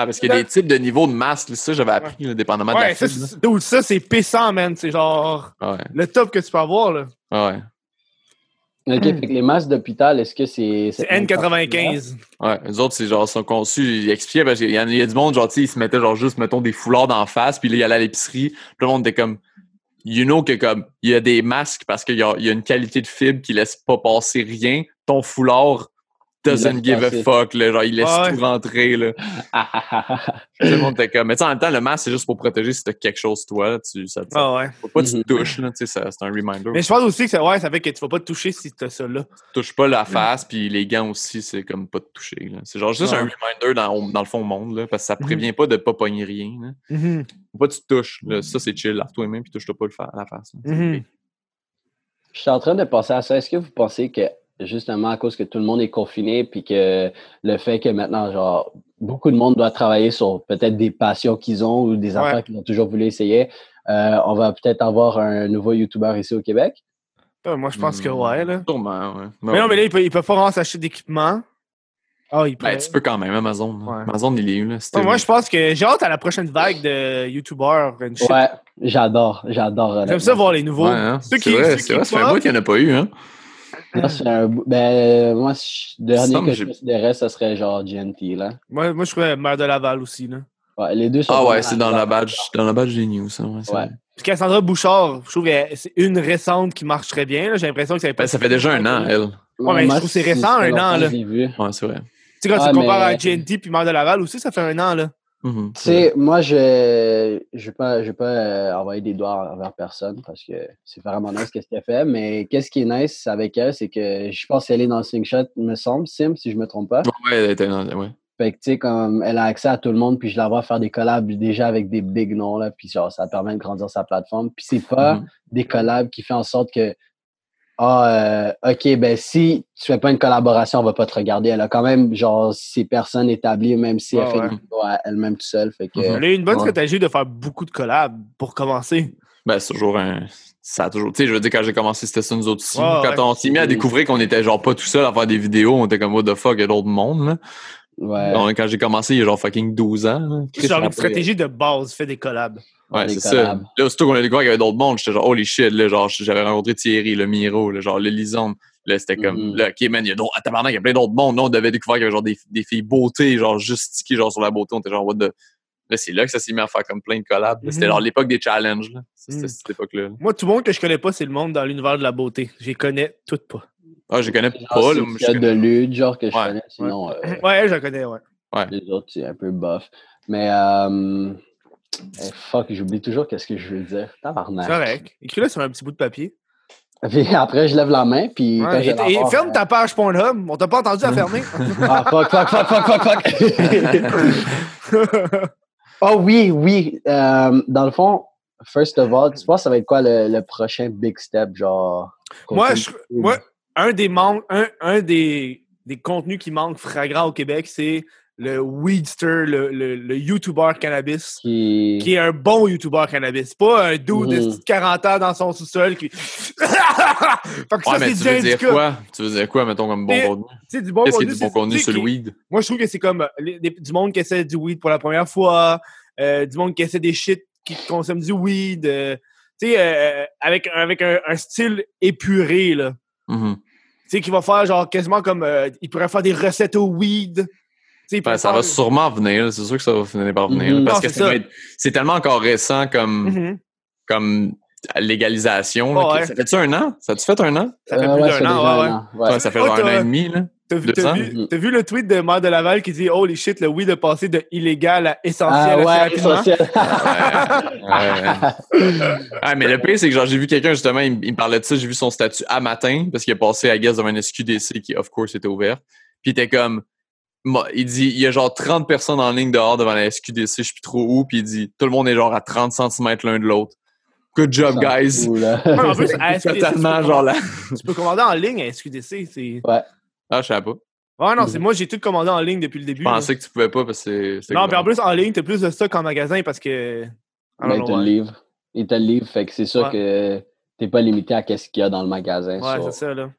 Ah, parce qu'il y a des types de niveaux de masques, là, ça, j'avais appris, là, dépendamment de Ouais, la ça, c'est- dude, ça, c'est pissant, man. C'est genre Ouais. le top que tu peux avoir, là. Ah Ouais. OK, fait que les masques d'hôpital, est-ce que c'est... C'est N95. Ouais, les autres, c'est genre, sont conçus, ils expliquaient, parce qu'il y, a- il y a du monde, genre, tu sais, ils se mettaient genre juste, mettons, des foulards d'en face, puis là, ils allaient à l'épicerie, puis le monde était comme, you know que comme, il y a des masques parce qu'il y y a une qualité de fibre qui laisse pas passer rien, ton foulard doesn't give a fuck, là, genre, il laisse Ah ouais. tout rentrer, là. Tout le monde était comme, mais tu sais, en même temps, le masque, c'est juste pour protéger si t'as quelque chose, toi, là, tu, ça, Ah ouais. faut pas que tu Mhm. te touches, là, tu sais, ça- c'est un reminder. Mais je pense aussi que ça, ouais, ça fait que tu vas pas te toucher si t'as ça là. touche pas la face, puis les gants aussi, c'est comme pas de toucher. là. C'est genre juste Ouais. un reminder dans, au- dans le fond monde, là, parce que ça prévient pas de pas pogner rien. Là. Mhm. Faut pas que tu te touches. là. Ça, c'est chill. Lave-toi les mains, puis touche-toi pas le fa- la face. là. Je suis en train de penser à ça. Est-ce que vous pensez que justement à cause que tout le monde est confiné puis que le fait que maintenant, genre, beaucoup de monde doit travailler sur peut-être des passions qu'ils ont ou des Ouais. affaires qu'ils ont toujours voulu essayer, euh, on va peut-être avoir un nouveau YouTuber ici au Québec? Moi, je pense que Hmm, ouais, là. Sûrement, ouais. Mais non, mais là, ils peuvent, ils peuvent pas vraiment s'acheter d'équipement. Ah, ils Ben, peuvent. tu peux quand même, Amazon. Ouais. Amazon, il est où, là? Moi, je pense que j'ai hâte à la prochaine vague de YouTubers. Ouais, j'adore, j'adore. J'aime ça voir les nouveaux. Ouais, hein? C'est vrai, c'est vrai, ça fait un pop. bout qu'il n'y en a pas eu, hein? Moi, c'est un ben, moi, je- le dernier Semble que je j'ai- considérais, ce serait genre GNT, là. Moi, moi, je trouvais Mère de Laval aussi. Là. Ouais, les deux sont Ah ouais, c'est dans la badge, dans la badge des news, ça. Ouais, Ouais. Puis Cassandra Bouchard, je trouve que c'est une récente qui marche très bien. là. J'ai l'impression que ça, Ben, ça fait déjà un an, elle. Ouais, mais je trouve que c'est récent, un an, là. Vu. Ouais, c'est vrai. Tu sais, quand Ah, tu compares mais- à GNT puis Mère de Laval aussi, ça fait un an. là. Mhm, Tu sais, moi, je vais pas, je vais pas euh, envoyer des doigts envers personne parce que c'est vraiment nice qu'est-ce qu'elle fait. Mais qu'est-ce qui est nice avec elle, c'est que je pense qu'elle est dans le slingshot, me semble, Sim, si je me trompe pas. Ouais, elle était dans- ouais. Fait que, tu sais, comme elle a accès à tout le monde, puis je la vois faire des collabs déjà avec des big noms, là, puis genre, ça permet de grandir sa plateforme. Puis c'est pas Mhm. des collabs qui fait en sorte que, ah, euh, OK, ben si tu fais pas une collaboration, on va pas te regarder. Elle a quand même, genre, ses personnes établies, même si elle fait ouais. des vidéos à elle-même tout seule. Fait que. Elle a eu une bonne Ouais. stratégie de faire beaucoup de collabs pour commencer. Ben, c'est toujours un. Ça a toujours. Tu sais, je veux dire, quand j'ai commencé, c'était ça, nous autres aussi. Quand ouais. on s'est mis à découvrir qu'on était genre pas tout seul à faire des vidéos, on était comme, what the fuck, il y a d'autres mondes, là. ouais. Donc, quand j'ai commencé, il y a genre fucking 12 ans, là. C'est genre une stratégie de base, fait des collabs. Ouais, c'est ça. Là, aussitôt qu'on a découvert qu'il y avait d'autres mondes, j'étais genre, holy shit, là, genre, j'avais rencontré Thierry, le Miro, là, genre, le Lisande. Là, c'était comme, Mhm. là, ok, man, il y a d'autres, ah, il y a plein d'autres mondes. Là, on devait découvrir qu'il y avait genre des, des filles beauté, genre, juste stickées, genre, sur la beauté. On était genre, what the. Là, c'est là que ça s'est mis à faire comme plein de collabs. C'était Mhm. genre l'époque des challenges, là. C'était Mhm. cette époque-là. là. Moi, tout le monde que je connais pas, c'est le monde dans l'univers de la beauté. Je les connais toutes pas. Ah, je les connais pas, là. Fiat de lutte, genre que je Ouais, connais, sinon euh, Ouais, je connais, ouais. les autres, c'est un peu bof. Mais, euh, eh, fuck, j'oublie toujours qu'est-ce que je veux dire. C'est Tabarnak. correct. Écris-le sur un petit bout de papier. Puis après, je lève la main, puis Ouais, et, voir, ferme euh, ta page Pornhub. On t'a pas entendu à fermer. Ah, fuck, fuck, fuck, fuck, fuck, fuck. oh oui, oui. Euh, dans le fond, first of all, tu penses que ça va être quoi le, le prochain big step, genre? Moi, contenu? je- moi, un des manques, un, un des, des contenus qui manquent flagrant au Québec, c'est le Weedster, le, le, le YouTuber cannabis, Qui... qui est un bon YouTuber cannabis. Pas un dude de Mhm. 40 ans dans son sous-sol qui. fait que ça, mais c'est tu veux dire quoi? Tu veux dire quoi, mettons, comme bon contenu? Sais, du bon Qu'est-ce contenu, du bon c'est- contenu sur le weed? Moi, je trouve que c'est comme euh, les- du monde qui essaie du weed pour la première fois, euh, du monde qui essaie des shit, qui consomme du weed, euh, tu sais, euh, avec, avec un, un style épuré, là. Mhm. Tu sais, qui va faire genre quasiment comme. il pourrait faire des recettes au weed. Ben, ça va sûrement venir, c'est sûr que ça va finir par venir. Mhm. Parce Non, que c'est tellement encore récent comme, Mhm. comme légalisation. Oh, ouais. Ça fait-tu un an? Ça a-tu fait un an? Ça fait Euh, plus ouais, d'un an, ouais, un ouais. an, ouais. Ouais, ça fait Oh, genre un an et demi. Là. T'as vu, le tweet de Maire de Laval qui dit Holy shit, le weed est passé de illégal à Ah essentiel ouais, essentiel. Ouais. Ah, mais le pire, c'est que genre, j'ai vu quelqu'un, justement, il, me- il me parlait de ça, j'ai vu son statut à matin, parce qu'il est passé à guess devant une SQDC qui, of course, était ouverte. Puis il était comme, il dit, il y a genre 30 personnes en ligne dehors devant la SQDC, je sais plus trop où, puis il dit, tout le monde est genre à 30 cm l'un de l'autre. Good job, guys. Ouais, en plus, à SQDC, Totalement, genre là. Tu peux commander en ligne à SQDC. C'est... Ah, je savais pas. Ouais, non, c'est moi, j'ai tout commandé en ligne depuis le début. Je pensais que tu pouvais pas parce que c'est-. Non, puis en plus, en ligne, t'as plus de stock en magasin parce que. Mais il know te le livre. Il te le livre, fait que c'est sûr Ouais. que t'es pas limité à qu'est-ce qu'il y a dans le magasin. Ouais, c'est ça, là.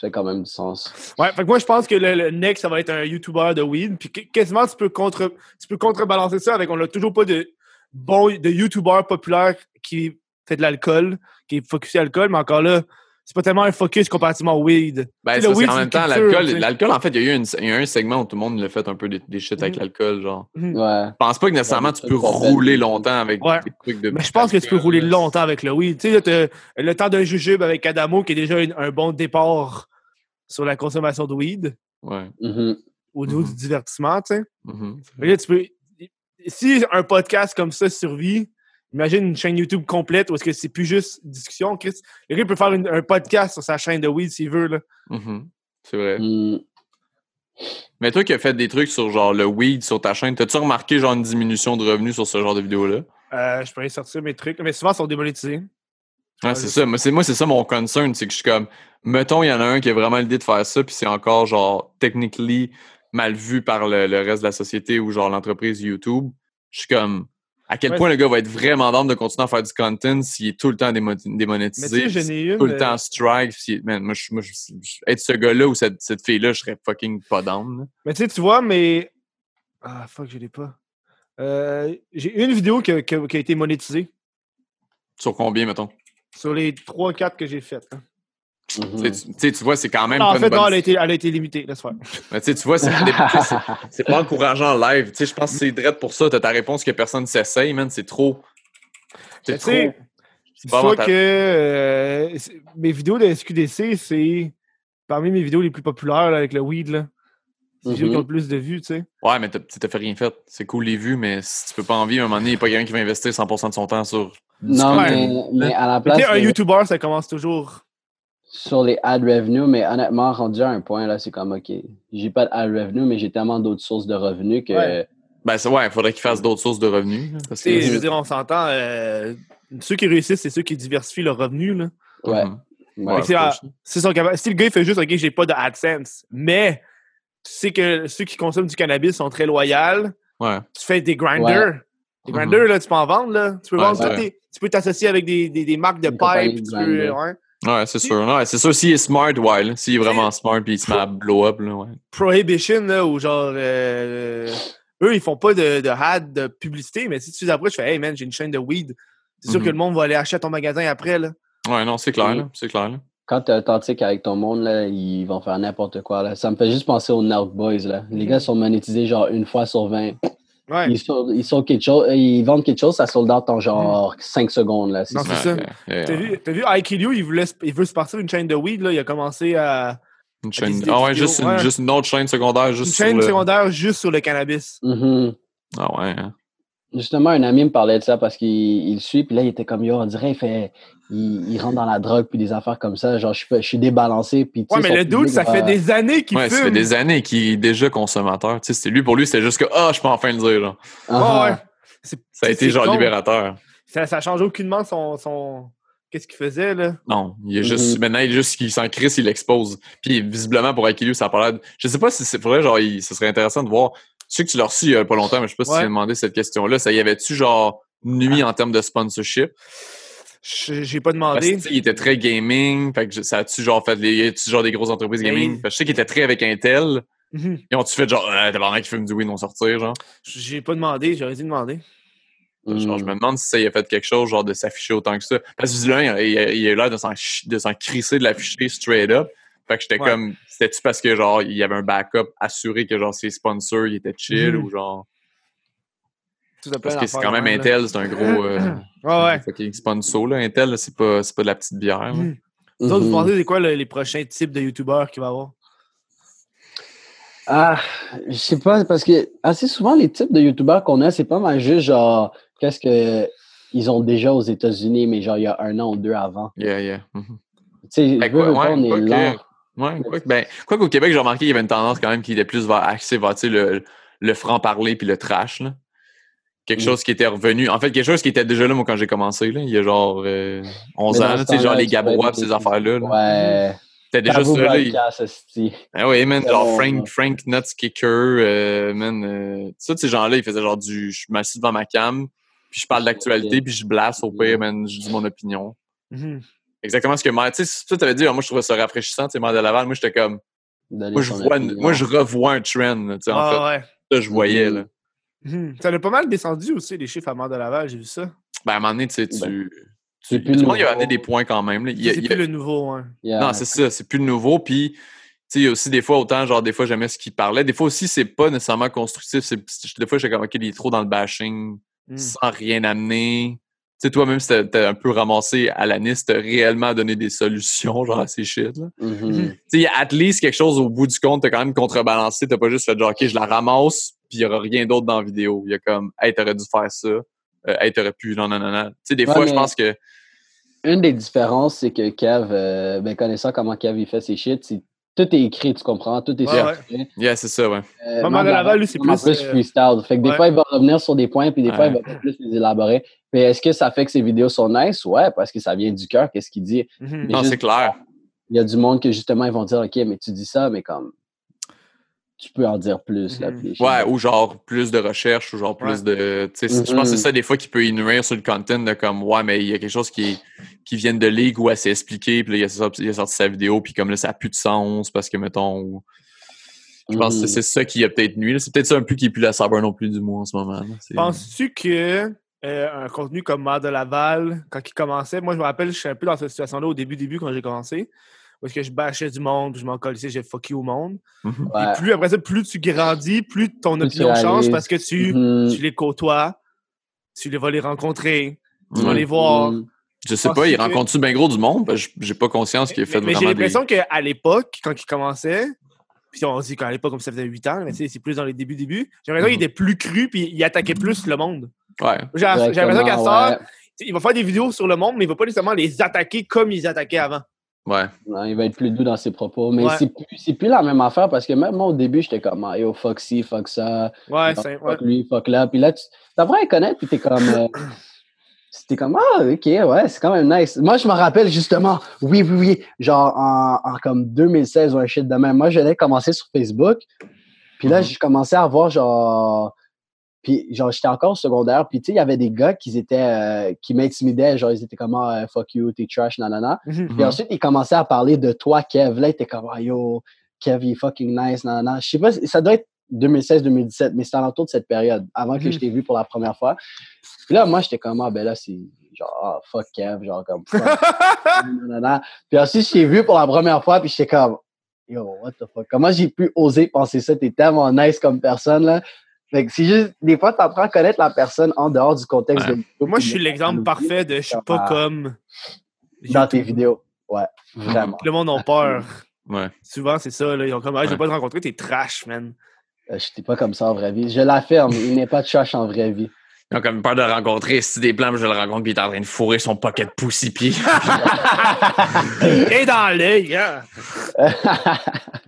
Ça fait quand même du sens. Ouais, fait que moi, je pense que le, next, ça va être un YouTuber de weed. Puis qu- quasiment, tu peux, contre, tu peux contrebalancer ça avec. On n'a toujours pas de bon de YouTuber populaire qui fait de l'alcool, qui est focusé alcool, mais encore là, c'est pas tellement un focus comparativement au weed. Ben, le weed, c'est même temps, l'alcool, en fait, il y, a eu une- il y a eu un segment où tout le monde a fait un peu des, des shit avec Mhm. l'alcool, genre. Ouais. Je pense pas que nécessairement tu peux rouler longtemps avec Ouais. des trucs de. Mais je pense que tu peux rouler longtemps avec le weed. Tu sais, le temps d'un jujube avec Adamo, qui est déjà un, un bon départ sur la consommation de weed Ouais. Mhm. au niveau du divertissement, tu sais. Là, tu peux. Si un podcast comme ça survit, imagine une chaîne YouTube complète où est-ce que c'est plus juste discussion, Chris. Il peut faire une- un podcast sur sa chaîne de weed s'il veut, là. Mhm. C'est vrai. Mm. Mais toi qui as fait des trucs sur genre le weed sur ta chaîne, t'as-tu remarqué genre une diminution de revenus sur ce genre de vidéo-là? Euh, je peux aller sortir mes trucs, mais souvent ils sont démonétisés. Ouais, c'est ça. Moi, c'est moi, c'est ça mon concern, c'est que je suis comme, mettons, il y en a un qui a vraiment l'idée de faire ça, puis c'est encore genre technically mal vu par le, le reste de la société ou genre l'entreprise YouTube. Je suis comme, à quel Ouais, point le gars va être vraiment d'âme de continuer à faire du content s'il est tout le temps démo- Mais tu démonétisé, sais, une. tout le euh, temps strike. si- man, moi, je, moi je- je- être ce gars-là ou cette, cette fille-là, je serais fucking pas là. Mais tu sais, tu vois, mais. Ah, fuck, je l'ai pas. Euh, J'ai une vidéo qui a, qui a- qui a été monétisée Sur combien, mettons? sur les 3-4 que j'ai faites. hein. Tu sais, tu- tu tu vois, c'est quand même Non, pas en une fait, non, elle a été, elle a été limitée. Laisse faire. Mais tu sais, tu vois, c'est c'est- c'est pas encourageant en live. Tu sais, je pense que c'est direct pour ça. T'as ta réponse que personne s'essaye, man. C'est trop. C'est Mais tu trop. sais, C'est pas Dis-toi avantageux. que euh, mes vidéos de SQDC, c'est parmi mes vidéos les plus populaires là, avec le weed. Là. C'est les vidéos qui ont le plus de vues, tu sais. Ouais, mais t'as t'as fait rien fait. C'est cool les vues, mais si tu peux pas en vivre, à un moment donné, il n'y a pas quelqu'un qui va investir 100% de son temps sur. Non, mais, mais à la Mais place, Tu sais, un de- YouTuber, ça commence toujours. Sur les ad revenus, mais honnêtement, rendu à un point, là, c'est comme, OK, j'ai pas de ad revenue, mais j'ai tellement d'autres sources de revenus que... Ouais. Ben, c'est ouais, il faudrait qu'il fasse d'autres sources de revenus. parce que- je veux dire, on s'entend. euh, ceux qui réussissent, c'est ceux qui diversifient leurs revenus. Là. Ouais. Ouais. Ouais, c'est of à- course. C'est son capa- Si le gars il fait juste, OK, j'ai pas de AdSense, mais tu sais que ceux qui consomment du cannabis sont très loyaux, Ouais. tu fais des grinders. Des grinders, là, tu peux en vendre, là. Tu peux Ouais, vendre Tu peux t'associer avec des, des, des marques de pipe. Tu peux. Ouais. C'est sûr. Ouais, c'est sûr. S'il est smart, ouais. là. S'il est vraiment smart puis il se met à blow up, là, ouais. Prohibition, là, où genre. euh, eux, ils font pas de, de ad de publicité, mais si tu les approches, tu fais Hey man, j'ai une chaîne de weed. C'est sûr Mhm. que le monde va aller acheter à ton magasin après, là. Ouais, non, c'est clair, là. C'est clair, là. Quand t'es authentique avec ton monde, là, ils vont faire n'importe quoi. Là. Ça me fait juste penser aux Nelk Boys. Là. Les gars sont monétisés genre une fois sur 20. Ouais. Ils, quelque chose, ils vendent quelque chose, ça sold out en genre 5 secondes. Là, Non, c'est ça. Ouais, T'as vu, t'as vu IQLU, il, voulait, se- il veut se partir une chaîne de weed, là. Il a commencé à. Une chaîne. Ah ouais, juste, une, ouais. juste une autre chaîne secondaire, Une juste chaîne sur le... secondaire juste sur le cannabis. Mhm. Ah ouais, hein. Justement, un ami me parlait de ça parce qu'il suit, puis là, il était comme, yo, on dirait, il fait, il, il rentre dans la drogue, puis des affaires comme ça. Genre, je suis, je suis débalancé, puis tu Ouais, mais le dude, public ça fait des années qu'il Ouais, ça fait des années qu'il est déjà consommateur. Tu sais, c'était lui, pour lui, c'était juste que, ah, je peux enfin le dire, genre. Ouais, Ah, ouais. Ça a été genre con. libérateur. Ça, ça change aucunement son. son... Qu'est-ce qu'il faisait, là? Non, il est juste, Mhm. maintenant, il est juste qu'il s'en crisse, il l'expose. Puis, visiblement, pour Akiliu, ça a pas l'air de- Je sais pas si c'est vrai, genre, il- ce serait intéressant de voir. Sais que tu l'as reçu il y a pas longtemps, mais je sais pas si tu as demandé cette question-là. Ça y avait-tu, genre, nuit en termes de sponsorship? J'ai pas Parce demandé. que, tu il était très gaming. Fait que ça a-tu, genre, fait les, genre, des grosses entreprises Mais gaming? il- Fait que je sais qu'il était très avec Intel. Mhm. Ils ont-tu fait, genre, euh, tabarnak qui fume du weed, non sortir, genre? J'ai pas demandé, j'aurais dû demander. Genre, je hmm. me demande si ça y a fait quelque chose, genre, de s'afficher autant que ça. Parce que visiblement, il, a- l'air de s'en, chi- de s'en crisser de l'afficher straight up. Fait que j'étais Ouais. comme, c'était-tu parce que, genre, il y avait un backup assuré que, genre, ses sponsors, ils étaient chill Mhm. ou genre? Tout à Parce que c'est quand même. Intel, c'est un gros. Euh, Ouais, ouais. fucking sponsor, là. Intel, c'est pas, c'est pas de la petite bière. là. Mhm. Vous autres, vous pensez c'est quoi le- les prochains types de youtubeurs qu'il va y avoir? Ah, je sais pas, parce que assez souvent, les types de youtubeurs qu'on a, c'est pas mal juste genre, qu'est-ce que ils ont déjà aux États-Unis, mais genre il y a un an ou deux avant. Yeah, yeah. Mhm. Tu sais, ouais, on est lent. Ouais, quoi que- ben, quoi qu'au Québec, j'ai remarqué qu'il y avait une tendance quand même qui était plus vers axé vers le, le franc-parler puis le trash. Là. Quelque chose qui était revenu. En fait, quelque chose qui était déjà là, moi, quand j'ai commencé, là, il y a genre euh, 11 Mais ans, tu sais, genre les Gabrois ces affaires-là. là. Ouais. C'était déjà ça. Là, il-. Ah oui, man, genre bon, Frank. Frank Nuts Kicker, euh, man. Euh, ça, ces gens-là, ils faisaient genre du. Je m'assis devant ma cam, puis je parle d'actualité, puis je blasse au pire, man, je dis mon opinion. Mhm. Exactement ce que Mère. Tu sais, tu t'avais dit, ah, moi, je trouvais ça rafraîchissant, tu sais, de Laval. Moi, j'étais comme. Moi, je, vois, moi, je revois un trend, tu sais, en Ah, fait. ouais. Ça, je voyais, Mhm. là. Mhm. Ça a pas mal descendu aussi, les chiffres à mort de Laval, j'ai vu ça. Ben, à un moment donné, tu sais, tu. Ben, tu c'est plus tout le monde, il a nouveau. amené des points quand même. Là. Il y a- C'est il plus a- le nouveau, hein. Yeah. Non, c'est ça, c'est plus le nouveau. Puis, tu sais, il y a aussi des fois, autant, genre, des fois, j'aimais ce qu'il parlait. Des fois aussi, c'est pas nécessairement constructif. Des fois, j'étais comme, OK, il est trop dans le bashing, Mhm. sans rien amener. Tu sais, toi-même, si t'as- un peu ramassé à l'anis, t'as réellement donné des solutions, genre, à ces shit, là. Mhm. Mhm. Tu sais, il y a at least quelque chose au bout du compte, t'as quand même contrebalancé. T'as pas juste fait genre, OK, je la ramasse, puis il y aura rien d'autre dans la vidéo. Il y a comme, hey, t'aurais dû faire ça. Euh, hey, t'aurais pu, non, non, non, non. Tu sais, des Ouais, fois, je pense que. Une des différences, c'est que Kev, euh, ben, connaissant comment Kev il fait ses shit, c'est tout est écrit, tu comprends? Tout est Ouais, structuré. Yeah, c'est ça, ouais. Euh, Maman de Laval, lui, c'est vraiment plus, euh, freestyle. Fait que des ouais. fois, il va revenir sur des points, puis des fois, il Ouais. va plus les élaborer. Mais est-ce que ça fait que ses vidéos sont nice? Ouais, parce que ça vient du cœur, qu'est-ce qu'il dit? Mhm. Non, c'est clair. Il y a du monde que justement, ils vont dire, OK, mais tu dis ça, mais comme, tu peux en dire plus. Là, Mhm. shit. Ouais, ou genre plus de recherche, ou genre plus Ouais. de. Tu sais, c'est- je pense que c'est ça des fois qui peut innuire sur le content de comme ouais, mais il y a quelque chose qui, qui vient de ligue ou elle s'est expliqué, puis là, il a, sorti, il a sorti sa vidéo, puis comme là, ça n'a plus de sens parce que mettons. ou- Je pense que Mhm. c'est ça qui a peut-être nuit. là. C'est peut-être ça un peu qui est plus la sabre non plus du mois en ce moment. Penses-tu que euh, un contenu comme Mère de Laval, quand il commençait, moi je me rappelle, je suis un peu dans cette situation-là au début, début quand j'ai commencé, parce que je bâchais du monde, puis je m'en colissais, j'ai fucké au monde. Mhm. Ouais. Plus après ça, plus tu grandis, plus ton Plus opinion change parce que tu, Mhm. tu les côtoies, tu les vas les rencontrer, tu vas Ouais. les voir. Mhm. Je sais pas, il que- rencontre-tu bien gros du monde? Parce que j'ai pas conscience qu'il a fait mais mais j'ai vraiment des. l'impression qu'à l'époque, quand il commençait, puis on dit qu'à l'époque, comme ça faisait 8 ans, mais c'est plus dans les débuts, débuts, j'ai l'impression Mhm. qu'il était plus cru, puis il attaquait plus le monde. Ouais. J'ai l'impression qu'à ça, ouais. il va faire des vidéos sur le monde, mais il va pas nécessairement les attaquer comme ils attaquaient avant. Ouais. Non, il va être plus doux dans ses propos. Mais Ouais. c'est plus, c'est plus la même affaire parce que même moi, au début, j'étais comme, ah, yo, fuck ci, fuck ça, Ouais, fuck c'est. Ouais. lui, fuck là. Puis là, tu apprends à connaître, puis t'es comme. euh, C'était comme, ah, ok, ouais, c'est quand même nice. Moi, je me rappelle justement, oui, oui, oui, genre en, en comme 2016 ou un shit de même. Moi, j'allais commencer sur Facebook, puis là, Mhm. j'ai commencé à voir, genre, puis genre, j'étais encore au secondaire, puis tu sais, il y avait des gars qui étaient, euh, qui m'intimidaient, genre, ils étaient comme, ah, fuck you, t'es trash, nanana. Mhm. Puis Mhm. ensuite, il commençait à parler de toi, Kev. Là, il était comme, ah, yo, Kev, il est fucking nice, nanana. Je sais pas, ça doit être 2016-2017, mais c'était alentour de cette période, avant que Mhm. je t'ai vu pour la première fois. Puis là, moi, j'étais comme, ah, ben là, c'est genre, ah, fuck Kev, genre, comme, fuck, nanana. Puis ensuite, je t'ai vu pour la première fois, puis j'étais comme, yo, what the fuck, comment j'ai pu oser penser ça? T'es tellement nice comme personne, là. Fait que c'est juste, des fois, t'apprends à connaître la personne en dehors du contexte Ouais. de YouTube, Moi, je suis l'exemple parfait de je suis pas comme. Dans tes vidéos. Ouais, vraiment. Le monde a peur. Ouais. Souvent, c'est ça. Là. Ils ont comme, ah, je vais pas te rencontrer, t'es trash, man. Euh, Je n'étais pas comme ça en vraie vie. Je l'affirme, il n'est pas de trash en vraie vie. Ils ont comme peur de le rencontrer. Si des plans, je le rencontre, puis il est en train de fourrer son pocket poussy pied. Et dans l'œil, hein?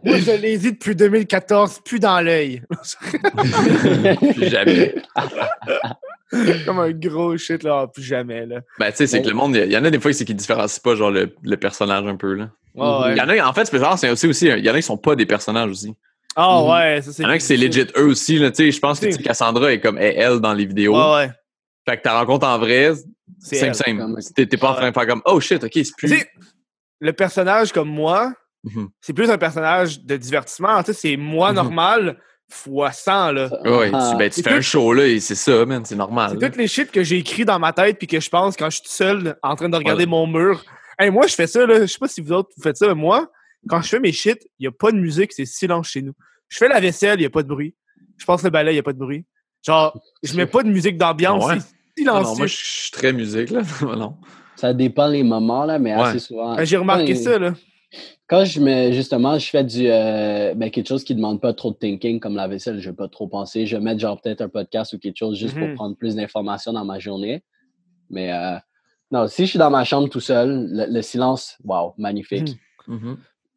Moi, je l'ai dit depuis 2014, plus dans l'œil. Plus jamais. Comme un gros shit, là, plus jamais, là. Ben, tu sais, c'est que le monde, il y en a des fois, c'est qu'ils différencient pas, genre, le, le personnage un peu, là. Ouais, ouais. Il y en a, en fait, c'est genre, c'est aussi, aussi, il y en a qui sont pas des personnages aussi. Ah ouais, ça c'est. Il y en a qui c'est legit eux aussi, là. Tu sais, je pense que Oui. Cassandra est comme est elle dans les vidéos. Ouais, ouais. Fait que t'as rencontre en vrai, C'est simple, elle. simple. T'es t'es pas en train de faire comme, oh shit, ok, c'est plus. le personnage comme moi, Mhm. c'est plus un personnage de divertissement. Tu sais, c'est moi Mhm. normal fois 100, là. Ouais, Ah. tu, ben, tu fais tout- un show, là, et c'est ça, man, c'est normal. C'est toutes les shit que j'ai écrit dans ma tête puis que je pense quand je suis tout seul en train de regarder mon mur. Hey, moi, je fais ça, là. Je sais pas si vous autres, vous faites ça, mais moi, quand je fais mes shit, il n'y a pas de musique, c'est silence chez nous. Je fais la vaisselle, il n'y a pas de bruit. Je passe le balai, il n'y a pas de bruit. Genre, je mets pas de musique d'ambiance, ouais? c'est silencieux. non, moi, je suis très musique, là. non. Ça dépend les moments, là, mais Ouais. assez souvent. Ben, j'ai remarqué ça, là. Quand je me, justement, je fais du euh, ben, quelque chose qui ne demande pas trop de thinking, comme la vaisselle, je ne vais pas trop penser. Je vais mettre genre peut-être un podcast ou quelque chose juste Mhm. pour prendre plus d'informations dans ma journée. Mais euh, non, si je suis dans ma chambre tout seul, le, le silence, wow, magnifique. Mhm. Mhm.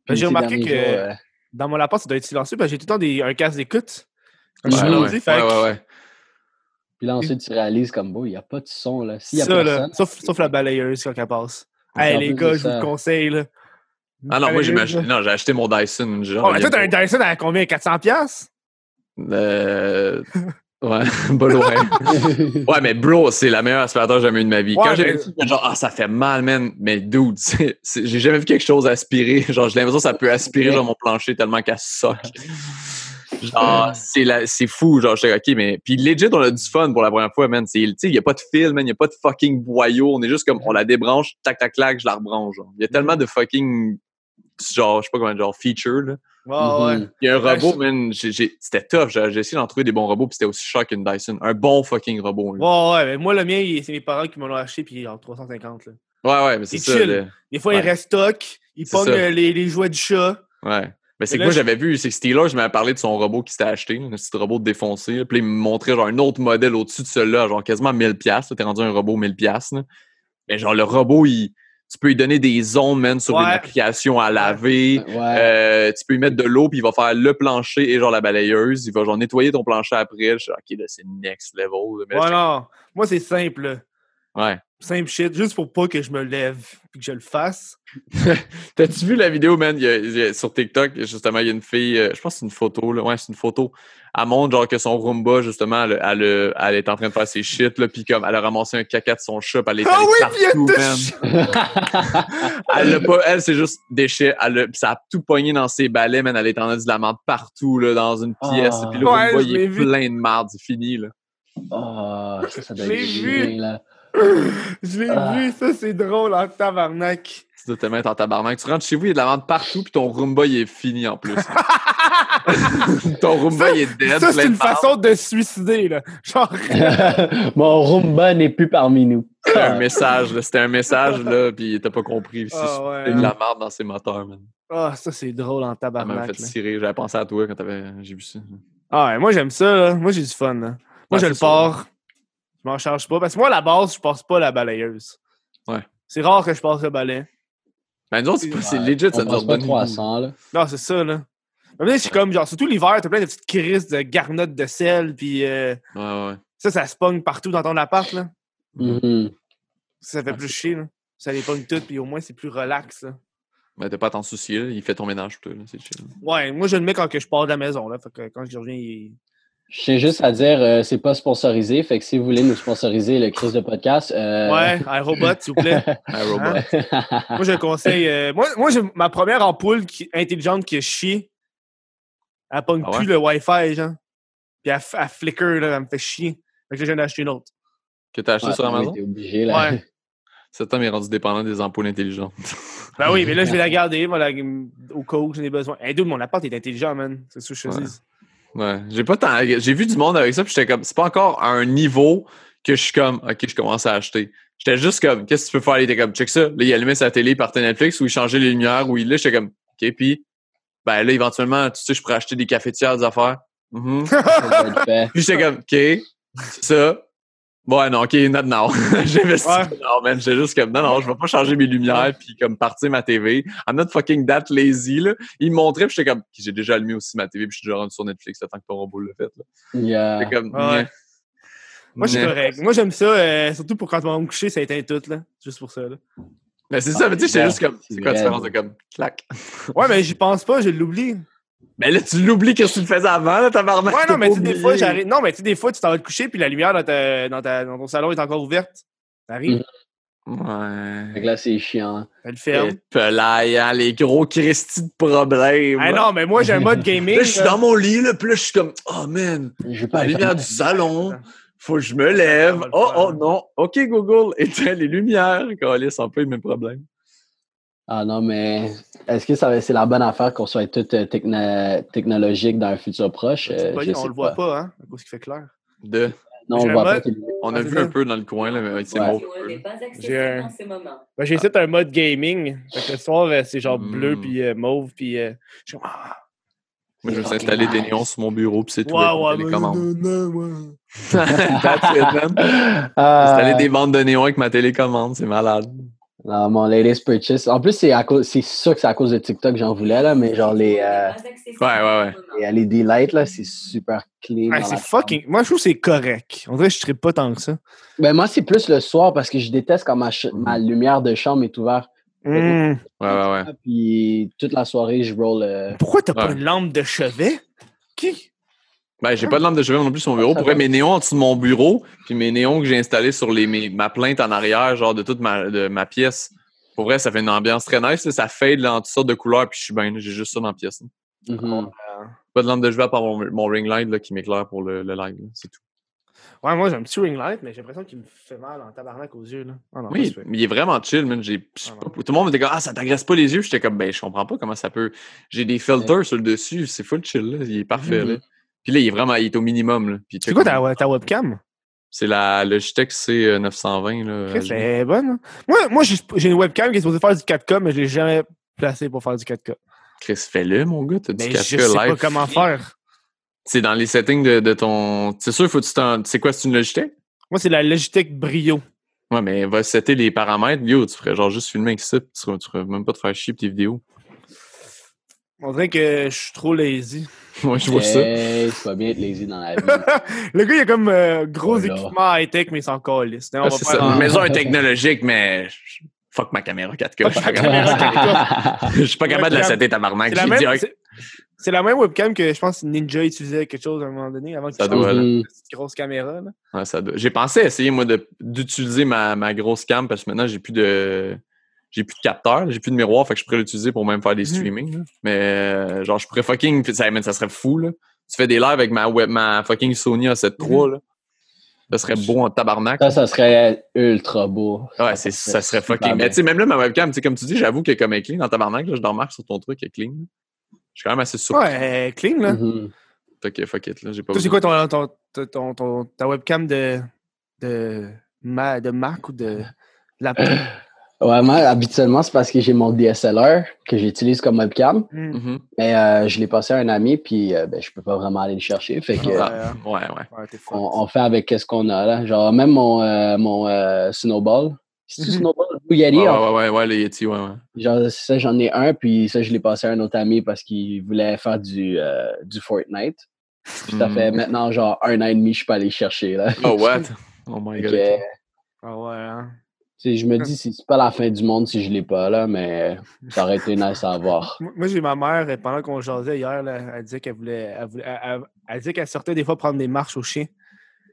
J'ai remarqué que- jours, Dans mon appart, ça doit être silencieux parce que j'ai tout le temps des, un casque d'écoute. Ouais, ouais, ouais, puis là, ensuite, tu réalises comme, bon, il n'y a pas de son, là. S'il y a ça, là, personne, sauf, sauf la balayeuse quand elle passe. Hey, les gars, je vous ça- conseille, là. Ah non, moi, j'ai acheté, non, j'ai acheté mon Dyson. Genre, Oh, mais toi, a t'as un Dyson à combien? 400$? piastres? Euh, ouais, loin. Ouais, mais bro, c'est la meilleure aspirateur que j'ai jamais eu de ma vie. Ouais, Quand j'ai vu, genre, ah, ça fait mal, man. Mais dude, j'ai jamais vu quelque chose aspirer. Genre, j'ai l'impression que ça peut aspirer genre, mon plancher tellement qu'elle soque. Genre, c'est la- c'est fou. Genre, j'étais OK, mais. Puis legit, on a du fun pour la première fois, man. C'est- Tu sais, il n'y a pas de fil, man. Il n'y a pas de fucking boyau. On est juste comme, on la débranche, tac, tac, tac, je la rebranche. Il y a tellement de fucking. Genre, je sais pas comment, genre, feature, là. Ouais. Il y a un Ouais, robot, je- man. C'était tough. J'ai essayé d'en trouver des bons robots, puis c'était aussi cher qu'une Dyson. Un bon fucking robot. Ouais, ouais, mais moi, le mien, c'est mes parents qui me l'ont acheté, puis en 350. Là. Ouais, ouais, mais c'est ça. le- Des fois, Ouais. il reste stock, il pogne les, les jouets du chat. Ouais. Mais c'est que moi, je- j'avais vu, c'est que Steelers m'avait parlé de son robot qui s'était acheté, un petit robot défoncé. Puis il me montrait genre un autre modèle au-dessus de celui-là, genre quasiment 1000$. piastres, là. T'es rendu un robot 1000$. piastres, là. Mais genre, le robot, il, tu peux lui donner des ondes, man, sur une Ouais. application à laver. Ouais. Euh, tu peux lui mettre de l'eau, puis il va faire le plancher et genre la balayeuse. Il va genre nettoyer ton plancher après. Je suis OK, là, c'est next level. Mais là, Ouais, j'étais- non. Moi, c'est simple. Ouais. Simple shit, juste pour pas que je me lève puis que je le fasse. T'as-tu vu la vidéo, man? Il y a- il y a- sur TikTok, justement, il y a une fille, euh, je pense que c'est une photo, là. Ouais, c'est une photo. Elle montre, genre, que son Roomba, justement, elle, elle, elle est en train de faire ses shit, là, puis comme, elle a ramassé un caca de son chat, puis elle est Ah oui, puis il y a partout, tout man. Elle l'a pas, elle, c'est juste déchet. Elle a, ça a tout pogné dans ses balais, man. Elle est en train de la menthe partout, là, dans une pièce. Ah. Puis le Ouais, Roomba, il est vu. plein de marde, c'est fini, là. Ah, ça, ça doit être vu. là. Je l'ai Ah. vu, ça, c'est drôle en tabarnak. Tu dois te mettre en tabarnak. Tu rentres chez vous, il y a de la menthe partout, puis ton Roomba, il est fini, en plus. ton Roomba, il est dead. ça, c'est une façon de se suicider, là. Genre, Mon Roomba n'est plus parmi nous. C'était un message, là. C'était un message, là, puis t'as pas compris. C'est Ah ouais, de hein. la merde dans ses moteurs, man. ah, ça, c'est drôle en Ça m'a tabarnak. fait là. tirer. J'avais pensé à toi quand t'avais... j'ai vu ça. Ah, ouais, moi, j'aime ça, là. Moi, j'ai du fun, là. Moi, Ouais, je le ça. pars. Je m'en charge pas. Parce que moi, à la base, je passe pas la balayeuse. Ouais. C'est rare que je passe le balai. Ben, nous autres, c'est pas- c'est Ouais, legit, ça nous goût. 300, là. Non, c'est ça, là. Mais c'est comme, genre, surtout l'hiver, t'as plein de petites crises de garnottes de sel, puis euh, Ouais, ouais. ça, ça se pogne partout dans ton appart, là. Mhm. Ça fait plus c'est chier, là. Ça les pogne toutes, puis au moins, c'est plus relax, là. Ben, t'as pas à t'en soucier, là. Il fait ton ménage, toi, là. C'est chill. Ouais, moi, je le mets quand que je pars de la maison, là. Fait que quand je reviens, il... Je tiens juste à dire, euh, c'est pas sponsorisé. Fait que si vous voulez nous sponsoriser le Chris de podcast. euh, Ouais, un robot, s'il vous plaît. Un robot. Moi, je le conseille. euh, moi, moi j'ai ma première ampoule qui, intelligente qui a chié. Elle pogne Ah ouais? plus le Wi-Fi, genre. Puis elle, flicker, là, elle me fait chier. Fait que là, j'en ai acheté une autre. Que t'as acheté Ouais, sur Amazon? obligé, là. Ouais. Cet homme est rendu dépendant des ampoules intelligentes. Ben oui, mais là, je vais la garder voilà, au cas où j'en ai besoin. Hey, dude, mon appart est intelligent, man. C'est ça que je te Ouais. dis. Ouais. J'ai pas tant... J'ai vu du monde avec ça, puis j'étais comme... C'est pas encore à un niveau que je suis comme... OK, je commence à acheter. J'étais juste comme... Qu'est-ce que tu peux faire? Il était comme... Check ça. Là, il allumait sa télé, partait Netflix, ou il changeait les lumières, ou il... Là, j'étais comme... OK, puis... Ben là, éventuellement, tu sais, je pourrais acheter des cafetières, des affaires. Fait. Puis j'étais comme, OK, c'est ça. Bon, ouais, non, OK, not now. J'ai investi. Ouais. Non, man, j'étais juste comme, non, non, je vais pas changer mes lumières puis comme partir ma TV. I'm not fucking that lazy, là. Il me montrait puis j'étais comme, j'ai déjà allumé aussi ma TV puis je suis déjà rendu sur Netflix le temps que ton robot l'a fait, là. Yeah. Comme, Ouais. Moi, je suis correct. Moi, j'aime ça, euh, surtout pour quand on va me coucher, ça éteint tout, là. Juste pour ça, là. Mais c'est ça, mais tu sais, j'étais Ouais, juste comme, c'est quoi la différence de comme, clac? Ouais, mais j'y pense pas, je l'oublie. Mais là, tu l'oublies que tu le faisais avant, là, tabarnak. Ouais, non, mais tu sais, des fois, j'arrive. Non, mais tu sais, des fois, tu t'en vas te coucher, puis la lumière dans, ta... Dans, ta... dans ton salon est encore ouverte. Ça arrive, Mhm. Ouais. Fait que là, c'est chiant. elle le ferme. Pelaille, hein, les gros Christy de problèmes. Ah non, mais moi, j'ai un mode gaming. Là, je suis là. dans mon lit, là, puis là, je suis comme, oh man, Je vais la pas le lumière du salon, faut que je me lève. Le Oh, oh non, ok Google, éteins les lumières. Calais, c'est un peu le même problème. Ah non, mais est-ce que ça va- c'est la bonne affaire qu'on soit tout euh, techno- technologique dans un futur proche? Euh, je on sais le voit pas, hein, à cause qu'il fait clair. De, Non, on voit mode- pas. on a Ah, vu c'est un peu dans le coin, là, mais c'est Ouais. bon. n'est pas accessible J'ai un-. Ben, j'ai essayé un mode gaming. Fait que le soir, euh, c'est genre bleu Mm. puis euh, mauve, puis euh, je suis comme, ah, Moi, je vais fucking installer des néons sur mon bureau, puis c'est tout. ouais, avec ouais, une télécommande. mais non, non, ouais. That's it, man. Ah, Installer des bandes de néons avec ma télécommande, c'est malade. Non, mon latest purchase. En plus, c'est à cause, c'est sûr que c'est à cause de TikTok que j'en voulais, là, mais genre les, euh, Ouais, ouais, ouais. les LED lights, là, c'est super clean. Ouais, c'est fucking. Moi, je trouve que c'est correct. On dirait que je ne pas tant que ça. Ben, moi, c'est plus le soir parce que je déteste quand ma, ch- ma lumière de chambre est ouverte. Hmm. Ouais, ouais, ouais. Puis toute la soirée, je roll. euh, Pourquoi t'as pas Ouais. une lampe de chevet? Qui? Ben, j'ai pas de lampe de chevet non plus sur mon bureau. Ça Pour vrai, mes néons en dessous de mon bureau, puis mes néons que j'ai installés sur les, mes- ma plainte en arrière, genre de toute ma, de ma pièce. Pour vrai, ça fait une ambiance très nice. là. Ça fade là, en toutes sortes de couleurs, puis je suis bien. J'ai juste ça dans la pièce. mhm. Pas de lampe de chevet à part mon, mon ring light là, qui m'éclaire pour le, le live. là. C'est tout. Ouais, moi, j'ai un petit ring light, mais j'ai l'impression qu'il me fait mal en tabarnak aux yeux. Là. Ah non, Oui, mais il est vraiment chill, man. Ah pas- tout le monde me dit Ah, ça t'agresse pas les yeux. J'étais comme ben je comprends pas comment ça peut. J'ai des filters sur le dessus, c'est full chill, là. Il est parfait. Mhm. là. Puis là, il est vraiment il est au minimum. Là. Puis C'est quoi ta, ta webcam? C'est la Logitech C920. Là, Chris, Elle est bonne. hein? Moi, moi j'ai une webcam qui est supposée faire du 4K, mais je l'ai jamais placée pour faire du 4K. Chris, fais-le, mon gars. T'as du Mais 4K je sais pas live. comment faire. C'est dans les settings de, de ton. C'est sûr, faut que tu t'en. C'est quoi, c'est une Logitech? Moi, c'est la Logitech Brio. Ouais, mais va setter les paramètres. Yo, tu ferais genre juste filmer avec ça. Tu tu ferais même pas te faire chier tes vidéos. On dirait que je suis trop lazy. Moi, je vois ça. Hey, c'est pas bien être lazy dans la vie. Le gars, il a comme euh, gros Oh là. équipement high-tech, mais il s'en calisse. On Ah, c'est ça. un- Une maison est technologique, mais je- fuck ma caméra 4K. Je suis pas Fuck capable, caméra je suis pas capable de la setter, tabarnak. C'est la, même, ah, c'est- c'est la même webcam que je pense Ninja utilisait quelque chose à un moment donné avant qu'il Ça doit, petite grosse caméra. Là. Ouais, ça doit- J'ai pensé essayer, moi, de- d'utiliser ma, ma grosse cam parce que maintenant, j'ai plus de. J'ai plus de capteur, j'ai plus de miroir, fait que je pourrais l'utiliser pour même faire des Mhm. streamings. Mais euh, genre, je pourrais fucking. Ça, man, ça serait fou, là. Tu fais des lives avec ma, web, ma fucking Sony A7 III, là. Ça serait beau en tabarnak. Ça, ça serait ultra beau. Ouais, c'est, ça serait fucking. Mais tu sais, même là, ma webcam, tu sais, comme tu dis, j'avoue qu'elle est comme elle est clean dans tabarnak, là, je remarque sur ton truc, elle est clean. là. Je suis quand même assez surpris. Ouais, elle est clean, là. Mhm. Fait que fuck it, là, j'ai pas Toi, c'est quoi ton, ton, ton, ton- ta webcam de, de, Ma- de Mac ou de? Ouais, moi, habituellement, c'est parce que j'ai mon DSLR que j'utilise comme webcam. Hmm. Mhm. Mais euh, je l'ai passé à un ami, puis euh, ben, je peux pas vraiment aller le chercher. Fait que, Ouais, Ah, ouais, ouais. Ouais, t'es fort. on, on fait avec qu'est-ce qu'on a là. Genre, même mon, euh, mon euh, Snowball. C'est-tu Mhm. Snowball ou Yeti? Ouais, ouais, ouais, ouais, les Yeti, ouais, ouais. Genre, ça, j'en ai un, puis ça, je l'ai passé à un autre ami parce qu'il voulait faire du, euh, du Fortnite. Puis ça Mm. fait maintenant, genre, un an et demi, je peux aller le chercher, là. Oh, what? Oh my god. Ah ouais, hein. Je me dis, c'est c'est pas la fin du monde si je l'ai pas, là, mais ça aurait été nice à avoir. Moi, j'ai ma mère, euh, pendant qu'on jasait hier, là, elle disait qu'elle voulait. Elle, voulait- elle- elle- elle disait qu'elle sortait des fois prendre des marches au chien.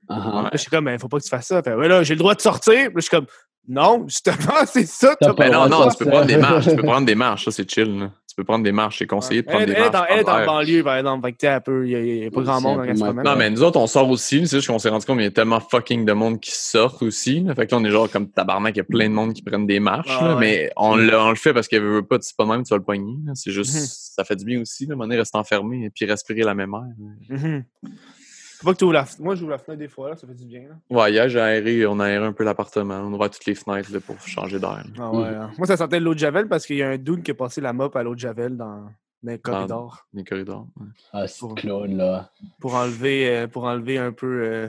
Là, je suis comme, il faut pas que tu fasses ça. Fait, ouais, là, j'ai le droit de sortir. Puis je suis comme, non, justement, c'est ça. T'as t'as pas Mais le non, non, tu peux prendre des marches. Tu peux prendre des marches, ça, c'est chill. là. Tu peux prendre des marches. C'est conseillé de prendre Elle, des elle est marches. en, elle est en banlieue, par exemple. Fait que, tu sais, il y a, pas grand monde un quand peu elle se moins- promène. Non, mais nous autres, on sort aussi. C'est juste qu'on s'est rendu compte qu'il y a tellement fucking de monde qui sortent aussi. là. Fait que là, on est genre comme tabarnak, il y a plein de monde qui prennent des marches. Ah là, ouais. Mais on le, on le fait parce qu'elle veut pas, c'est pas de même, tu vas le poigner. C'est juste, Mhm. ça fait du bien aussi. Là, à un moment donné, rester enfermé et puis respirer la même air. Faut que tu ouvres la fenêtre. Moi, j'ouvre la fenêtre des fois, là, ça fait du bien. Là. Ouais, hier, j'ai aéré, on a aéré un peu l'appartement. On a ouvert toutes les fenêtres là, pour changer d'air. Ah ouais, hein. Moi, ça sentait l'eau de Javel parce qu'il y a un dude qui a passé la mop à l'eau de Javel dans, dans les corridors. Les corridors. ouais. Ah, ce Pour- clown, là. Pour enlever, euh, pour enlever un peu. euh,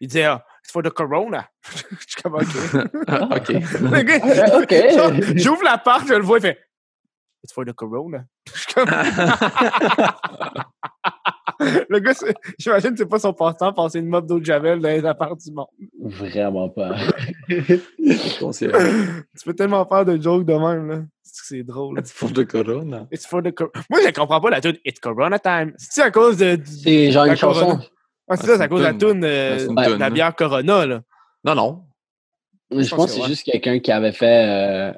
Il disait, ah, it's for the corona. je suis comme, ok. Ah, OK. Le Ah, ok. genre, J'ouvre la porte, je le vois, il fait, it's for the corona. Comme, le gars, j'imagine que c'est pas son passe-temps, passer une mop d'eau de Javel dans les apparts du monde. Vraiment pas. Tu peux tellement faire de jokes de même, là. C'est drôle. C'est pour le corona. It's for the cor- Moi, je comprends pas la tune It's Corona Time. C'est à cause de. C'est genre une chanson. Corona. Ah, c'est Ah, ça, c'est à cause de la toune. tune Ah, euh, de la hein. bière Corona, là. Non, non. Je pense que que c'est ouais. juste quelqu'un qui avait fait. euh,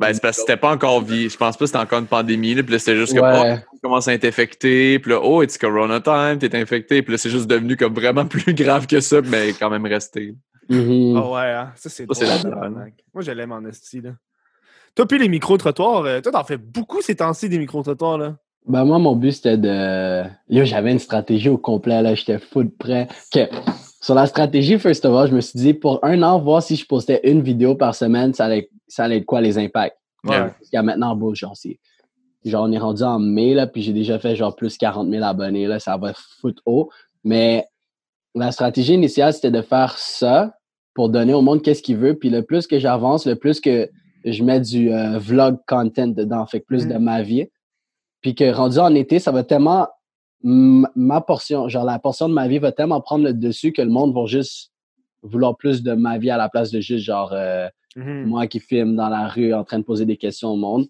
Ben, c'est parce que c'était pas encore vie. Je pense pas que c'était encore une pandémie. Là, puis là, c'était juste Ouais. oh, tu commences à être infecté. Puis là, oh, it's Corona time, t'es infecté. Puis là, c'est juste devenu comme vraiment plus grave que ça, mais quand même resté. mhm. Ah ouais, hein. ça c'est Ça, c'est drôle, la. Moi, je l'aime en esti, là. Toi, puis les micro-trottoirs, euh, toi, t'en fais beaucoup ces temps-ci des micro-trottoirs, là? Ben moi, mon but, c'était de... Yo, j'avais une stratégie au complet, là. J'étais fou de près. Que... Sur la stratégie, first of all, je me suis dit, pour un an, voir si je postais une vidéo par semaine, ça allait, ça allait être quoi les impacts? Ouais. Parce qu'à maintenant, beau, genre, c'est... Genre, on est rendu en mai, là, puis j'ai déjà fait, genre, plus 40 000 abonnés, là. Ça va foutre haut. Mais la stratégie initiale, c'était de faire ça pour donner au monde qu'est-ce qu'il veut. Puis le plus que j'avance, le plus que je mets du euh, vlog content dedans, fait plus Mm. de ma vie. Puis que rendu en été, ça va tellement ma portion, genre la portion de ma vie va tellement prendre le dessus que le monde va juste vouloir plus de ma vie à la place de juste genre euh, Mhm. moi qui filme dans la rue en train de poser des questions au monde.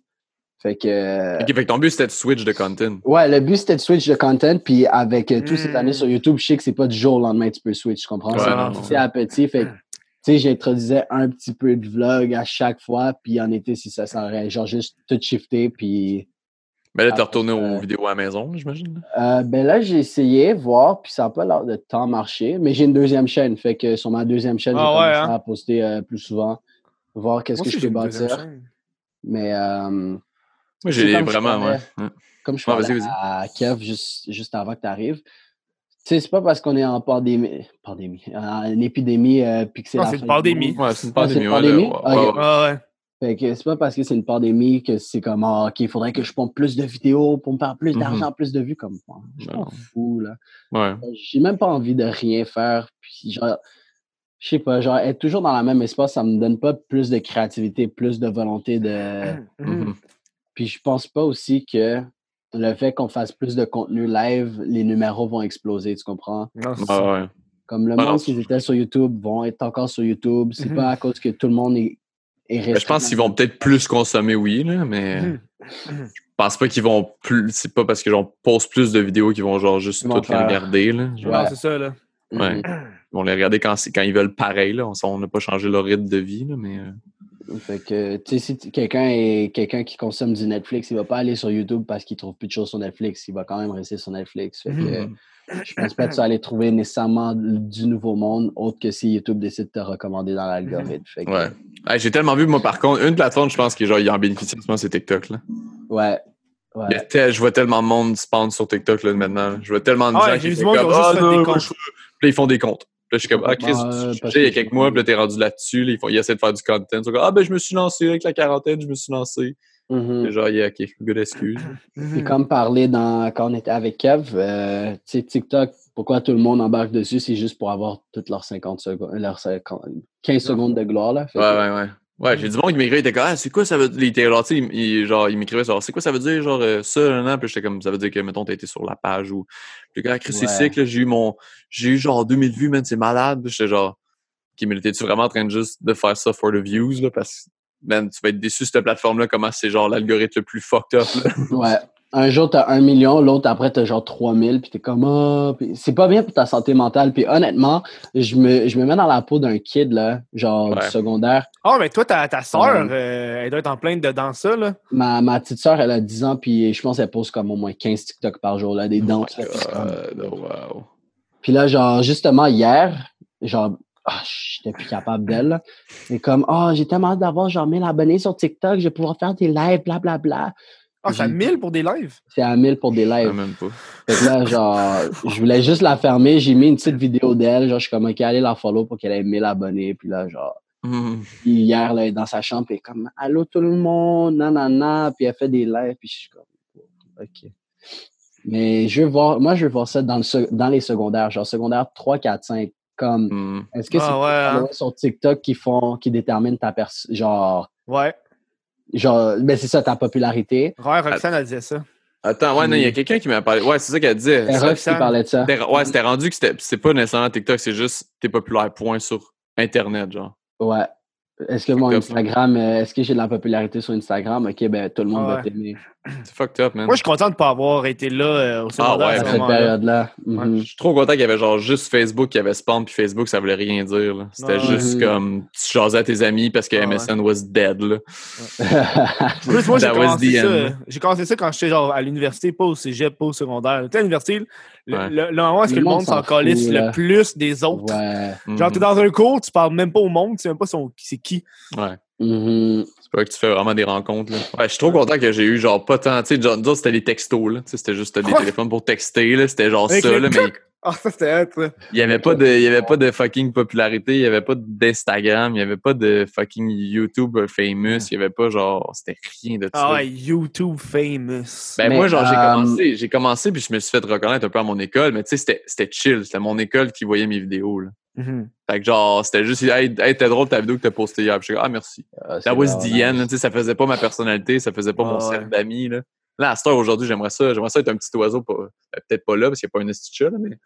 Fait que Ok, fait que ton but, c'était de switch de content. ouais, le but c'était de switch de content puis avec euh, tous ces Mm. années sur YouTube, je sais que c'est pas du jour au lendemain que tu peux switch, tu comprends? Ouais, C'est non, petit à petit, fait que, tu sais, j'introduisais un petit peu de vlog à chaque fois, puis en été, si ça s'aurait genre juste tout shifté, puis Mais là, t'es Ah, retourné euh, aux vidéos à la maison, j'imagine. Euh, ben là, j'ai essayé, voir, puis ça n'a pas l'air de tant marcher. Mais j'ai une deuxième chaîne, fait que sur ma deuxième chaîne, j'ai Ah ouais, commencé hein? à poster euh, plus souvent, voir qu'est-ce que je j'ai peux bâtir. Mais euh, Moi, j'ai comme je vraiment, ouais. parlais. ouais. comme je Ouais, parlais vas-y, vas-y. à Kev juste, juste avant que tu arrives, tu sais, c'est pas parce qu'on est en pandémie, pandémie, en épidémie, euh, puis que c'est Non, la c'est une pandémie. Ouais, c'est une Ah, c'est pandémie. une ouais, pandémie? ouais, ouais, ouais. Ah ouais. Fait que c'est pas parce que c'est une pandémie que c'est comme, ah, OK, il faudrait que je pompe plus de vidéos pour me faire plus Mhm. d'argent, plus de vues, comme, je Non. m'en fous, là. Ouais. J'ai même pas envie de rien faire. Puis genre, je sais pas, genre être toujours dans la même espace, ça me donne pas plus de créativité, plus de volonté de. Mhm. Puis je pense pas aussi que le fait qu'on fasse plus de contenu live, les numéros vont exploser, tu comprends? Non, Ouais, ouais. Comme le Ah non, monde qui était sur YouTube vont être encore sur YouTube. C'est Mhm. pas à cause que tout le monde est, Ben, je pense qu'ils vont peut-être plus consommer, oui, là, mais Mhm. je pense pas qu'ils vont plus. C'est pas parce que j'en pose plus de vidéos qu'ils vont genre juste toutes les regarder. Là. Genre, Non, Ouais. c'est ça, là. Ouais. Ils vont les regarder quand, c'est- quand ils veulent pareil. Là. On on n'a pas changé leur rythme de vie, là, mais. euh, Fait que, tu sais, si quelqu'un est quelqu'un qui consomme du Netflix, il va pas aller sur YouTube parce qu'il trouve plus de choses sur Netflix. Il va quand même rester sur Netflix. Fait que, Mhm. je pense pas que tu vas aller trouver nécessairement du nouveau monde, autre que si YouTube décide de te recommander dans l'algorithme. Que, Ouais. Hey, J'ai tellement vu, moi, par contre, une plateforme, je pense que genre, il en bénéficie en ce moment, c'est TikTok. Là. ouais. Ouais. Il y a tel- je vois tellement de monde spawn sur TikTok là, maintenant. Je vois tellement de Ah gens qui font comme, Ah, non, des comptes. Puis ils font des comptes. Là, je suis comme, ah, Chris, Ouais, tu sais, que avec c'est- moi, puis là, t'es rendu là-dessus. là, ils, font- ils essaient de faire du content. Ils sont comme, ah, ben, je me suis lancé avec la quarantaine, je me suis lancé. Mhm. Et Genre, yeah, ok, good excuse. Mhm. comme parler dans, quand on était avec Kev, euh, tu sais, TikTok, pourquoi tout le monde embarque dessus, c'est juste pour avoir toutes leurs 50 secondes, leurs 50 15 secondes de gloire. Là. Fait Ouais, que- ouais, ouais. Ouais, j'ai du monde qui m'écrivait, il était comme, ah, c'est quoi ça veut dire? Il était genre, tu sais, il, il- genre, il m'écrivait, genre, c'est quoi ça veut dire, genre, euh, ça, nan, nan? Puis j'étais comme, ça veut dire que, mettons, t'as été sur la page ou. Puis gars, Chris, Ouais. là, j'ai eu mon, j'ai eu genre 2000 vues, man, c'est malade. J'étais genre, ok, mais t'es-tu vraiment en train de juste de faire ça for the views, là? Parce que, man, tu vas être déçu cette plateforme-là, comment c'est genre l'algorithme le plus fucked up, là. Ouais. Un jour, t'as un million, l'autre, après, t'as genre 3000, puis t'es comme, ah, puis c'est pas bien pour ta santé mentale. Puis honnêtement, je me, je me mets dans la peau d'un kid, là, genre Ouais. du secondaire. Ah, mais toi, ta, ta soeur, Ouais. euh, elle doit être en pleine dedans ça, là. Ma, ma petite soeur, elle a 10 ans, puis je pense qu'elle pose comme au moins 15 TikTok par jour, là, des Oh danses. my là, puis comme- God, wow. Puis là, genre, justement, hier, genre, ah, j'étais plus capable d'elle. là. Et comme, oh, j'ai tellement hâte d'avoir genre 1000 abonnés sur TikTok, je vais pouvoir faire des lives, blablabla. Bla, bla. Ah, c'est à J'ai- 1000 pour des lives? C'est à 1000 pour des Ah, lives. même pas. Fait que là, genre, je voulais juste la fermer. J'ai mis une petite vidéo d'elle. Genre, je suis comme, OK, allez la follow pour qu'elle ait 1000 abonnés. Puis là, genre, puis hier, là, elle est dans sa chambre, puis elle est comme, allô tout le monde, nanana. Puis elle fait des lives. Puis je suis comme, OK. Mais je veux voir, moi, je veux voir ça dans, le, dans les secondaires, genre secondaire 3, 4, 5. Comme, Hmm. est-ce que c'est Ah ouais, tes hein. followers sur TikTok qui font, qui déterminent ta personne, genre, Ouais. Genre, ben c'est ça, ta popularité. Ouais, Roxane, elle disait ça. Attends, ouais, non, il y a quelqu'un qui m'a parlé. Ouais, c'est ça qu'elle disait. C'est Ça- Rox qui parlait de ça. c'était- Ouais, c'était rendu que c'était c'est pas nécessairement TikTok, c'est juste t'es populaire, point sur Internet, genre. Ouais. Est-ce que mon. Instagram, euh, est-ce que j'ai de la popularité sur Instagram? Ok, ben tout le monde Ah va ouais. t'aimer C'est fucked up, man. Moi, je suis content de ne pas avoir été là euh, au secondaire ouais, à à ce cette période-là. Mhm. Je suis trop content qu'il y avait genre juste Facebook qui avait spam, puis Facebook, ça voulait rien dire. là. C'était juste Mhm. comme tu jasais à tes amis parce que Ah ouais. MSN was dead. Là. En plus, moi, j'ai commencé, ça, euh, j'ai commencé ça quand j'étais genre à l'université, pas au cégep, pas au secondaire. Tu sais, à l'université, le, Ouais. le, le moment où est-ce que Le monde s'en calisse fout, le là. plus des autres. ouais. Genre, t'es Mhm. dans un cours, tu parles même pas au monde, tu sais même pas son, c'est qui. Ouais. Mhm. C'est pas que tu fais vraiment des rencontres. Là. Ouais, je suis trop content que j'ai eu genre pas tant. Tu sais, genre, nous c'était les textos. Là. C'était juste des Ouais. téléphones pour texter. là. C'était genre Avec ça. Là, mais Ah, ça, c'était ça. il y avait pas de, il y avait pas de fucking popularité. Il y avait pas d'Instagram. Il y avait pas de fucking YouTube famous. Il y avait pas genre. C'était rien de ça. Ah ouais, YouTube famous. Ben Mais, moi, genre, j'ai euh, commencé, j'ai commencé, puis je me suis fait reconnaître un peu à mon école, mais tu sais, c'était- c'était chill. C'était mon école qui voyait mes vidéos, là. Mhm. Fait que genre, c'était juste, hey, hey t'es drôle ta vidéo que t'as postée hier. Puis je suis ah, merci. Ah, That was vraiment the nice. end, là, tu sais, ça faisait pas ma personnalité, ça faisait pas Ah mon ouais. cercle d'amis, là. Là, à cette heure, aujourd'hui, j'aimerais ça, j'aimerais ça être un petit oiseau, ben, peut-être pas là, parce qu'il n'y a pas un chat, là, mais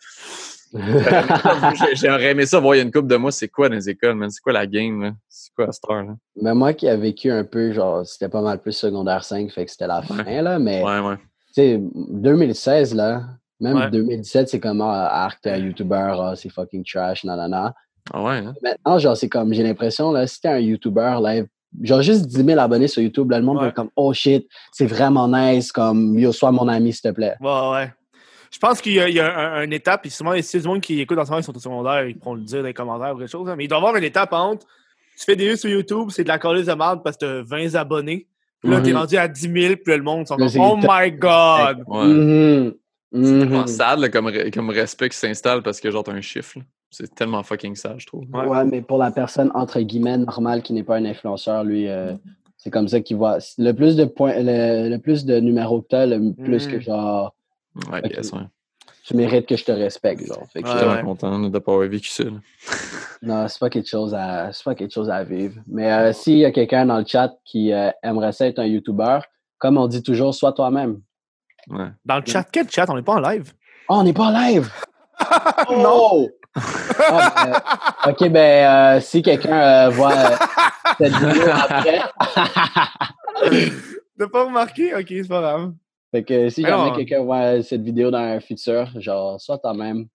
j'ai- j'aimerais aimé ça voir il y a une couple de mois, c'est quoi dans les écoles, man? C'est quoi la game, là? C'est quoi à cette heure, là? Mais moi qui a vécu un peu, genre, c'était pas mal plus secondaire 5, fait que c'était la fin, là, mais Ouais, ouais. tu sais, 2016, là, même Ouais. 2017, c'est comme, ah, Arc, t'es un YouTuber, ah, c'est fucking trash, nanana. Ah ouais, hein? Maintenant, genre, c'est comme, j'ai l'impression, là, si t'es un YouTuber, là, genre, juste 10 000 abonnés sur YouTube, là, le monde va Ouais. être comme, oh shit, c'est vraiment nice, comme, yo, sois mon ami, s'il te plaît. Ouais, ouais. Je pense qu'il y a, il y a un, une étape, puis souvent, si du monde qui écoute en ce moment, ils sont au secondaire, ils pourront le dire dans les commentaires ou quelque chose, hein, mais il doit y avoir une étape entre tu fais des vues sur YouTube, c'est de la colise de merde parce que t'as 20 abonnés. Puis là, t'es Mhm. rendu à 10 000, puis là, le monde sont comme Oh my god! Ouais. Mhm. C'est Mhm. tellement sad, là, comme, re- comme respect qui s'installe parce que genre, t'as un chiffre. C'est tellement fucking sad, je trouve. Ouais. Ouais. mais pour la personne, entre guillemets, normale qui n'est pas un influenceur, lui, euh, c'est comme ça qu'il voit. Le plus de points, le, le plus de numéros que t'as, le plus Mm. que genre, Ouais, Ok. yes, ouais. tu mérites que je te respecte, genre. Fait que Je Ouais, suis je- tellement content de pas avoir vécu ça. Non, c'est pas quelque chose à, c'est pas quelque chose à vivre. Mais euh, s'il y a quelqu'un dans le chat qui euh, aimerait ça être un YouTuber, comme on dit toujours, sois toi-même. Ouais. Dans le chat, quel chat? On n'est pas en live. Oh, on n'est pas en live! Non! Oh! Ah, ben, ok, ben, euh, si quelqu'un euh, voit euh, cette vidéo après, T'as pas remarqué? Ok, c'est pas grave. fait que si Mais jamais non. quelqu'un voit cette vidéo dans un futur, genre, sois toi-même,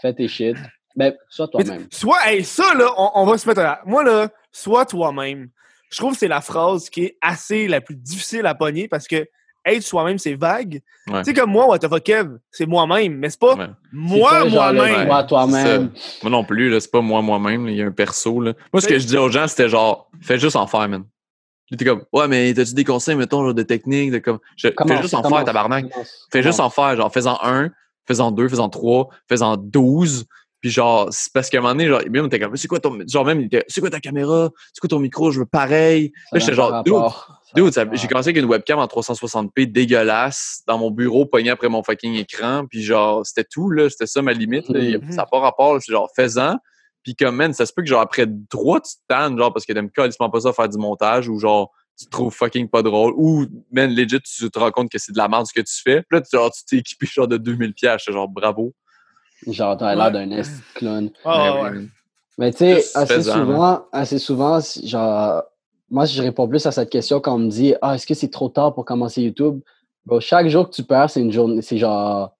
fais tes shit. Ben, sois toi-même. Soit, hey, ça, là, on, on va se mettre à. Moi, là, sois toi-même. Je trouve que c'est la phrase qui est assez la plus difficile à pogner parce que être soi-même, c'est vague. Ouais. Tu sais, comme moi, What the fuck, Kev, c'est moi-même, mais c'est pas Ouais. moi, moi-même. Sois toi-même. Moi non plus, là, c'est pas moi moi-même, il y a un perso. Là. Moi, ce que je dis aux gens, c'était genre, fais juste en faire, man. T'es comme, ouais, mais t'as-tu des conseils, mettons, genre, de technique, de comme. Je, fais juste en commence, faire, tabarnak. commence, Fais juste en faire, genre, fais-en un, fais-en deux, fais-en trois, fais-en douze. Puis genre, parce qu'à un moment donné, genre, même, t'es comme, c'est quoi ton. Genre, même, c'est quoi ta caméra? C'est quoi ton micro? Je veux pareil. Ça Là, j'étais genre, dude. Ça j'ai commencé avec une webcam en 360p dégueulasse dans mon bureau, pogné après mon fucking écran. Puis genre, c'était tout, là. C'était ça ma limite. là. Il y a- Mhm. Ça n'a pas rapport. C'est genre, fais-en. Puis comme, man, ça se peut que genre après trois, tu te tannes, genre, parce que t'aimes quasiment pas ça faire du montage ou genre, tu te trouves fucking pas drôle. Ou, man, legit, tu te rends compte que c'est de la merde ce que tu fais. Puis là, tu, genre, tu t'es équipé genre de 2000 pièces. genre, bravo. Genre, t'as l'air d'un esti de clown. Ah, Ben ouais. Mais tu sais, assez souvent, assez souvent, genre, moi, je réponds plus à cette question quand on me dit Ah, est-ce que c'est trop tard pour commencer YouTube? Bro, chaque jour que tu perds, c'est une journée, c'est genre.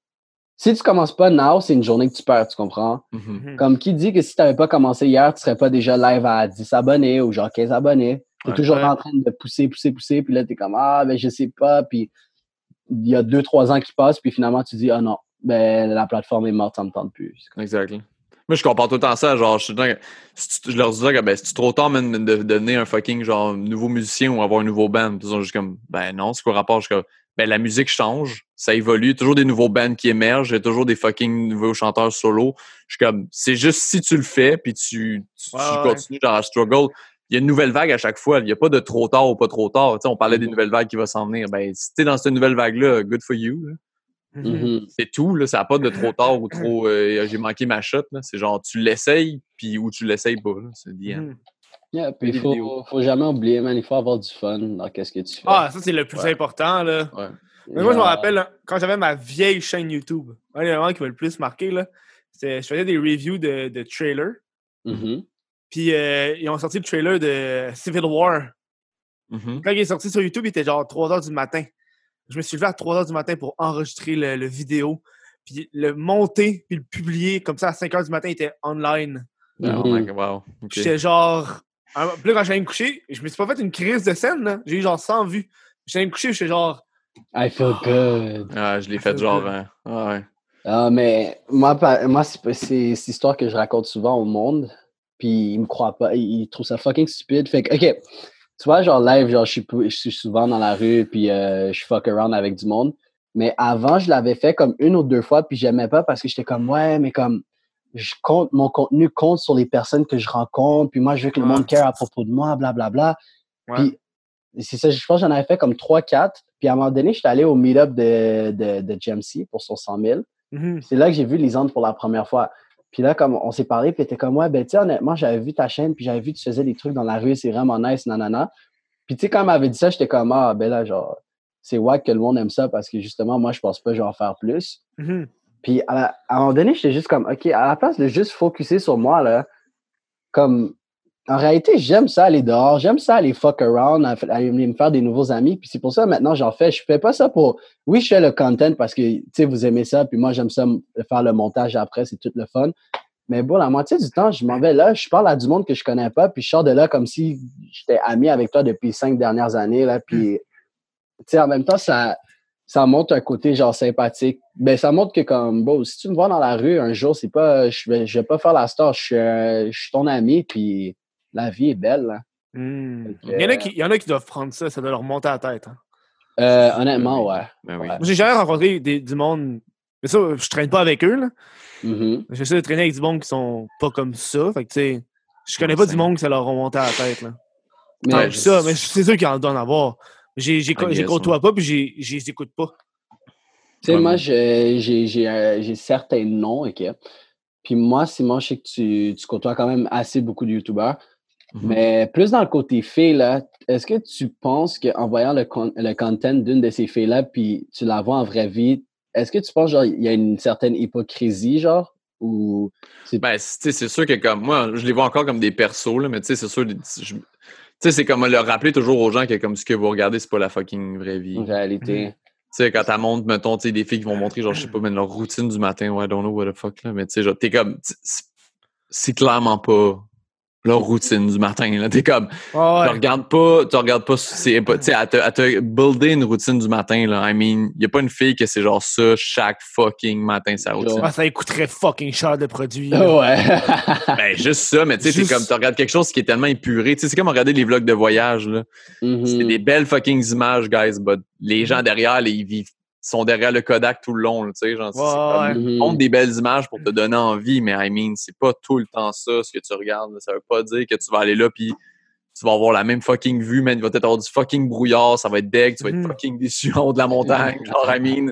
Si tu commences pas now, c'est une journée que tu perds, tu comprends? Mhm. Mhm. Comme qui dit que si tu n'avais pas commencé hier, tu serais pas déjà live à 10 abonnés ou genre 15 abonnés. Tu es toujours en train de pousser, pousser, pousser, puis là, tu es comme Ah, ben je sais pas, puis il y a deux, trois ans qui passent, puis finalement, tu dis Ah non, ben la plateforme est morte, ça me tente plus. Exactement. Moi, je compare tout le temps ça. Genre, je, je leur disais que ben, c'est trop tard man, de, de devenir un fucking genre nouveau musicien ou avoir un nouveau band. Puis ils sont juste comme ben non, c'est quoi le rapport? Je suis comme ben la musique change, ça évolue, toujours des nouveaux bands qui émergent, il y a toujours des fucking nouveaux chanteurs solo. Je suis comme c'est juste si tu le fais puis tu, tu, tu Ouais, ouais. continues dans la struggle, il y a une nouvelle vague à chaque fois. Il n'y a pas de trop tard ou pas trop tard. Tu sais, on parlait des Mhm. nouvelles vagues qui vont s'en venir. Ben, si t'es dans cette nouvelle vague-là, good for you. là. Mhm. Mhm. C'est tout. Là. Ça n'a pas de trop tard ou trop euh, j'ai manqué ma shot. là. C'est genre tu l'essayes, puis ou tu l'essayes pas. C'est end. Mhm. Yeah, il faut, faut jamais oublier, man, il faut avoir du fun dans qu'est-ce que tu fais. Ah, ça, c'est le plus Ouais. important, là. Ouais. Mais moi, je me rappelle, hein, quand j'avais ma vieille chaîne YouTube, un des moments qui m'a le plus marqué, là, c'était je faisais des reviews de, de trailers. mhm. Puis euh, ils ont sorti le trailer de Civil War. Mhm. Quand il est sorti sur YouTube, il était genre 3 h du matin. Je me suis levé à 3 h du matin pour enregistrer le, le vidéo, puis le monter, puis le publier. Comme ça, à 5 h du matin, il était online. Oh Mhm. my God, wow. J'étais genre. un- Puis là, quand j'allais me coucher, je me suis pas fait une crise de scène, là. J'ai eu genre 100 vues. J'allais me coucher, j'étais genre. I feel good. Ah, je l'ai fait genre. hein. Ah, ouais. Ah, mais moi, moi c'est c'est l'histoire que je raconte souvent au monde. Puis ils me croient pas. Ils trouvent ça fucking stupide. Fait que, OK, tu vois, genre live, genre, je suis, je suis souvent dans la rue, puis euh, je fuck around avec du monde. Mais avant, je l'avais fait comme une ou deux fois, puis j'aimais pas parce que j'étais comme, ouais, mais comme, je compte, mon contenu compte sur les personnes que je rencontre, puis moi, je veux que le monde care à propos de moi, blablabla. Ouais. Puis, c'est ça, je pense que j'en avais fait comme 3-4. Puis à un moment donné, j'étais allé au meet-up de, de, de GMC pour son 100 000. Mhm. C'est là que j'ai vu Lisande pour la première fois. Puis là, comme on s'est parlé, puis était comme, ouais, ben, tu sais, honnêtement, j'avais vu ta chaîne, puis j'avais vu que tu faisais des trucs dans la rue, c'est vraiment nice, nanana. Puis tu sais, quand elle m'avait dit ça, j'étais comme, ah, ben là, genre, c'est wack que le monde aime ça parce que justement, moi, je pense pas que je vais en faire plus. Mhm. Puis à, la- à un moment donné, j'étais juste comme, OK, à la place de juste focuser sur moi, là, comme, en réalité, j'aime ça aller dehors, j'aime ça aller fuck around, aller me faire des nouveaux amis. Puis c'est pour ça, maintenant, j'en fais. Je fais pas ça pour. Oui, je fais le content parce que, tu sais, vous aimez ça, puis moi, j'aime ça faire le montage après, c'est tout le fun. Mais bon, la moitié du temps, je m'en vais là, je parle à du monde que je connais pas, puis je sors de là comme si j'étais ami avec toi depuis cinq dernières années, là, puis, tu sais, en même temps, ça, ça montre un côté genre sympathique. Ben, ça montre que comme, bon, si tu me vois dans la rue un jour, c'est pas, je vais, je vais pas faire la star, je suis, euh, je suis ton ami, puis la vie est belle. là. Fait que, Il, y en a qui, il y en a qui doivent prendre ça, ça doit leur monter à la tête. hein. Euh, honnêtement, ouais. Ben oui. Ouais. J'ai jamais rencontré des- du monde. Mais ça, je traîne pas avec eux, là. Mhm. J'essaie de traîner avec du monde qui sont pas comme ça. Fait que, tu sais, je connais pas du monde que ça leur remonte à la tête, là. Mais Ouais, je- ça, mais c'est sûr qu'ils en donnent à voir. J'ai, côtoie pas, puis j'ai, j'ai les écoute pas. Tu sais, moi, mais- je- j'ai j'ai, euh, j'ai certains noms, OK? Puis moi, Simon, je sais que tu, tu côtoies quand même assez beaucoup de YouTubeurs. Mhm. Mais plus dans le côté fille, là, est-ce que tu penses qu'en voyant le, con- le content d'une de ces filles-là, puis tu la vois en vraie vie, est-ce que tu penses genre il y a une certaine hypocrisie, genre? Ou c'est Ben, c'est tu sais, c'est sûr que comme moi, je les vois encore comme des persos, là, mais tu sais, c'est sûr, je- tu sais, c'est comme leur rappeler toujours aux gens que comme ce que vous regardez, c'est pas la fucking vraie vie. en réalité? Tu sais, quand t'as montres, mettons, tu sais, des filles qui vont montrer, genre, je sais pas, mais leur routine du matin, ouais, I don't know what the fuck, là, mais tu sais, genre, t'es comme, c'est clairement pas leur routine du matin, là. T'es comme, Ah tu regardes pas, tu regardes pas, c'est pas, tu sais, à te, à te builder une routine du matin, là. I mean, y a pas une fille que c'est genre ça chaque fucking matin, sa routine. Ah, ça écouterait fucking cher de produits. là. ouais. Ben, juste ça, mais tu sais, c'est Juste- comme, tu regardes quelque chose qui est tellement épuré. Tu sais, c'est comme regarder les vlogs de voyage, là. Mhm. C'est des belles fucking images, guys, but les gens derrière, les, ils vivent, sont derrière le Kodak tout le long, tu sais, genre, Ouais, comme, ouais. ils montrent des belles images pour te donner envie, mais I mean, c'est pas tout le temps ça, ce que tu regardes, là. Ça veut pas dire que tu vas aller là, puis tu vas avoir la même fucking vue, mais il va peut-être avoir du fucking brouillard, ça va être deg, tu vas être Mhm. fucking déçu en haut de la montagne, genre, I mean.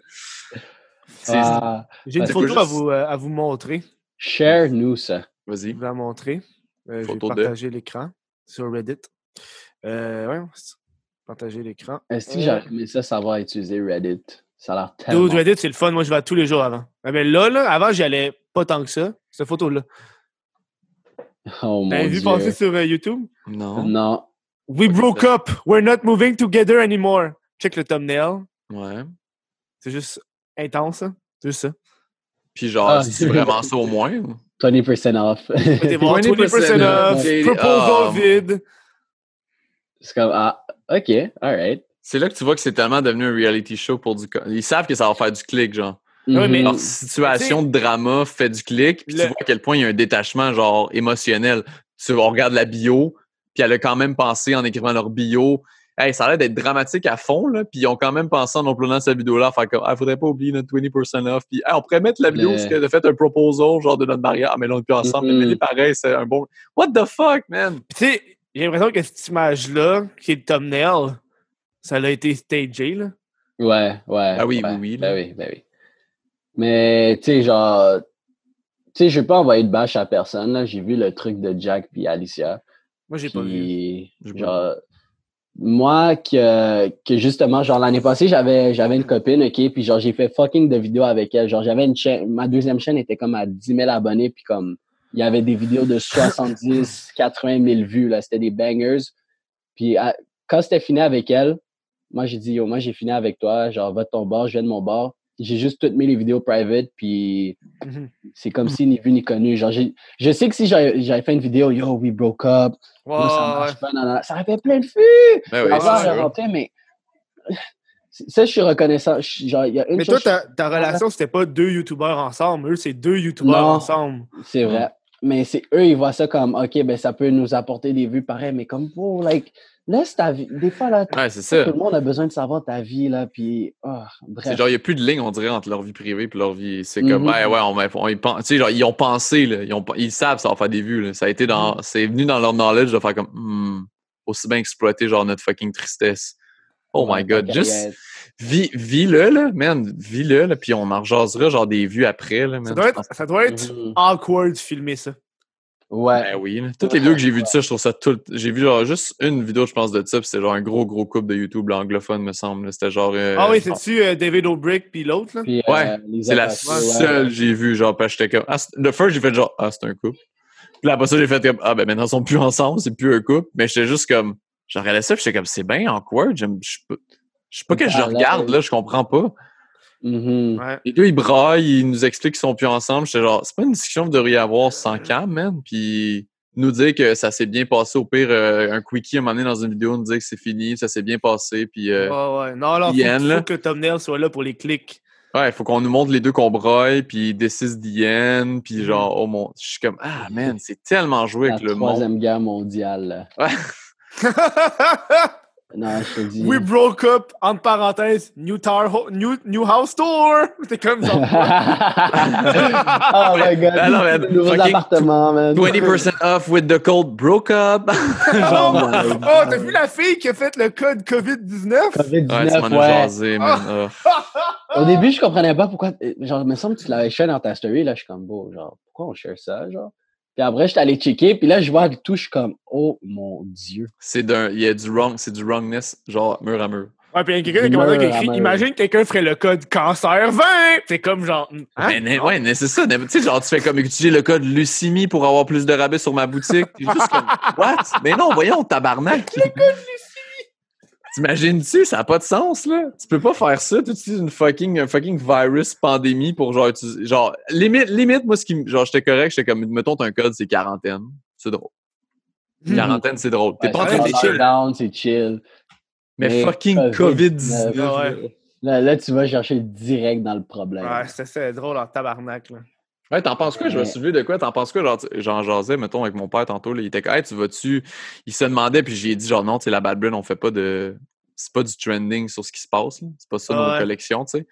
Ah, J'ai une photo à, vous, euh, à vous montrer. share-nous ça. Je Vas-y. vais la montrer. Euh, je vais de- partager l'écran sur Reddit. Euh, ouais, partager l'écran. Est-ce que Euh. j'aurais aimé ça savoir utiliser Reddit? Ça a l'air tellement... Dude, Reddit, c'est le fun. Moi, je vais tous les jours avant. Ah, Mais là, là, avant, j'y allais pas tant que ça. Cette photo-là. Oh mon T'avais vu passer sur euh, YouTube? Non. Non. We broke up. We're not moving together anymore. Check le thumbnail. Ouais. C'est juste intense, hein. C'est juste ça. Puis genre, Ah. c'est vraiment ça au moins? ou? 20% off. T'es bon, 20% 20% off. off. Proposal Ah. vide. C'est comme, ah, OK, alright. C'est là que tu vois que c'est tellement devenu un reality show pour du. Ils savent que ça va faire du clic, genre. Mais-. Leur situation de drama fait du clic, puis Le- tu vois à quel point il y a un détachement, genre, émotionnel. Tu, on regarde la bio, puis elle a quand même pensé en écrivant leur bio. Hey, ça a l'air d'être dramatique à fond, là, puis ils ont quand même pensé en uploadant cette vidéo-là, faire comme, ah, faudrait pas oublier notre 20% off, puis hey, on pourrait mettre la vidéo Mais- parce qu'elle a fait un proposal, genre, de notre mariage, Ah, mais là, on est plus ensemble, Mhm. mais pareil, c'est un bon. What the fuck, man? Tu sais, j'ai l'impression que cette image-là, qui est le thumbnail, ça a été stagé, là? Ouais, ouais. Ah oui, ouais. oui, oui, Ben oui, ben oui. Mais, tu sais, genre, tu sais, je vais pas envoyer de bâche à personne, là. J'ai vu le truc de Jack puis Alicia. Moi, j'ai pas vu. Genre, moi, que, que justement, genre, l'année passée, j'avais, j'avais une copine, OK, puis genre, j'ai fait fucking de vidéos avec elle. Genre, j'avais une chaîne, ma deuxième chaîne était comme à 10 000 abonnés, puis comme, il y avait des vidéos de 70, 80 000 vues, là. C'était des bangers. Puis, à- quand c'était fini avec elle, moi, j'ai dit, yo, moi, j'ai fini avec toi. Genre, va de ton bord, je viens de mon bord. J'ai juste toutes mis les vidéos private, puis Mhm. c'est comme si ni vu ni connu. Genre, je sais que si j'avais fait une vidéo, yo, we broke up, ça marche ouais. pas, non, non, ça aurait fait plein de vues. Ben oui, rentrée, mais ça, je suis reconnaissant. Je- Genre, il y a une Mais toi, ta, ta relation, c'était pas deux youtubeurs ensemble. Eux, c'est deux youtubeurs Non. ensemble. c'est vrai. Mais c'est eux, ils voient ça comme, OK, ben ça peut nous apporter des vues pareil, mais comme, oh, like, laisse ta vie. Des fois, là, Ouais, c'est ça. tout le monde a besoin de savoir ta vie, là, puis, oh, C'est bref. genre, il n'y a plus de ligne, on dirait, entre leur vie privée et leur vie. C'est comme, Mhm. ouais, ouais, on, on- ils pensent- tu sais, genre, ils ont pensé, là, ils, ont, ils savent ça va faire des vues. Là. Ça a été dans, c'est venu dans leur knowledge de faire comme, hmm, aussi bien exploiter, genre, notre fucking tristesse. Oh my god, juste carrière. vis- vis-le, là, man, vis-le, là, puis on en rejasera, genre, des vues après, là, man. Ça doit être, ça doit être Mhm. awkward de filmer ça. Ouais. Ben oui. Toutes les vidéos que j'ai vues de ça, je trouve ça tout. J'ai vu genre juste une vidéo, je pense, de ça, puis c'était genre un gros, gros couple de YouTube là, anglophone, me semble. C'était genre. euh, ah oui, c'est-tu euh, David O'Brick puis l'autre, là? Ouais, euh, les C'est la ouais. seule que j'ai vue, genre, parce que j'étais comme. Ah, le first, j'ai fait genre, ah, c'est un couple. Puis là, après ça, j'ai fait comme, ah, ben maintenant, ils sont plus ensemble, c'est plus un couple. Mais j'étais juste comme, je regardais ça, puis j'étais comme, c'est bien awkward. j'aime- Je sais pas, je sais pas que je regarde, ouais. là, je comprends pas. Ouais. Les deux, ils braillent, ils nous expliquent qu'ils sont plus ensemble. J'étais genre, c'est pas une discussion que vous devriez avoir sans cam, man. Puis nous dire que ça s'est bien passé. Au pire, euh, un quickie à un moment donné dans une vidéo, nous dire que c'est fini, ça s'est bien passé. Puis euh, Ouais, ouais. Non, non, faut, Ian, faut là. que le thumbnail soit là pour les clics. ouais, il faut qu'on nous montre les deux qu'on braille, puis décide d'Ian. Mm. Puis genre, oh mon. Je suis comme, ah man, c'est tellement joué La avec le monde. troisième guerre mondiale. là. Ouais. Non, je te dis. We broke up, entre parenthèses, new, tar ho- new, new house tour. T'es comme genre. oh my god. Non, non, nouveaux appartements, man. 20% off with the code broke up. oh, Oh oh, t'as vu la fille qui a fait le code COVID-19? ouais, tu COVID-19, m'en as ouais. jasé, man. Ah. Au début, je comprenais pas pourquoi. Genre, il me semble que tu l'avais share dans ta story. Là, je suis comme, beau, genre, pourquoi on share ça, genre? Puis après, j'étais allé checker. Puis là, je vois tout, je suis comme, oh mon Dieu. C'est d'un. Il y a du wrong, c'est du wrongness, genre mur à mur. Ouais, puis il y a quelqu'un qui a commenté, qui a écrit Imagine que quelqu'un ferait le code cancer 20. C'est comme genre. Hein? Mais, mais- ouais, mais c'est ça. Tu sais, genre, tu fais comme utiliser le code Lucimi pour avoir plus de rabais sur ma boutique. Juste comme, what? Mais non, voyons, tabarnak. Le code Lucimi. T'imagines-tu? Ça n'a pas de sens, là. Tu peux pas faire ça. Tu utilises une fucking, un fucking virus pandémie pour genre utiliser. Genre, limite, limite, moi, ce qui. me- Genre, j'étais correct, j'étais comme, mettons, ton code, c'est quarantaine. C'est drôle. Mhm. Quarantaine, c'est drôle. T'es Ouais, pas en c'est train de chill. c'est chill. Mais Mais fucking COVID-19. COVID-19. Ah ouais. Là, là, tu vas chercher direct dans le problème. Ouais, c'est- c'est drôle en tabarnak. Là. Ouais, t'en penses quoi? Je me souviens de quoi? T'en penses quoi? Genre, j'en jasais, mettons, avec mon père tantôt. Là, il était comme, hey, tu vas-tu? Il se demandait, puis j'ai dit, genre, non, tu sais, la Bad Brain, on fait pas de. C'est pas du trending sur ce qui se passe, là. C'est pas ça Ah nos ouais. collections, tu sais.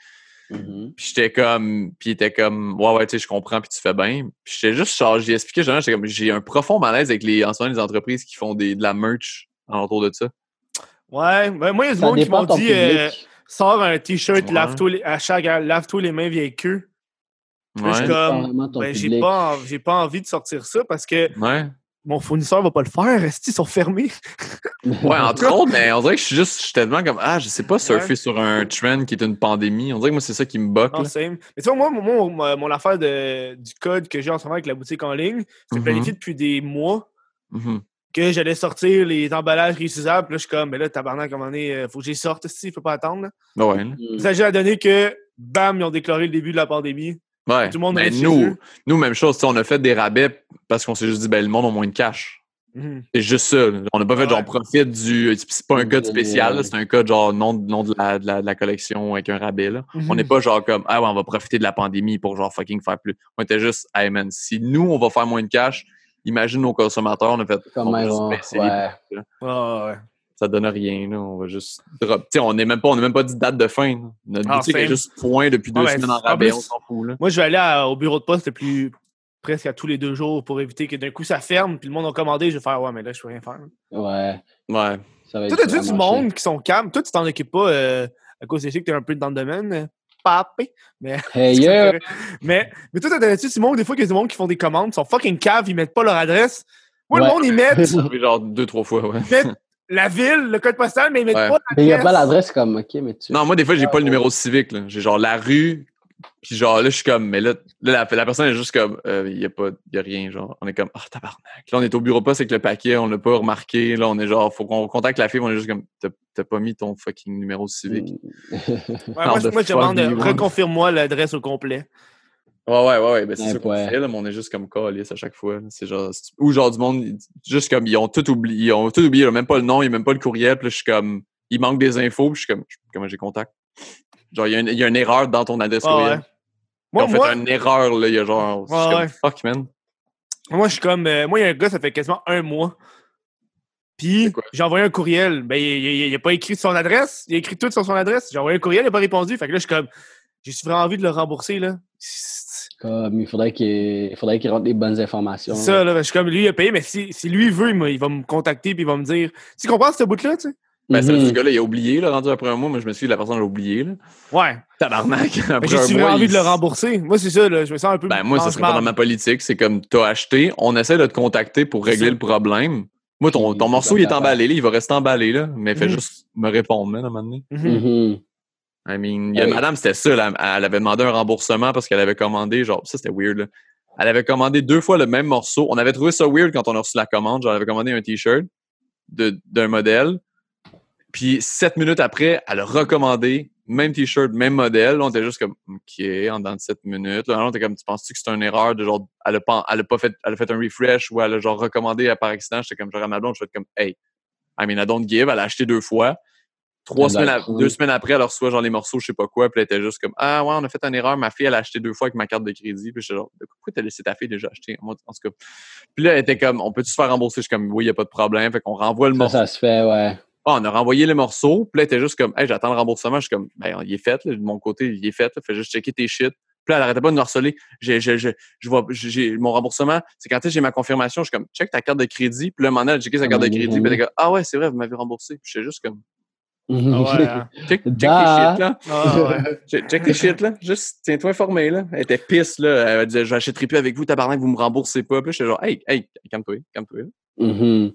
Mhm. Puis j'étais comme. Puis il était comme, ouais, ouais, tu sais, je comprends, puis tu fais bien. Puis j'étais juste, genre, j'ai expliqué, genre, j'étais comme, j'ai un profond malaise avec les, en ce moment, les entreprises qui font des, de la merch autour de ça. Ouais, ben, moi, il y a du monde qui m'ont dit euh. Sors un t-shirt, Ouais. lave-toi les, à chaque lave-toi les mains vieille queue. Je Ouais. comme, ben, j'ai pas, j'ai pas envie de sortir ça parce que Ouais. mon fournisseur va pas le faire. Est-ce qu'ils sont fermés? Ouais, entre autres, mais on dirait que je suis juste, je suis tellement comme, ah, je sais pas surfer sur un trend qui est une pandémie. On dirait que moi, c'est ça qui me boque, Non, là. same. Mais tu vois, moi, mon, mon, mon affaire de, du code que j'ai en ce moment avec la boutique en ligne, c'est Mhm. planifié depuis des mois Mhm. que j'allais sortir les emballages réutilisables. Puis là, je suis comme, mais là, tabarnak, à un moment donné, euh, faut que j'y sorte ici, il faut pas attendre. là. Ben ouais. Il s'agit à donner que, bam, ils ont déclaré le début de la pandémie. Ouais. Tout le monde mais nous, nous, même chose, on a fait des rabais parce qu'on s'est juste dit, ben, le monde a moins de cash. Mhm. C'est juste ça. On n'a pas fait Ouais. genre profite du. C'est pas un code De- spécial, là, c'est un code genre non, non de, la, de, la, de la collection avec un rabais. Là. On Mhm. n'est pas genre comme Ah ouais, on va profiter de la pandémie pour genre fucking faire plus. On était juste Hey man, si nous on va faire moins de cash, imagine nos consommateurs, on a fait on baisser les Ouais. ouais. Ça donne rien, là. On va juste drop. Tu sais, on n'est même pas, on n'a même pas dit date de fin. là. Notre Ah, boutique est juste point depuis deux Ah, ben, semaines en en rabais, plus- on s'en fout là. Moi, je vais aller à- au bureau de poste le plus presque à tous les deux jours pour éviter que d'un coup ça ferme, puis le monde a commandé, je vais faire ouais, mais là, je peux rien faire. Ouais. Ouais. Ça va être Toi, t'as-tu du monde qui sont calmes? Toi, tu t'en occupes pas euh, à cause des que t'es un peu dans le domaine. euh, Papé. Mais. Hey, yeah. mais, mais toi, t'as-tu du monde, des fois, qu'il y a du monde qui font des commandes, ils sont fucking caves, ils mettent pas leur adresse. Moi, Ouais. le monde, ils mettent, genre deux, trois fois, ouais. ils mettent la ville, le code postal, mais ils mettent Ouais. pas Mais il n'y a pas l'adresse. l'adresse comme, OK, mais tu. Non, moi, des fois, j'ai pas le numéro civique. là. J'ai genre la rue, puis genre là, je suis comme, mais là, là, la, la personne est juste comme, euh, il y a pas, y a rien, genre. On est comme, ah, tabarnak. Là, on est au bureau poste avec le paquet, on l'a pas remarqué. Là, on est genre, faut qu'on contacte la fille, on est juste comme, t'as t'as pas mis ton fucking numéro civique. Ouais, moi, moi, je demande, euh, reconfirme-moi l'adresse au complet. Ouais, ouais, ouais, ouais. Ben, c'est ça qu'on fait, là, mais on est juste comme calice à chaque fois. C'est genre, ou genre du monde, ils- juste comme, ils ont tout oublié, ils ont tout oublié, là, même pas le nom, ils ont même pas le courriel, puis là, je suis comme, il manque des infos, puis je suis comme, comment j'ai contact? Genre, il y, a une- il y a une erreur dans ton adresse Ouais, courriel. ouais. Ils Moi, ont fait moi, une erreur, là, il y a genre, je suis Ouais, comme, ouais. fuck, man. moi, je suis comme. euh, moi, il y a un gars, ça fait quasiment un mois. Puis, j'ai envoyé un courriel. Ben, il, il- il a pas écrit son adresse. Il a écrit tout sur son adresse. J'ai envoyé un courriel, il n'a pas répondu. Fait que là, je suis comme. J'ai vraiment envie de le rembourser, là. Comme, il faudrait qu'il il faudrait qu'il rentre les bonnes informations. ça, là. Je suis comme, lui, il a payé, mais si, si lui veut, il, va me contacter puis il va me dire. Tu comprends ce bout-là, tu sais? Ben, c'est Mhm. ce gars-là, il a oublié, là, rendu après un mois, mais je me suis dit, la personne l'a oublié, là. Ouais. Tabarnak. Après j'ai vraiment envie il- de le rembourser? Moi, c'est ça, là. Je me sens un peu. Ben, moi, ça serait pas dans ma politique. C'est comme, t'as acheté, on essaie de te contacter pour régler le problème. Moi, ton, ton morceau, il est emballé, là, il va rester emballé, là. Mais fais Mhm. juste me répondre, man, à un moment donné. Mhm. Mhm. I mean, il y a Ouais. madame, c'était ça, là, elle avait demandé un remboursement parce qu'elle avait commandé, genre, ça c'était weird, là. Elle avait commandé deux fois le même morceau. On avait trouvé ça weird quand on a reçu la commande. Genre, elle avait commandé un t-shirt d'un modèle. Puis, sept minutes après, elle a recommandé, même t-shirt, même modèle. Là, on était juste comme, OK, en dans de sept minutes. Là, on était comme, tu penses-tu que c'est une erreur de genre, elle a pas, elle a pas fait, elle a fait un refresh ou elle a genre recommandé par accident? J'étais comme, genre, à ma blonde, je fais comme, hey, I mean, I don't give. Elle a acheté deux fois. Trois semaines, à- deux semaines après, elle reçoit genre les morceaux, je sais pas quoi, puis elle était juste comme Ah ouais, on a fait une erreur, ma fille, elle a acheté deux fois avec ma carte de crédit. Puis j'étais genre, pourquoi t'as laissé ta fille déjà acheter? En tout cas. Puis là, elle était comme On peut-tu se faire rembourser? Je suis comme Oui, y a pas de problème. Fait qu'on renvoie le Ça, morceau. ça se fait, ouais. Ah, on a renvoyé les morceaux. Puis là, elle était juste comme Hey, j'attends le remboursement. Je suis comme Ben, il est fait, là. de mon côté, il est fait. là. Fais juste checker tes shit. Puis là, elle arrêtait pas de nous harceler. J'ai, j'ai, j'ai, je vois, j'ai, mon remboursement, c'est quand j'ai ma confirmation, je suis comme, check ta carte de crédit. Puis là, maintenant, elle a checké sa Ah, carte de crédit. Puis elle comme, ah ouais, c'est vrai, vous m'avez remboursé. Puis j'étais juste comme, Ah ouais, hein. check, check tes Da. shit, là. Ah ouais. Check, check tes shit, là. Juste, tiens-toi informé, là. Elle était pisse, là. Elle disait, j'achèterai plus avec vous, tabarnak, vous me remboursez pas. Puis là, j'étais genre, hey, hey, calme-toi, calme-toi. Mhm.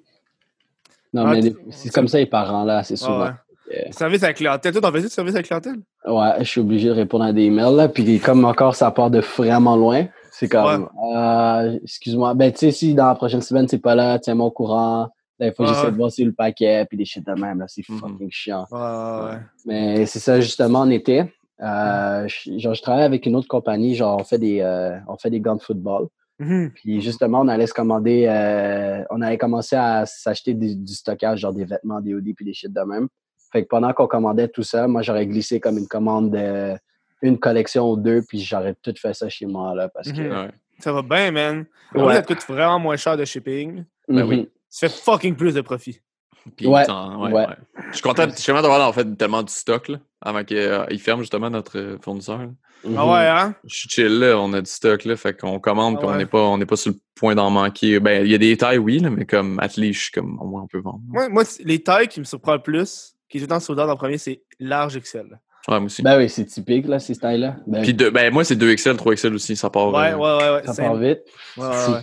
Non, Ah, mais les- c'est comme ça les parents, là, c'est Ah souvent. ouais. Yeah. Service à la clientèle. Toi, t'en fais du service à la clientèle? Ouais, je suis obligé de répondre à des emails, là. Puis comme encore, ça part de vraiment loin. C'est comme, euh, excuse-moi. Ben, tu sais, si dans la prochaine semaine, c'est pas là, tiens-moi au courant. Là, il faut que Ouais, j'essaie de voir si le paquet, puis des shit de même, là. C'est Mhm. fucking chiant. Ouais, ouais, ouais. Mais c'est ça, justement, en été. Euh, je, genre, je travaille avec une autre compagnie, genre, on fait des, euh, on fait des gants de football. Mhm. Puis justement, on allait se commander, euh, on allait commencer à s'acheter du, du stockage, genre des vêtements, des hoodies, puis des shit de même. Fait que pendant qu'on commandait tout ça, moi, j'aurais glissé comme une commande de une collection ou deux, puis j'aurais tout fait ça chez moi, là, parce que... Mhm. Ouais. Ça va bien, man. Ouais. Ça te coûte vraiment moins cher de shipping. Ben oui. Tu fais fucking plus de profit. Puis, Ouais, ouais, ouais. ouais. Je suis content, je suis content d'avoir en fait tellement du stock, là, avant qu'il ferme justement notre euh, fournisseur. là. Mhm. Ah ouais, hein? Je suis chill, là, on a du stock, là, fait qu'on commande, Ah puis on n'est pas, on n'est pas sur le point d'en manquer. Ben, il y a des tailles, oui, là, mais comme, at least, je suis comme, au moins, on peut vendre. Moi, les tailles qui me surprennent le plus, qui est tout le temps sold out en premier, c'est large Excel. Ouais, moi aussi. Ben oui, c'est typique, là, ces styles-là. Ben, Puis, deux- ben, moi, c'est 2XL, 3XL aussi, ça part. Ouais, euh, ouais, ouais, ouais. ça part vite. Ouais, ouais, ouais.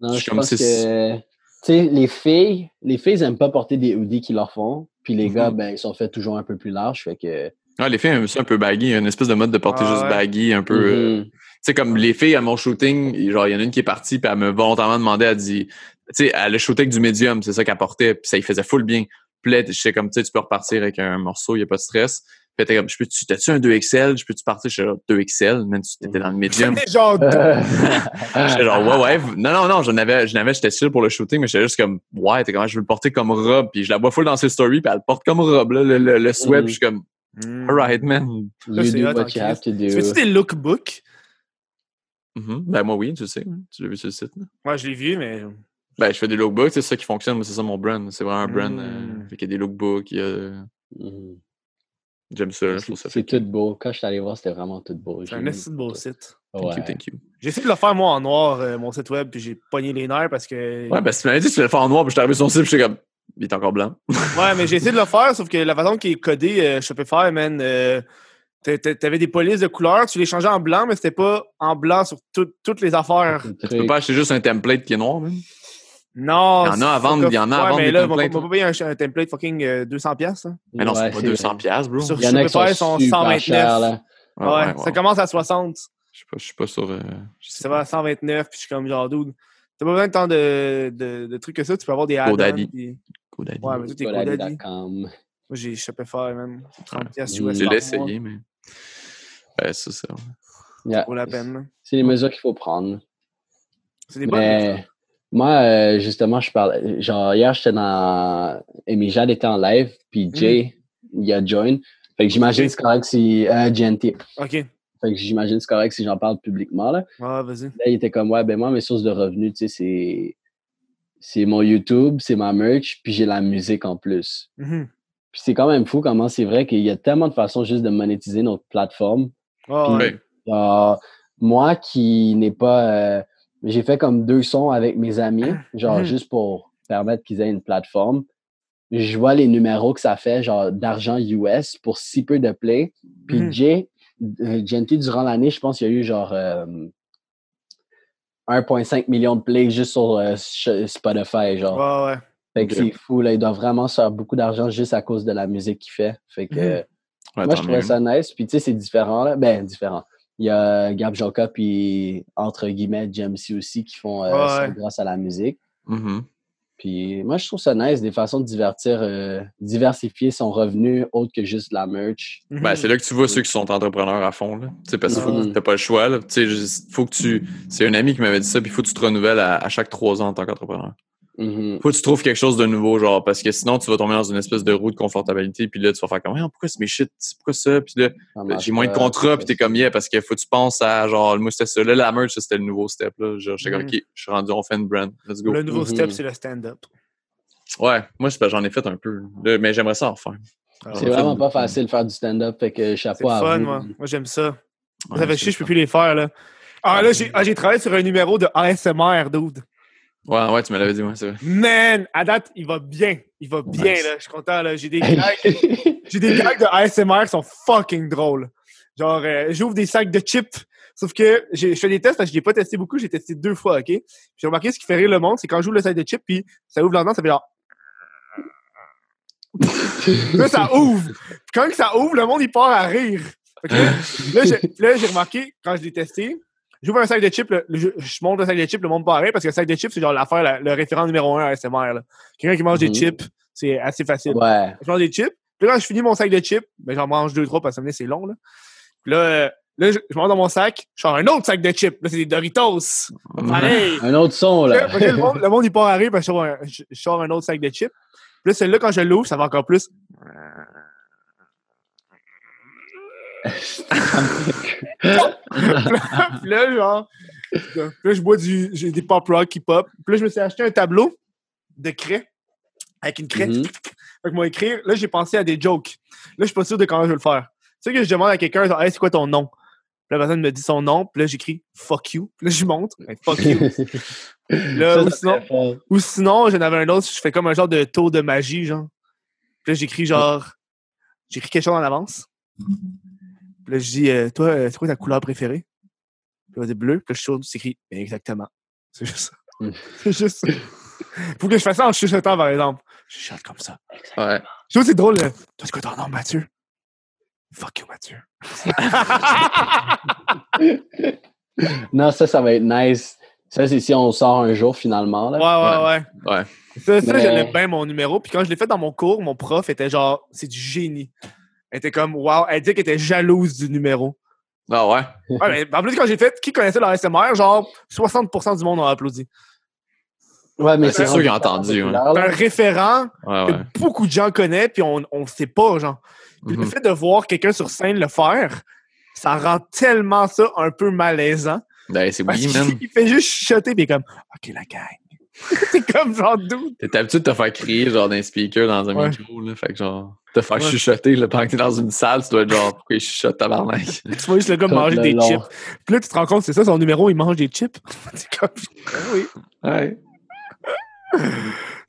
Non, Je je suis comme pense si- que... Tu sais, les filles, les filles n'aiment pas porter des hoodies qui leur font. Puis les Mhm. gars, ben, ils sont faits toujours un peu plus larges. Fait que... Ouais, les filles aiment ça un peu baggy, il y a une espèce de mode de porter Ah juste ouais. baggy, un peu. euh, Mhm. Tu sais, comme les filles à mon shooting, genre, il y en a une qui est partie, puis elle m'a volontairement demandé, elle dit, tu sais, elle a shooté avec du médium, c'est ça qu'elle portait, puis ça lui faisait full bien. Puis là, je sais comme, tu sais, tu peux repartir avec un morceau, il n'y a pas de stress. Puis comme, je peux-tu, t'as-tu un 2XL? Je peux-tu partir? Je suis genre, 2XL, même tu étais dans le médium. Mais genre, J'étais genre, ouais, ouais. Non, non, non, j'en avais, je n'avais, j'étais chill pour le shooting, mais j'étais juste comme, ouais, t'es comment, je veux le porter comme robe. Puis je la vois full dans ses stories, puis elle le porte comme robe, là, le, le, le sweat. Puis je suis comme, Hmm. alright, man. You c'est do hot en what you have to Tu do. fais-tu des lookbooks? Mhm. Ben, moi, oui, tu le sais, hein. tu l'as vu sur le site. là. Moi, je l'ai vu, mais. Ben, je fais des lookbooks, c'est ça qui fonctionne, moi, c'est ça mon brand. C'est vraiment un brand. Mm. Euh, fait qu'il y a des lookbooks, il y a. Mhm. J'aime ça, je trouve ça C'est tout beau. Quand je suis allé voir, c'était vraiment tout beau. C'est un assez beau site. Thank you, Ouais. thank you. J'ai essayé de le faire moi en noir, euh, mon site web, puis j'ai pogné les nerfs parce que. Ouais, ben si tu m'avais dit que tu le faire en noir, puis je suis arrivé sur son site, puis j'étais comme, il est encore blanc. Ouais, mais j'ai essayé de le faire, sauf que la façon qui est codé euh, Shopify, man, euh, t'a- t'a- t'avais des polices de couleurs, tu les changeais en blanc, mais c'était pas en blanc sur tout- toutes les affaires. Le Tu peux pas acheter juste un template qui est noir, même. Non. Il y en a à vendre, il y en a à ouais, vendre mais des là, on va pas- on va pas payer un, template fucking euh, 200$. piastres, hein. Mais non, c'est Ouais, pas c'est 200 vrai. piastres, bro. Sur Il y en a qui Shopify, sont ils sont super 129. chers, là. Ouais, ouais, ça ouais. commence à 60. Je sais pas, je suis pas sur. euh, je sais Ça va à 129, puis je suis comme genre, dude. T'as pas besoin de tant de, de, de trucs que ça, tu peux avoir des add-ons. GoDaddy. puis- GoDaddy. Ouais, mais tout est GoDaddy. Moi, j'ai Shopify, man. C'est 30$ piastres Mm. US J'ai par mois. essayé, mais. Ouais, c'est ça. Yeah. Vaut la peine. C'est les mesures qu'il faut prendre. C'est des bonnes Mais mesures. Moi, euh, justement, je parle. Genre, hier, j'étais dans. Amy Jade était en live, puis Jay, il a join. Fait que j'imagine que c'est correct si. Euh, GNT. Ok. Fait que j'imagine que c'est correct si j'en parle publiquement, là. Ouais, vas-y. Là, il était comme, ouais, ben moi, mes sources de revenus, tu sais, c'est. C'est mon YouTube, c'est ma merch, puis j'ai la musique en plus. Mhm. Puis c'est quand même fou comment c'est vrai qu'il y a tellement de façons juste de monétiser notre plateforme. Puis, ouais. Moi qui n'ai pas. euh, j'ai fait comme deux sons avec mes amis, genre Mhm. juste pour permettre qu'ils aient une plateforme. Je vois les numéros que ça fait, genre d'argent US pour si peu de play. Puis Mhm. Jay, euh, durant l'année, je pense qu'il y a eu genre euh, 1,5 million de plays juste sur euh, Spotify. Genre. Ouais, ouais. Fait que c'est fou, là. Il doit vraiment se faire beaucoup d'argent juste à cause de la musique qu'il fait. Fait que. Euh, Ouais, moi, je trouvais mieux. ça nice. Puis, tu sais, c'est différent. Là. Ben, différent. Il y a Gab Joka puis, entre guillemets, Jamesy aussi qui font euh, Ouais, ça grâce à la musique. Mhm. Puis, moi, je trouve ça nice, des façons de divertir, euh, diversifier son revenu autre que juste la merch. Mhm. Ben, c'est là que tu vois ceux qui sont entrepreneurs à fond. Là. Tu sais, Parce que t'as pas le choix. Là. Tu sais, juste- faut que tu. C'est un ami qui m'avait dit ça, puis il faut que tu te renouvelles à, à chaque trois ans en tant qu'entrepreneur. Mhm. Faut que tu trouves quelque chose de nouveau, genre, parce que sinon, tu vas tomber dans une espèce de roue de confortabilité, puis là, tu vas faire comme, Ah, pourquoi c'est mes shit, pourquoi ça, puis là, marche j'ai moins de contrats, puis t'es comme, yeah, parce qu'il faut que tu penses à, genre, moi, c'était ça. Là, la merch, c'était le nouveau step, là. Genre, j'étais comme, Mhm. ok, je suis rendu, on fait une brand, let's go. Le nouveau Mhm. step, c'est le stand-up. Ouais, moi, que j'en ai fait un peu, là, mais j'aimerais ça en refaire. Ah, C'est vraiment pas facile de faire du stand-up, fait que chapeau à fun, vous. moi. Moi, j'aime ça. Ouais, ça fait c'est chier, je peux plus les faire, là. Ah, là, j'ai ah, j'ai travaillé sur un numéro de ASMR, dude. Ouais, ouais, tu me l'avais dit, ouais, c'est vrai. Man, à date, il va bien. Il va bien, Nice. là. Je suis content, là. J'ai des gags, j'ai des gags de ASMR qui sont fucking drôles. Genre, euh, j'ouvre des sacs de chips. Sauf que j'ai- je fais des tests parce que je l'ai pas testé beaucoup. J'ai testé deux fois, OK? J'ai remarqué ce qui fait rire le monde, c'est quand j'ouvre le sac de chips, puis ça ouvre lentement, ça fait genre... là, ça ouvre. Puis quand que ça ouvre, le monde, il part à rire. Là, là, puis là, j'ai remarqué, quand je l'ai testé, j'ouvre un sac de chips, le- je, je monte le sac de chips, le monde rire, parce que le sac de chips, c'est genre l'affaire, la- le référent numéro un à SMR. Quelqu'un qui mange des Mhm. chips, c'est assez facile. Ouais. Je mange des chips. Puis là, quand je finis mon sac de chips, ben, j'en mange deux, trois parce que c'est long. Là, puis là, là je, je mange dans mon sac, je sors un autre sac de chips. Là, c'est des Doritos. Pareil. Un autre son, Là, le, monde, le monde, il part rire parce que je sors un, je, je sors un autre sac de chips. Puis là, celle-là, quand je l'ouvre, ça va encore plus. Puis là, genre, puis là, je bois du, j'ai des pop rock qui pop. Puis là, je me suis acheté un tableau de craie avec une craie. Mhm. Fait que moi, écrire, là, j'ai pensé à des jokes. Là, je suis pas sûr de comment je vais le faire. Tu sais que je demande à quelqu'un, genre, hey, c'est quoi ton nom? Puis la personne me dit son nom, puis là, j'écris fuck you. Puis là, je montre, Ben, fuck you. Là, Ça, ou sinon, ou sinon, j'en avais un autre, je fais comme un genre de tour de magie, genre. Puis là, j'écris genre. J'écris quelque chose en avance. Puis là, je dis, euh, toi, euh, c'est quoi ta couleur préférée? Puis là, c'est bleu. Puis là, je tourne, c'est écrit, exactement. C'est juste ça. Mm. c'est juste ça. Faut que je fasse ça en chuchotant, par exemple. Je chuchote comme ça. Ouais. Je trouve que c'est drôle. là. Toi, c'est quoi ton nom, Mathieu? Fuck you, Mathieu. Non, ça, ça va être nice. Ça, c'est si on sort un jour, finalement. Ouais, Là. ouais, ouais. Ouais. Ça, ça Mais- j'aimais bien mon numéro. Puis quand je l'ai fait dans mon cours, mon prof était genre, c'est du génie. Elle était comme, wow, elle dit qu'elle était jalouse du numéro. Ah ouais? Ouais, mais en plus, quand j'ai fait, qui connaissait le SMR, genre 60% du monde ont applaudi. Ouais, mais C'est sûr qu'ils ont rendu entendu, un référent Ouais, que beaucoup de gens connaissent, puis on ne sait pas, genre. Puis le Mhm. fait de voir quelqu'un sur scène le faire, ça rend tellement ça un peu malaisant. Ben, c'est oui, qu'il il fait juste chuchoter, puis il est comme, OK, la gang. c'est comme genre d'où. T'es habitué de te faire crier genre d'un speaker dans un Ouais. micro, là. Fait que genre, te faire Ouais. chuchoter, là, pendant que t'es dans une salle, tu dois être genre, pourquoi il chuchote tabarnak? Tu vois juste le gars manger le des long. chips. Puis là, tu te rends compte, c'est ça son numéro, il mange des chips. c'est comme. Ah oui. Ouais.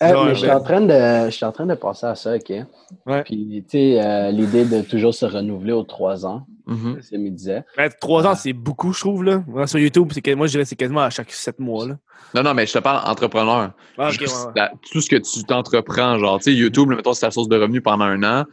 Genre, mais je suis ben- en train de, je suis en train de penser à ça, ok? Ouais. Puis tu sais, euh, l'idée de toujours se renouveler aux trois ans, C'est me disait. Ben, trois ans, c'est beaucoup, je trouve. Là. Sur YouTube, moi, je dirais que c'est quasiment à chaque sept mois. Là. Non, non, mais je te parle entrepreneur. Ah, ok, Juste ouais, ouais. la- tout ce que tu t'entreprends, genre, tu sais, YouTube, là, mettons, c'est ta source de revenus pendant un an.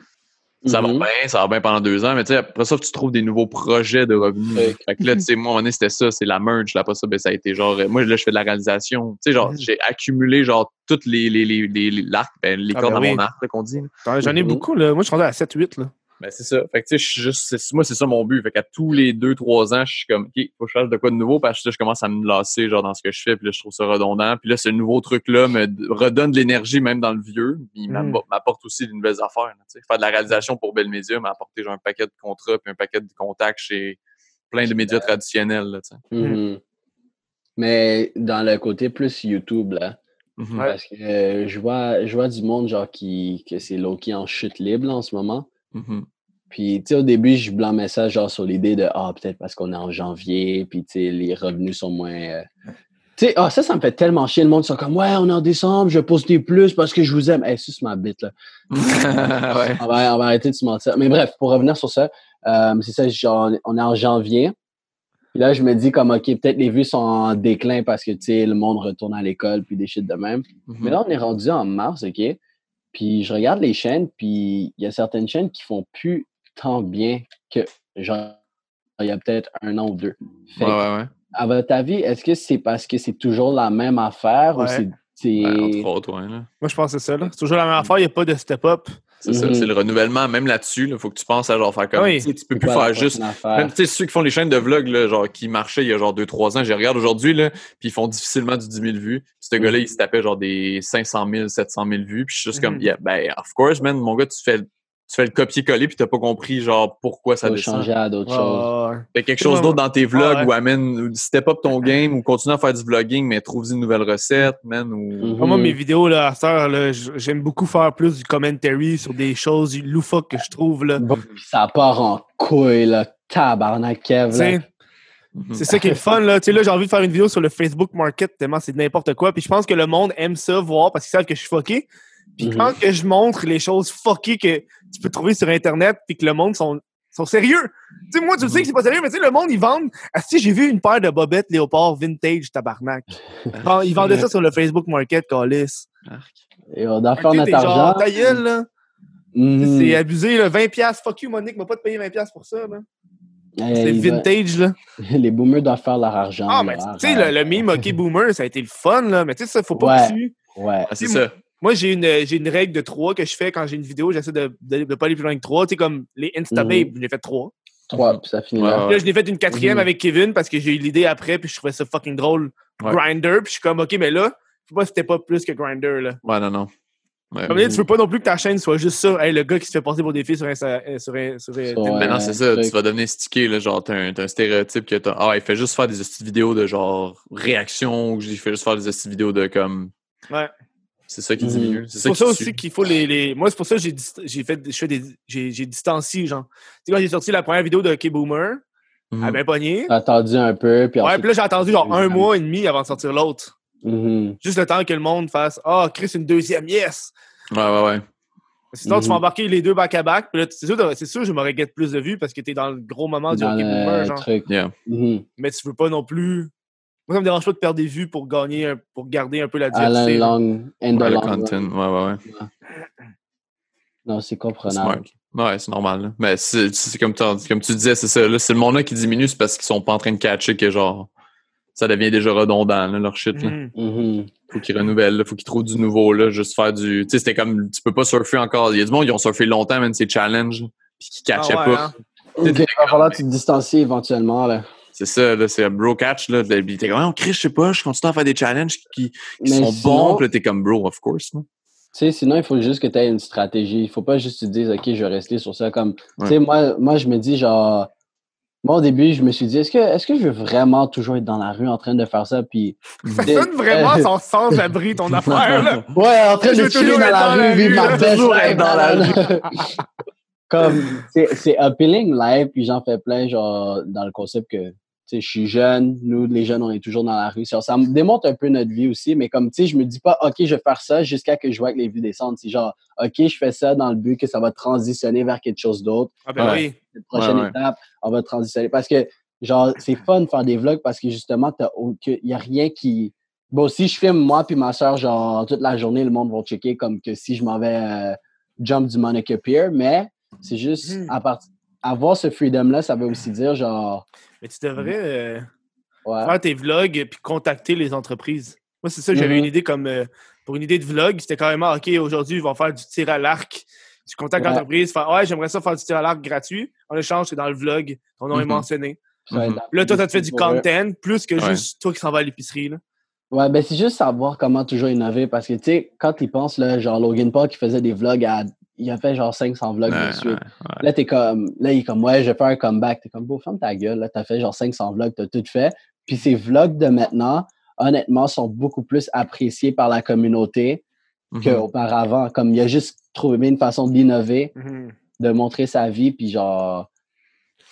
Ça va bien, ça va bien pendant deux ans, mais tu sais, après ça, tu trouves des nouveaux projets de revenus. Ouais. Fait que là, tu sais, moi, à un moment donné, c'était ça, c'est la merge. Là, après ça, ben, ça a été genre, euh, moi, là, je fais de la réalisation. Tu sais, genre, Mhm. j'ai accumulé, genre, toutes les, les, les, les, les- ben, les Ah, cordes ben mon arc, qu'on dit. J'en- ai beaucoup. Là. Moi, je suis rendu à 7-8. Là. Ben, c'est ça. Fait que, tu sais, je suis juste, c'est- moi, c'est ça mon but. Fait qu'à tous les deux, trois ans, je suis comme, OK, faut que je fasse de quoi de nouveau parce que là, je commence à me lasser, genre, dans ce que je fais. Puis là, je trouve ça redondant. Puis là, ce nouveau truc-là me redonne de l'énergie, même dans le vieux. Puis il Mm. m'app- m'apporte aussi de nouvelles affaires. là, tu sais. Faire de la réalisation pour Belle Média m'a apporté, genre, un paquet de contrats puis un paquet de contacts chez plein de médias traditionnels, là, tu sais. Mhm. Mais dans le côté plus YouTube, là, Mhm. Ouais. parce que euh, je, vois, je vois du monde genre qui que c'est low-key en chute libre là, en ce moment. Mhm. Puis, tu sais, au début, je blâmais ça genre sur l'idée de Ah, peut-être parce qu'on est en janvier, puis, tu sais, les revenus sont moins. euh, Tu sais, ah, ça, ça me fait tellement chier. Le monde sont comme Ouais, on est en décembre, je poste des plus parce que je vous aime. Hey, suce ma bite, là. ouais. On va, on va arrêter de se mentir. Mais bref, pour revenir sur ça, euh, c'est ça, genre, on est en janvier. Puis là, je me dis comme, OK, peut-être les vues sont en déclin parce que, tu sais, le monde retourne à l'école, puis des shit de même. Mais là, on est rendu en mars, OK? Puis je regarde les chaînes, puis il y a certaines chaînes qui font plus tant bien que, genre, il y a peut-être un an ou deux. Fait Ouais, ouais, ouais. à votre avis, est-ce que c'est parce que c'est toujours la même affaire ou c'est... autres, là. Moi, je pense que c'est ça. là. C'est toujours la même affaire. Il n'y a pas de step-up. C'est ça, Mhm. c'est le renouvellement. Même là-dessus, il faut que tu penses à genre faire comme. Oui. Tu sais, tu peux plus faire juste. Même, tu sais, ceux qui font les chaînes de vlogs, là, genre, qui marchaient il y a genre 2-3 ans, je les regarde aujourd'hui, là, puis ils font difficilement du 10 000 vues. Ce gars-là, il se tapait genre des 500 000, 700 000 vues. Puis je suis juste comme, Mhm. yeah, ben, of course, man, mon gars, tu fais, tu fais le copier-coller, puis t'as pas compris, genre, pourquoi ça Faut descend. changer à d'autres choses. Fais quelque chose d'autre dans tes vlogs Ouais. ou amène, ou step up ton game ou continue à faire du vlogging, mais trouve une nouvelle recette, man. Ou... Mhm. Ah, Moi, mes vidéos, là, à cette heure, j'aime beaucoup faire plus du commentary sur des choses loufoques que je trouve. Là. Ça part en couille, là. Tabarnak, Kev, là. Sais, C'est ça qui est le fun, là. Tu sais, là, j'ai envie de faire une vidéo sur le Facebook Market, tellement c'est n'importe quoi. Puis je pense que le monde aime ça voir parce qu'ils savent que je suis fucké. Puis Mhm. quand que je montre les choses fuckées que tu peux trouver sur Internet, puis que le monde sont, sont sérieux. Tu sais, moi, tu le sais que c'est pas sérieux, mais tu sais, le monde, ils vendent. Ah, si, j'ai vu une paire de bobettes léopard vintage tabarnak. Ils vendaient ça sur le Facebook Market, Callis. Et on doit faire Ok, notre argent. ta gueule, là. Mhm. C'est abusé, là. 20$. Fuck you, Monique, m'a pas de payer 20$ pour ça, là. C'est va- vintage, là. Les boomers doivent faire leur argent. Ah, mais tu sais, le, le meme OK Boomer, ça a été le fun, là. Mais tu sais, ça, faut pas Ouais. que tu. Ouais. Ah, c'est ça. Moi, j'ai une, j'ai une règle de 3 que je fais quand j'ai une vidéo. J'essaie de ne pas aller plus loin que 3. Tu sais, comme les Instababes, Mhm. j'ai fait 3. Trois, puis ça finit Ouais, là. ouais. Là, je l'ai fait une quatrième Mhm. avec Kevin parce que j'ai eu l'idée après, puis je trouvais ça fucking drôle. Ouais. Grinder, puis je suis comme, OK, mais là, faut pas c'était pas plus que Grinder, là. Ouais, non, non. Ouais. Comme là, tu veux pas non plus que ta chaîne soit juste ça. Hey, le gars qui se fait passer pour des filles sur Insta. euh, Sur, Sur, Tinder. Maintenant, c'est ça, truc. tu vas devenir stické, là, genre, t'as un, un stéréotype que t'as. Ah, il fait juste faire des petites vidéos de genre réaction, ou il fait juste faire des petites vidéos de comme. Ouais. C'est ça qui diminue. C'est C'est ça pour qui ça tue. aussi qu'il faut les, les- Moi, c'est pour ça que j'ai dist- j'ai fait je fais des j'ai j'ai distancié genre. Tu sais quand j'ai sorti la première vidéo de K-Boomer, elle a bien pogné. T'as attendu un peu, puis Ouais, puis là j'ai attendu genre un mois et demi avant de sortir l'autre. Mhm. Juste le temps que le monde fasse Ah, Chris, une deuxième, yes! Ouais, ouais, ouais. Sinon, tu vas Mhm. embarquer les deux back-à-back. Puis là, c'est sûr, c'est sûr, je m'aurais get plus de vues parce que t'es dans le gros moment du Dans hockey boomer, le genre. truc. Yeah. Mhm. Mais tu veux pas non plus. Moi, ça me dérange pas de perdre des vues pour gagner, un- pour garder un peu la À diversité. long, Ouais, le long content. Ouais, ouais, ouais. Non, c'est Smart. comprenable. Ouais, c'est normal. là. Mais c'est comme, tu disais, c'est ça. Là, c'est le monde-là qui diminue, c'est parce qu'ils sont pas en train de catcher que genre. Ça devient déjà redondant, là, leur shit. Là. Mhm. Mhm. Faut qu'ils renouvellent, là. faut qu'ils trouvent du nouveau, là. Juste faire du. Tu sais, c'était comme. Tu peux pas surfer encore. Il y a du monde qui ont surfé longtemps, même ces challenges, puis qui catchaient Ah ouais, pas. hein? Ok, il va falloir que tu te distancies éventuellement. Là. C'est ça, là, c'est un bro catch, là. Puis t'es comme, on crie, je sais pas, je continue à faire des challenges qui, sont sinon- bons, puis là, t'es comme, bro, of course. Tu sais, sinon, il faut juste que tu aies une stratégie. Il faut pas juste te dire, OK, je vais rester sur ça. Comme, Ouais. tu sais, moi, moi, je me dis, genre, Moi, au début, je me suis dit, est-ce que, est-ce que je veux vraiment toujours être dans la rue en train de faire ça? Puis, Ça sonne vraiment sans sans-abri, ton affaire, là. ouais, en train Je de chiller dans la dans la rue, vivre ma rue, best toujours life être dans la Comme, c'est, c'est appealing live, puis j'en fais plein, genre, dans le concept que, je suis jeune, nous, les jeunes, on est toujours dans la rue. Ça, ça me démontre un peu notre vie aussi, mais comme, tu sais, je me dis pas, OK, je vais faire ça jusqu'à que je vois que les vues descendent. C'est genre, OK, je fais ça dans le but que ça va transitionner vers quelque chose d'autre. Ah ben Ouais. oui. Cette prochaine Ouais, ouais. étape, on va transitionner. Parce que, genre, c'est fun de faire des vlogs parce que justement, il n'y a rien qui. Bon, si je filme moi puis ma soeur, genre, toute la journée, le monde va checker comme que si je m'en vais euh, jump du Monica Pier, mais c'est juste Mhm. à part... avoir ce freedom-là, ça veut aussi dire, genre, Mais tu devrais euh, ouais. faire tes vlogs puis contacter les entreprises. Moi, c'est ça, j'avais Mhm. une idée comme euh, pour une idée de vlog, c'était carrément OK, aujourd'hui, ils vont faire du tir à l'arc. Tu contactes Ouais. l'entreprise, fais Ouais, j'aimerais ça faire du tir à l'arc gratuit. En échange, c'est dans le vlog. Ton nom est Mhm. mentionné. Mhm. Puis là, toi, ça te fait du content plus que Ouais. juste toi qui s'en vas à l'épicerie. là. Ouais, ben c'est juste savoir comment toujours innover parce que, tu sais, quand ils pensent, là, genre Logan Paul qui faisait des vlogs à. Il a fait genre 500 vlogs Ouais, de suite. ouais, Là, t'es comme, là, il est comme, ouais, je vais faire un comeback. T'es comme, beau, ferme ta gueule. Là, t'as fait genre 500 vlogs, t'as tout fait. Puis ces vlogs de maintenant, honnêtement, sont beaucoup plus appréciés par la communauté Mhm. qu'auparavant. Comme il a juste trouvé une façon d'innover, de montrer sa vie, puis genre.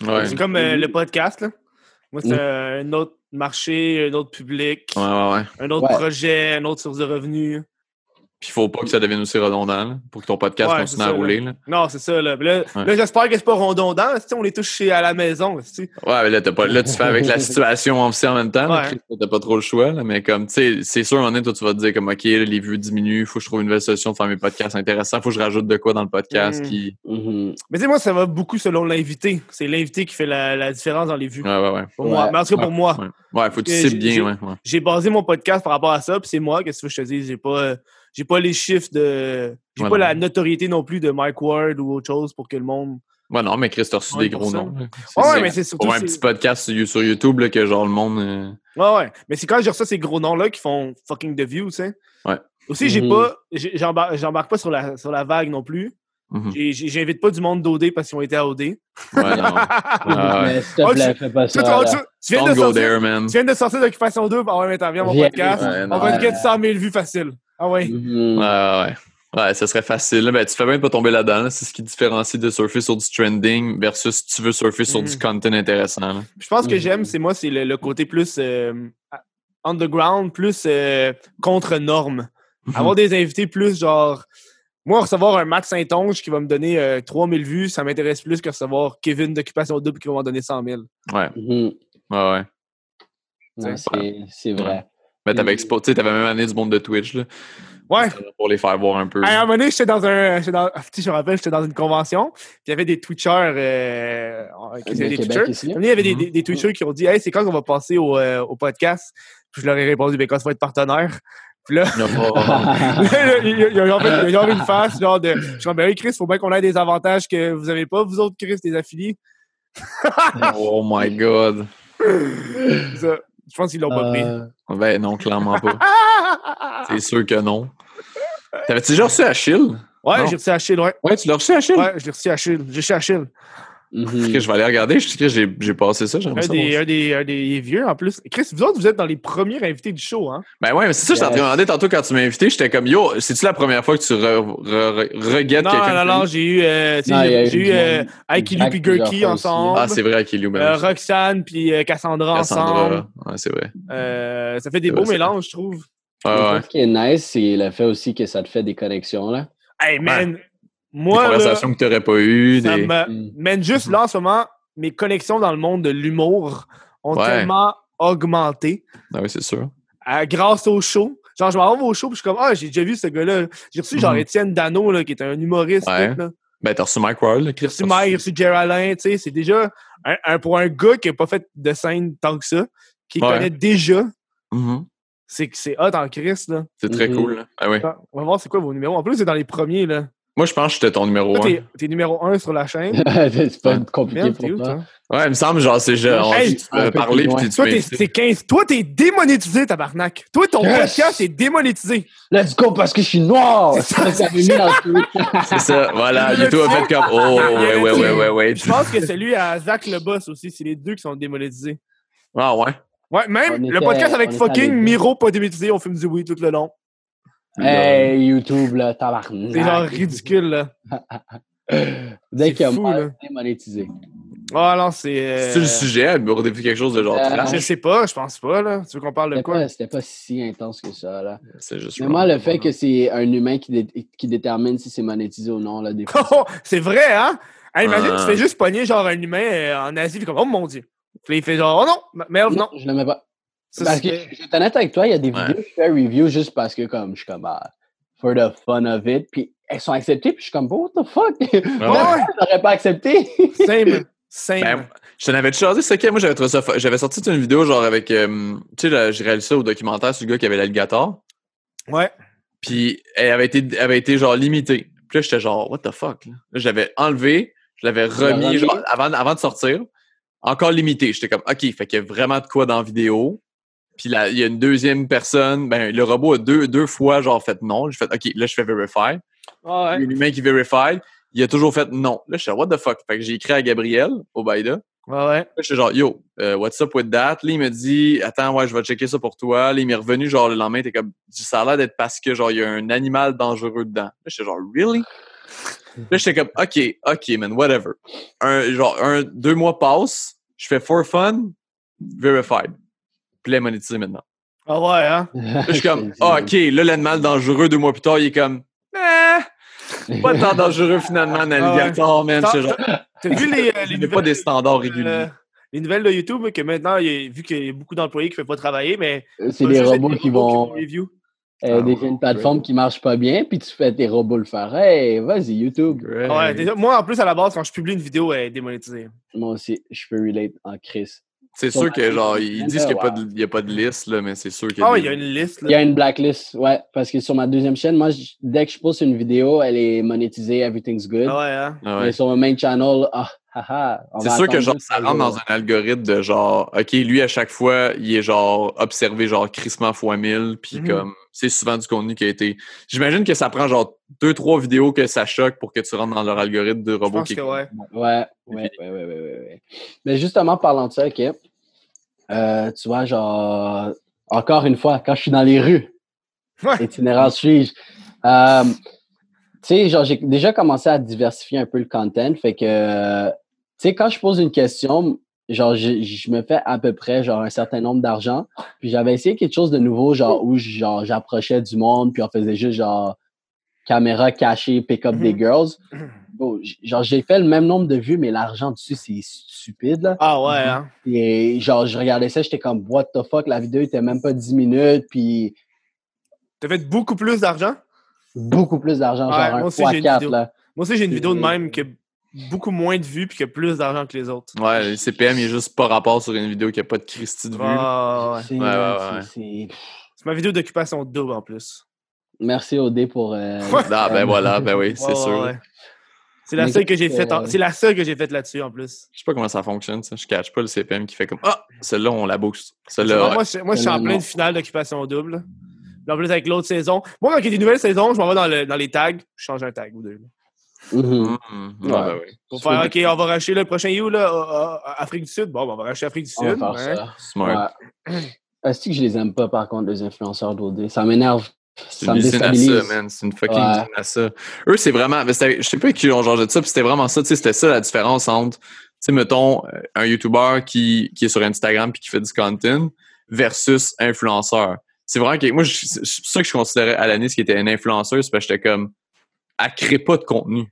Ouais. C'est comme euh, Mhm. le podcast. Là. Moi, c'est Mhm. euh, un autre marché, un autre public, Ouais, ouais, ouais. un autre Ouais. projet, une autre source de revenus. Puis il faut pas que ça devienne aussi redondant là, pour que ton podcast Ouais, continue à ça, rouler. Là. Non, c'est ça. Là, Puis là, Ouais. là, j'espère que c'est pas redondant. On est tous chez à la maison. Ouais, mais là, pas, là, tu fais avec la situation aussi en même temps. Ouais. T'as pas trop le choix. Là, mais comme, tu sais, c'est sûr, à un moment donné, toi, tu vas te dire comme, OK, là, les vues diminuent, faut que je trouve une nouvelle solution de faire mes podcasts intéressants, faut que je rajoute de quoi dans le podcast Mhm. qui. mhm. Mais tu sais, moi, ça va beaucoup selon l'invité. C'est l'invité qui fait la, la différence dans les vues. Ouais, ouais, ouais. Pour moi. Mais en tout cas, pour moi. Ouais, ouais faut que tu cibles bien, j'ai- ouais. ouais. J'ai basé mon podcast par rapport à ça, puis c'est moi, qu'est-ce que je te dise? J'ai pas, euh, j'ai pas les chiffres de. J'ai Ouais, pas non. la notoriété non plus de Mike Ward ou autre chose pour que le monde. Ouais, non, mais Chris, t'as reçu des gros noms. Ouais, mais c'est surtout. Pour un petit podcast sur, YouTube, là, que genre le monde. euh, Ouais, ouais. Mais c'est quand j'ai reçu ces gros noms-là qui font fucking de views, tu sais. Ouais. Aussi, j'ai Mhm. pas. J'embarque pas sur la, sur la vague non plus. j'ai- J'invite pas du monde d'OD parce qu'ils ont été à OD. Ouais, non. Ah, ouais. Mais s'il te plaît, tu- fais pas ça. tu- viens Don't de go sortir, there, man. tu viens de sortir d'Occupation 2. Ah ouais, mais t'en viens à mon podcast. On va te get 100 000 vues facile. Ah ouais. Mhm. Ouais, ouais, ouais. Ouais, ça serait facile. Ben, tu fais bien de pas tomber là-dedans. là. C'est ce qui différencie de surfer sur du trending versus si tu veux surfer sur du content intéressant. là. Je pense que j'aime, c'est moi, c'est le, le côté plus euh, underground, plus euh, contre norme. Avoir des invités plus genre. Moi, recevoir un Max Saint-Onge qui va me donner euh, 3000 vues, ça m'intéresse plus que recevoir Kevin d'Occupation Double qui va m'en donner 100 000. Ouais, Mhm. ouais, ouais. C'est c'est vrai. Ben, t'avais expo- t'avais même amené du monde de Twitch, là. Ouais. Pour les faire voir un peu. À un moment donné, j'étais dans un. j'étais Dans, ah, je me rappelle, j'étais dans une convention, puis il y avait des Twitchers. Euh, qui des Québec Twitchers. ici. À un moment donné, Il y avait des, Mhm. des, des Twitchers qui ont dit Hey, c'est quand qu'on va passer au, euh, au podcast? Puis je leur ai répondu Ben, quand ça va être partenaire. Puis là, Il y a pas- Là, il y a- il y a genre fait- il y a genre une face, genre de. Je suis ben oui, Chris, faut bien qu'on ait des avantages que vous avez pas, vous autres, Chris, des affiliés. oh my god. Ça, je pense qu'ils l'ont pas pris. Euh, Ben non, clairement pas. C'est sûr que non. T'avais-tu déjà reçu Achille? Ouais, j'ai reçu Achille, ouais. Ouais, tu l'as reçu Achille? Ouais, je l'ai reçu Achille. J'ai reçu Achille. Ok, je vais aller regarder. Je sais que j'ai j'ai passé ça. Un ça. des, un, des, un des vieux, en plus. Chris, vous autres, vous êtes dans les premiers invités du show, hein? Ben ouais, mais c'est ça, je t'ai Yes. demandé tantôt quand tu m'as invité. J'étais comme, yo, c'est-tu la première fois que tu re, re, re- reguettes Non, quelqu'un? non, non, j'ai eu, euh, j'ai eu euh, Jack puis Gurky ensemble. Ah, c'est vrai, Akilou. Ben, Euh. Roxane puis euh, Cassandra, ensemble. Cassandra. Ouais, c'est vrai. Euh, ça fait des beaux vrai, mélanges, je trouve. Ouais, ouais. Ce qui est nice, c'est le fait aussi que ça te fait des connexions. Là. Hey, man, moi, là, conversations que t'aurais pas eues. ça Des... me, Mm. Man, juste là, en ce moment, mes connexions dans le monde de l'humour ont Ouais. tellement augmenté Ah oui, c'est sûr. euh, grâce au show. Genre, je m'en vais au show, puis je suis comme, ah, j'ai déjà vu ce gars-là. J'ai reçu, genre, Mhm. Étienne Dano, là, qui est un humoriste. Ouais. tout, là. Ben, t'as reçu Mike Chris. J'ai reçu Mike, j'ai reçu Jerry Alain, tu sais, c'est déjà, un, un- pour un gars qui n'a pas fait de scène tant que ça, qui Ouais. connaît déjà, c'est que c'est hot en Christ, là. C'est très Mhm. cool. là. Ah oui. On va voir c'est quoi vos numéros. En plus, c'est dans les premiers, là. Moi, je pense que j'étais ton numéro Toi, 1. t'es- t'es numéro 1 sur la chaîne. c'est pas Ouais. compliqué Merde, pour où, toi. Ouais, il me semble, genre, c'est genre, Hey, tu un m'as peu parlé, plus puis loin. tu Toi, t'es invité. t'es 15. Toi, t'es démonétisé, tabarnak. Toi, ton Yes! podcast est démonétisé. Let's go parce que je suis noir! C'est ça. C'est voilà. YouTube a fait comme, oh, ouais, ouais, ouais, ouais, ouais. Je pense que celui à Zach le boss aussi, c'est les deux qui sont démonétisés. Ah, ouais. Ouais, même On le était- podcast avec fucking. Miro pas démonétisé, on filme du oui tout le long. Hey, YouTube, là, tabarnak. C'est genre ridicule, là. Dès c'est qu'il y a monétisé. Oh non, c'est. euh, C'est le sujet, mais on défi quelque chose de genre Euh. Je sais pas, je pense pas, là. Tu veux qu'on parle de quoi? pas, c'était pas si intense que ça, là. C'est juste. Mais moi, le fait que c'est un humain qui, dé- qui détermine si c'est monétisé ou non, là, des fois. Oh, c'est vrai, hein? Hey, imagine, Ah. tu fais juste pogner genre un humain euh, en Asie, puis comme, oh mon dieu. Puis il fait genre, oh non, merde, non. je le mets pas. Parce que, je vais être honnête avec toi, il y a des Ouais. vidéos que je fais review juste parce que, comme, je suis comme, ah, for the fun of it, puis elles sont acceptées, puis je suis comme, what the fuck? Ouais. Je l'aurais pas accepté. Same. Same. Ben, je t'en avais chargé, c'est ok, moi j'avais trouvé ça fa- J'avais sorti une vidéo genre avec. euh, tu sais, j'ai réalisé ça au documentaire sur le gars qui avait l'alligator. ouais. Puis elle avait été, elle avait été genre limitée. Puis là, j'étais genre, what the fuck? Là, Là, j'avais enlevé, je l'avais remis, remis. genre, avant, avant de sortir. Encore limité. J'étais comme, OK, fait qu'il y a vraiment de quoi dans la vidéo. Puis là, il y a une deuxième personne, ben, le robot a deux, deux fois genre fait non. J'ai fait, OK, là, je fais verify. Il y ouais. a un humain qui verify. Il a toujours fait non. Là, je suis what the fuck? Fait que j'ai écrit à Gabriel, au Baïda. Ouais, ouais. Là, j'étais genre, yo, euh, what's up with that? Là, il me dit, attends, ouais, je vais checker ça pour toi. Là, il m'est revenu, genre, le lendemain, t'es comme, ça a l'air d'être parce que, genre, il y a un animal dangereux dedans. Là, j'étais genre, really? Là, j'étais comme, OK, OK, man, whatever. Un, genre, un, deux mois passent, je fais for fun, verified. Puis monétisé maintenant. Ah ouais, hein? Là, je suis comme, ah, OK, là, l'animal dangereux, deux mois plus tard, il est comme, eh, pas tant dangereux finalement, un Ah man. T'as genre, vu les, euh, les nouvelles pas des standards euh, réguliers. les nouvelles de YouTube, que maintenant, il y a- vu qu'il y a beaucoup d'employés qui ne peuvent pas travailler, mais. C'est ça, des robots des qui robots vont. review. Euh, Ah, des, ouais. une plateforme qui marche pas bien, puis tu fais tes robots le faire. Hey, vas-y, YouTube. Ouais, déjà, moi, en plus, à la base, quand je publie une vidéo, elle est démonétisée. Moi aussi, je peux relate en crise. C'est sûr que, genre, ils disent qu'il n'y a, pas de- il y a pas de liste, là, mais c'est sûr qu'il y a il y a une liste. Il y a une blacklist, ouais, parce que sur ma deuxième chaîne, moi, je- dès que je poste une vidéo, elle est monétisée, everything's good. Ah ouais, hein? Ah ouais. Mais sur mon main channel, ah, haha. C'est sûr que, genre, ça rentre dans un algorithme de genre, OK, lui, à chaque fois, il est genre observé, genre, crissement fois 1000, puis Mhm. comme, c'est souvent du contenu qui a été. J'imagine que ça prend, genre, deux, trois vidéos que ça choque pour que tu rentres dans leur algorithme de robot pense qui ouais, ouais, ouais, ouais, ouais, ouais. Mais justement, parlant de ça, OK, euh, tu vois, genre, encore une fois, quand je suis dans les rues, Ouais. itinérant suis-je, euh, tu sais, genre, j'ai déjà commencé à diversifier un peu le content, fait que, tu sais, quand je pose une question, genre, je, je me fais à peu près, genre, un certain nombre d'argent, puis j'avais essayé quelque chose de nouveau, genre, où, genre, j'approchais du monde, puis on faisait juste, genre, caméra cachée, pick up des Mhm. girls. Bon, genre, j'ai fait le même nombre de vues, mais l'argent dessus, c'est stupide, là. Ah ouais, hein? Et genre, je regardais ça, j'étais comme, what the fuck, la vidéo était même pas 10 minutes, puis T'as fait beaucoup plus d'argent? beaucoup plus d'argent, Ouais, genre moi un aussi, fois j'ai une 4, vidéo. là. Moi aussi, j'ai une vidéo de même qui a beaucoup moins de vues puis qui a plus d'argent que les autres. Ouais, le CPM, il est juste pas rapport sur une vidéo qui a pas de Christie de vue. Ah, ouais. C'est- Ouais, ouais, ouais. c'est- ma vidéo d'occupation double en plus. Merci OD pour. euh. Ah, ben voilà, ben oui, c'est Ouais, sûr. C'est la seule que j'ai faite. que- C'est la seule que j'ai faite là-dessus en plus. Je sais pas comment ça fonctionne, ça. Je catch pas le CPM qui fait comme Ah, celle-là, on la booste. Moi, Celle-là, ouais. moi, je, moi, je suis en pleine finale d'occupation double. Puis En plus, avec l'autre saison. Moi, quand il y a des nouvelles saisons, je m'en vais dans, le- dans les tags. Je change un tag ou deux. mhm. Mhm. Ouais. Ah, ben oui. Pour faire, OK, on va racheter le prochain You, là, à- à- Afrique du Sud. Bon, ben, on va racheter Afrique du On va Sud. faire ouais. ça. Smart. Ouais. Est-ce que je les aime pas, par contre, les influenceurs d'OD? Ça m'énerve. C'est une usine à ça, man. C'est une fucking Ouais. usine à ça. Eux, c'est vraiment. Je sais pas qui ont changé de ça, puis c'était vraiment ça. tu sais, C'était ça la différence entre, tu sais, mettons, euh, un YouTuber qui, qui est sur Instagram puis qui fait du content versus influenceur. C'est vraiment que. Moi, je- pour ça que je considérais Alanis qui était une influenceuse, parce que j'étais comme. Elle crée pas de contenu.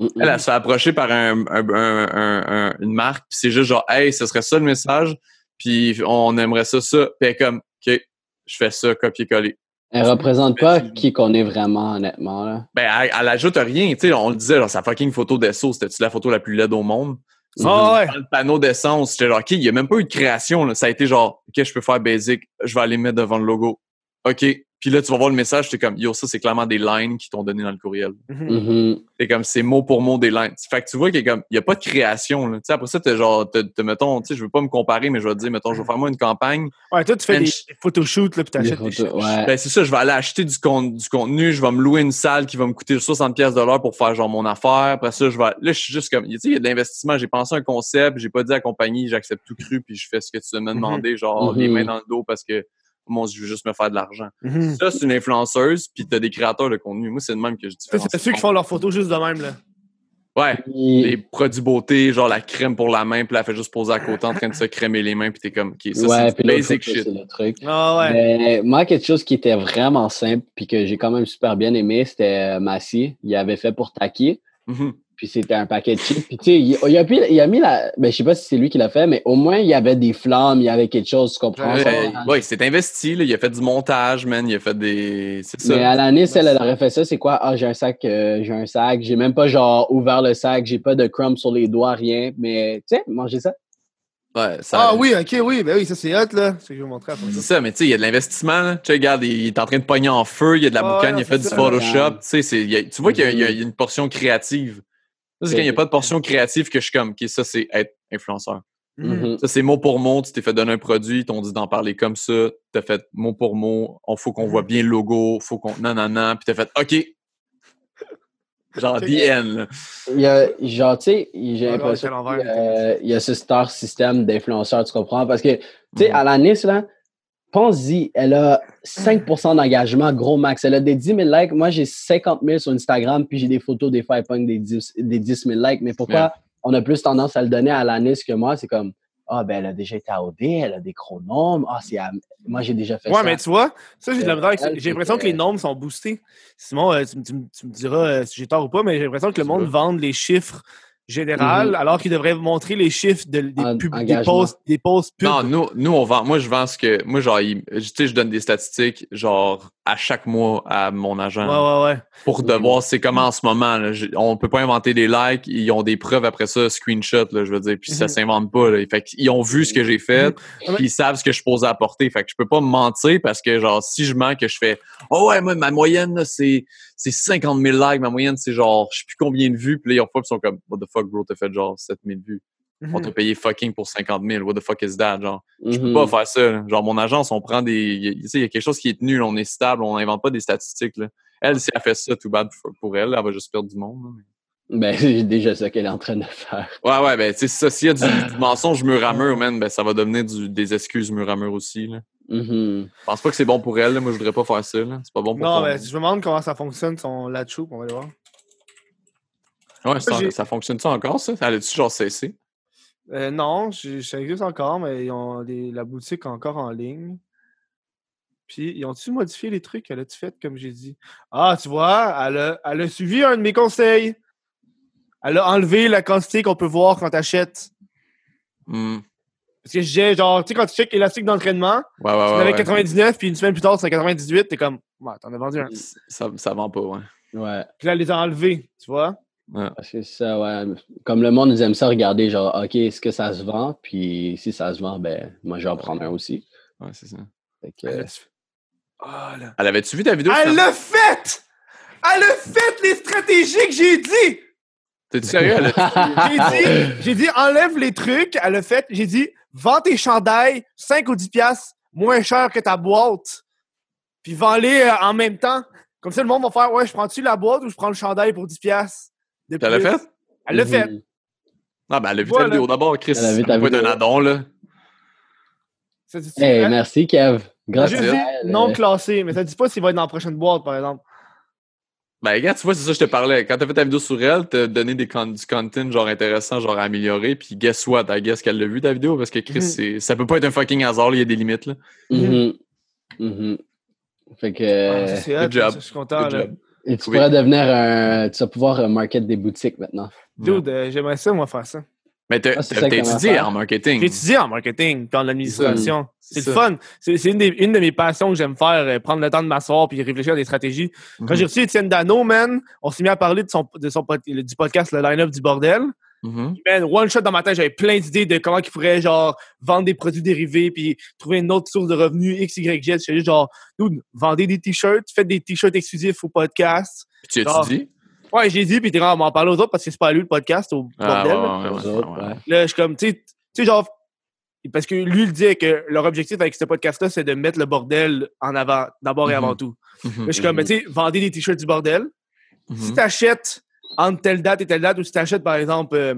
Elle, elle se fait approcher par un, un- un- un- un- une marque, puis c'est juste genre, hey, ce serait ça le message, puis on aimerait ça, ça. Puis elle est comme, OK, je fais ça, copier-coller. Elle représente pas qui qu'on est vraiment, honnêtement. Là. Ben, elle, elle ajoute rien. Tu sais, on le disait, genre, sa fucking photo d'essence, c'était-tu la photo la plus laide au monde? Ah ouais. Dans le panneau d'essence, j'étais genre, OK, il n'y a même pas eu de création. Là. Ça a été genre, OK, je peux faire basic, je vais aller mettre devant le logo. OK. Puis là, tu vas voir le message, t'es comme, yo, ça, c'est clairement des lines qui t'ont donné dans le courriel. Mhm. Mhm. C'est comme, c'est mot pour mot des lines. Fait que tu vois qu'il y a comme, il y a pas de création, là. Tu sais, après ça, t'es genre, t'as, mettons, tu sais, je veux pas me comparer, mais je vais te dire, mettons, je vais faire moi une campagne. Ouais, toi, tu fais des photoshoots, là, puis t'achètes des photos, ouais. Ben, c'est ça, je vais aller acheter du, con- du contenu, je vais me louer une salle qui va me coûter 60 pièces de l'heure pour faire genre mon affaire. Après ça, je vais, là, je suis juste comme, tu sais, il y a de l'investissement, j'ai pensé à un concept, j'ai pas dit à la compagnie, j'accepte tout cru, puis je fais ce que tu m'as demandé, genre, Mhm. les mains dans le dos parce que, mon Dieu, je veux juste me faire de l'argent. Mhm. Ça, c'est une influenceuse, puis t'as des créateurs de contenu. Moi, c'est le même que je dis. C'est ceux qui font leurs photos juste de même, là. Ouais. Les produits beauté, genre la crème pour la main, puis elle fait juste poser à côté en train de se crémer les mains, puis t'es comme, OK, ça, ouais, c'est basic shit. c'est le truc. Ah ouais. Mais moi, quelque chose qui était vraiment simple puis que j'ai quand même super bien aimé, c'était euh, Massy. Il avait fait pour Taki. Mhm. Puis c'était un paquet de chips. Puis tu sais, il, il a, mis- il a mis la. Ben, je sais pas si c'est lui qui l'a fait, mais au moins, il y avait des flammes, il y avait quelque chose, tu comprends? Ouais, Ça, ouais, il s'est investi, là, il a fait du montage, man, il a fait des. C'est ça. Mais à l'année, elle, elle aurait fait ça, c'est quoi? Ah, j'ai un sac, euh, j'ai un sac. J'ai même pas genre ouvert le sac, j'ai pas de crumbs sur les doigts, rien. Mais tu sais, manger ça. Ouais, ça Ah oui, ok, oui, ben oui, ça c'est hot, là. C'est ce que je vais montrer après. C'est ça, mais tu sais, il y a de l'investissement. là. Tu sais, regarde, il est en train de pogner en feu, il y a de la Ah, boucane, ouais, il a fait du. Photoshop. Tu sais, tu vois qu'il y, y a Mhm. une portion créative. C'est quand il n'y a pas de portion créative que je suis comme, OK, ça, c'est être influenceur. Mhm. Mhm. Ça, c'est mot pour mot. Tu t'es fait donner un produit, ils t'ont dit d'en parler comme ça. T'as fait mot pour mot. On faut qu'on voit bien le logo. Faut qu'on. Non, non, non. Puis t'as fait OK. Genre, the end. Il y a, genre, tu sais, j'ai l'impression euh, il y a ce star système d'influenceurs, tu comprends? Parce que, tu sais, Mhm. à la Nice, là, pense-y, elle a 5% d'engagement, gros max. Elle a des 10 000 likes. Moi, j'ai 50 000 sur Instagram, puis j'ai des photos des pogne des 10, des 10 000 likes. Mais pourquoi Yeah. on a plus tendance à le donner à la Nice que moi? C'est comme, ah, ben, elle a déjà été à OD, elle a des gros nombres. Ah, c'est moi, j'ai déjà fait Ouais, ça. mais tu vois, ça, j'ai de la J'ai l'impression que les nombres sont boostés. Simon, euh, tu, me- tu me- tu me diras euh, si j'ai tort ou pas, mais j'ai l'impression que le monde vende les chiffres généraux Mhm. alors qu'ils devraient montrer les chiffres de- des, En- des, posts, des posts pubs. Non, nous, nous, on vend. Moi, je vends ce que. Moi, genre, il- tu sais, je donne des statistiques, genre, à chaque mois à mon agent. Ouais, ouais, ouais. Pour de voir c'est comment en ce moment. Là. J'ai- On peut pas inventer des likes. Ils ont des preuves après ça, screenshot, là, je veux dire. Puis ça Mhm. s'invente pas. Là. Fait qu'ils ont vu ce que j'ai fait. Mhm. Puis ils savent ce que je suis posé apporter. Fait que je peux pas me mentir parce que, genre, si je mens que je fais Oh ouais, moi, ma moyenne, c'est, c'est 50 000 likes. Ma moyenne, c'est genre, je sais plus combien de vues. Puis là, ils ont pas, ils sont comme What the fuck, bro, t'as fait genre 7 000 vues. On Mhm. t'a payé fucking pour 50 000. What the fuck is that? Genre, je peux Mhm. pas faire ça. là. Genre, mon agence, on prend des. Il y a- tu sais, il y a quelque chose qui est tenu, là, on est stable, on n'invente pas des statistiques. Là. Elle, si elle fait ça, tout bad pour, elle, elle va juste perdre du monde. là. Ben, c'est déjà ça qu'elle est en train de faire. Ouais, ouais, ben, tu sais, ça, s'il y a du, du mensonge mur à mur, man, ben, ça va devenir du, des excuses mur à mur aussi. Là. Mhm. Je pense pas que c'est bon pour elle. là. Moi, je voudrais pas faire ça. là. C'est pas bon pour Non, mais je me demande comment ça fonctionne, son latchou, on va aller voir. Ouais, ça, fonctionne ça encore, ça? Elle a-tu genre cessé? Euh, non, je- ça existe encore, mais ils ont la boutique encore en ligne. Puis, ils ont-tu modifié les trucs? Elle a-tu fait comme j'ai dit? Ah, tu vois, elle a, elle a suivi un de mes conseils. Elle a enlevé la quantité qu'on peut voir quand tu achètes. Hmm. Parce que j'ai genre, tu sais, quand tu checkes élastique d'entraînement, Ouais, ouais, tu en ouais. avais ouais. 99, puis une semaine plus tard, c'est 98, t'es comme, ouais, t'en as vendu un. Ça, ça vend pas, ouais. Ouais. Puis là, elle les a enlevés, tu vois? Parce que ça, ouais. Comme le monde, ils aiment ça regarder, genre, OK, est-ce que ça se vend? Puis si ça se vend, ben, moi, je vais en prendre un aussi. Ouais, c'est ça. Fait que, Elle a- Ah, là. Elle avait-tu vu ta vidéo? Elle l'a fait! Elle a fait les stratégies que j'ai dit! T'es-tu sérieux? Elle a- J'ai dit, j'ai dit, enlève les trucs. Elle a fait, j'ai dit, vends tes chandails 5 ou 10 piastres moins cher que ta boîte. Puis vends-les euh, en même temps. Comme ça, le monde va faire, ouais, je prends-tu la boîte ou je prends le chandail pour 10 piastres? Elle l'a fait? Elle l'a fait. Mhm. Non, ben, elle a vu Voilà. ta vidéo d'abord, Chris. Elle a être un vidéo. addon, là. Ça dit- Hey, elle- merci, Kev. Grâce à non euh, classé, mais ça dit pas s'il va être dans la prochaine boîte, par exemple. Ben, regarde, tu vois, c'est ça que je te parlais. Quand t'as fait ta vidéo sur elle, t'as donné des con- du content, genre, intéressant, genre, à améliorer. Puis, guess what? I guess qu'elle l'a vu, ta vidéo, parce que Chris, Mhm. c'est- ça peut pas être un fucking hasard, il y a des limites, là. mhm. Mhm. Fait que. Ah, c'est je suis content. Good là. job. Et tu oui. pourrais devenir un. Tu vas pouvoir euh, market des boutiques maintenant. Dude, euh, j'aimerais ça, moi, faire ça. Mais t'as Ah, étudié en marketing. J'ai étudié en marketing, puis en administration. C'est le fun. C'est une, des- une de mes passions que j'aime faire, euh, prendre le temps de m'asseoir puis réfléchir à des stratégies. Quand Mhm. j'ai reçu Étienne Dano, man, on s'est mis à parler de son, de son du podcast Le Line-Up du Bordel. Mhm. man, one shot dans ma tête, j'avais plein d'idées de comment ils pourraient, genre, vendre des produits dérivés, puis trouver une autre source de revenus, X, Y, Z. J'étais juste genre, dude, vendez des t-shirts, faites des t-shirts exclusifs au podcast. Puis tu as-tu dit? Ouais, j'ai dit, puis t'es vraiment à m'en parler aux autres parce que c'est pas à lui le podcast, au Ah, bordel. ouais, là. ouais, ouais. Là, je suis comme, tu sais, tu sais, genre, parce que lui, il disait que leur objectif avec ce podcast-là, c'est de mettre le bordel en avant, d'abord et Mhm. avant tout. Mhm. Là, je suis comme, mais tu sais, vendez des t-shirts du bordel. Si Mhm. t'achètes entre telle date et telle date, ou si t'achètes, par exemple, euh,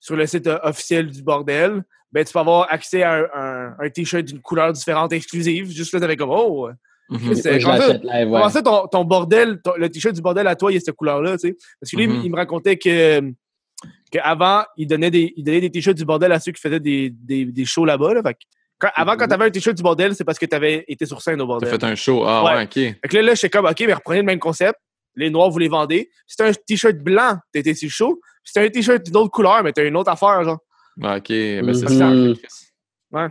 sur le site euh, officiel du bordel, ben, tu peux avoir accès à un, un- un t-shirt d'une couleur différente exclusive. Juste là, t'avais comme, oh, c'est- je ouais. Comment ça, ton, ton bordel, ton- le t-shirt du bordel à toi, il y a cette couleur-là, tu sais? Parce que lui, Mhm. il me racontait que qu'avant, il donnait des, il donnait des t-shirts du bordel à ceux qui faisaient des, des, des shows là-bas. Là. Fait que quand- avant, quand Mhm. t'avais un t-shirt du bordel, c'est parce que t'avais été sur scène au T'as bordel. fait un show. Ah, ouais, Ouais. ok. Fait que là, là, j'étais comme, OK, mais reprenez le même concept. Les noirs, vous les vendez. Si t'as un t-shirt blanc, t'étais sur le show. Si t'as un t-shirt d'une autre couleur, mais t'as une autre affaire, genre. Ah, ok. Ben, c'est Mhm. ça.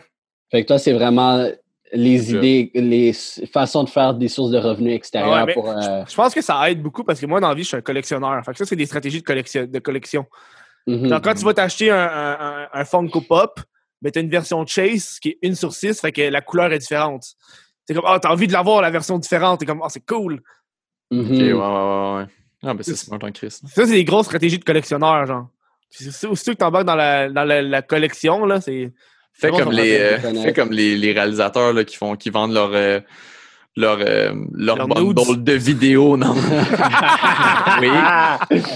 Fait que toi, c'est vraiment les C'est idées, les façons de faire des sources de revenus extérieurs Ah ouais, mais pour. euh, Je pense que ça aide beaucoup parce que moi, dans la vie, je suis un collectionneur. Fait que ça, c'est des stratégies de collection. De collection. mhm. Genre, quand tu vas t'acheter un, un, un, un Funko Pop, ben, t'as une version Chase qui est une sur six, fait que la couleur est différente. C'est comme, ah, t'as envie de l'avoir, la version différente. T'es comme, ah, c'est cool. Mhm. Ok, ouais, ouais, ouais, ouais. Ah, ben c'est smart en Chris. Ça, c'est des grosses stratégies de collectionneur, genre. C'est- Aussitôt que t'embarques dans la, dans la, la collection, là, c'est. Fais Bon, comme les, euh, fais comme les, les réalisateurs là, qui font qui vendent leur euh, leur euh, leur Leur bundle nudes. de vidéos, non? oui,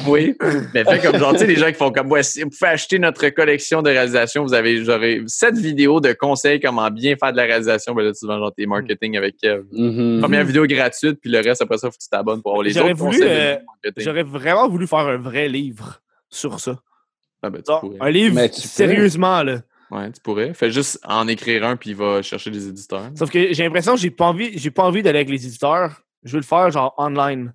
oui. Mais fais comme genre, tu sais, les gens qui font comme, ouais, si vous pouvez acheter notre collection de réalisation, vous avez genre sept vidéos de conseils comment bien faire de la réalisation. Ben là, tu vends genre tes marketing avec Kev. Mhm. Première vidéo gratuite, puis le reste, après ça, faut que tu t'abonnes pour avoir les J'aurais autres voulu, conseils de euh, marketing. J'aurais vraiment voulu faire un vrai livre sur ça. Ah, ben, tu un livre Mais tu peux. sérieusement, là. Ouais, tu pourrais. Fais juste en écrire un, puis il va chercher des éditeurs. Sauf que j'ai l'impression que j'ai pas envie, j'ai pas envie d'aller avec les éditeurs. Je veux le faire genre online.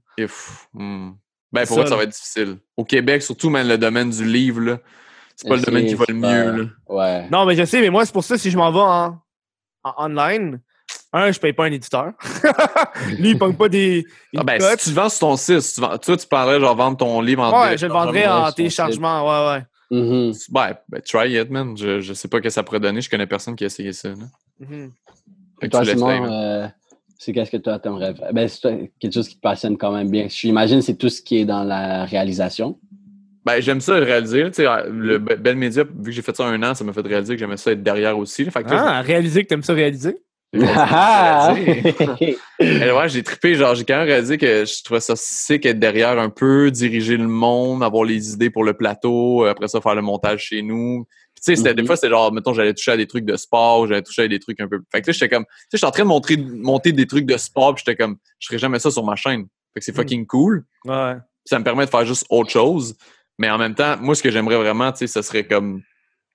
Hmm. Ben, pour moi, ça, va être difficile. Au Québec, surtout, même le domaine du livre, là, c'est pas le domaine qui va le mieux. Là. Ouais. Non, mais je sais, mais moi, c'est pour ça, si je m'en vais en, en online, un, je paye pas un éditeur. Lui, il pogne pas des. Ah ben, si tu vends sur ton site, si tu vends, toi, tu parlerais genre vendre ton livre en Ouais, je le vendrais en téléchargement, ouais, ouais. Mhm. Ouais, ben, try it, man. Je, je sais pas que ça pourrait donner. Je connais personne qui a essayé ça. là. Mhm. Fait Et que toi, tu l'essayes, Simon, man. euh, c'est qu'est-ce que toi t'aimerais faire? Ben, c'est quelque chose qui te passionne quand même bien. J'imagine que c'est tout ce qui est dans la réalisation. Ben, j'aime ça réaliser. Tu sais, le Be- Bell Media, vu que j'ai fait ça un an, ça m'a fait réaliser que j'aimais ça être derrière aussi. Fait que Ah, réaliser que t'aimes ça réaliser? J'ai- Ah! ouais, j'ai trippé, genre, j'ai quand même réalisé que je trouvais ça sick être derrière un peu, diriger le monde, avoir les idées pour le plateau, euh, après ça, faire le montage chez nous. Puis, tu sais, c'était, des Mhm. fois, c'était genre, mettons, j'allais toucher à des trucs de sport, j'allais toucher à des trucs un peu. Fait que là, j'étais comme, tu sais, j'étais en train de montrer, monter des trucs de sport, puis j'étais comme, je ferais jamais ça sur ma chaîne. Fait que c'est Mhm. fucking cool. Ouais. Ça me permet de faire juste autre chose. Mais en même temps, moi, ce que j'aimerais vraiment, tu sais, ce serait comme.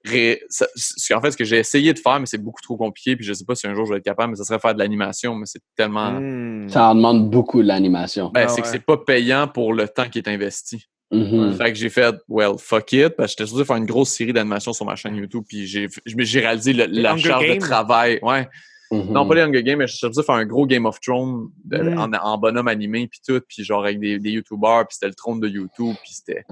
Ré- ça- ce- En fait, ce que j'ai essayé de faire, mais c'est beaucoup trop compliqué, puis je sais pas si un jour je vais être capable, mais ça serait faire de l'animation, mais c'est tellement. Hmm. Ça en demande beaucoup de l'animation. Ben, Ah c'est que c'est pas payant pour le temps qui est investi. Mhm. Fait que j'ai fait, well, fuck it, parce que j'étais supposé faire une grosse série d'animation sur ma chaîne YouTube, puis j'ai je me- j'ai réalisé le- la Hunger charge de travail. Ouais. Mhm. Non, pas les Hunger Games, mais j'étais supposé faire un gros Game of Thrones de- Mm. en, en bonhomme animé, puis tout, puis genre avec des, des YouTubers, puis c'était le trône de YouTube, puis c'était.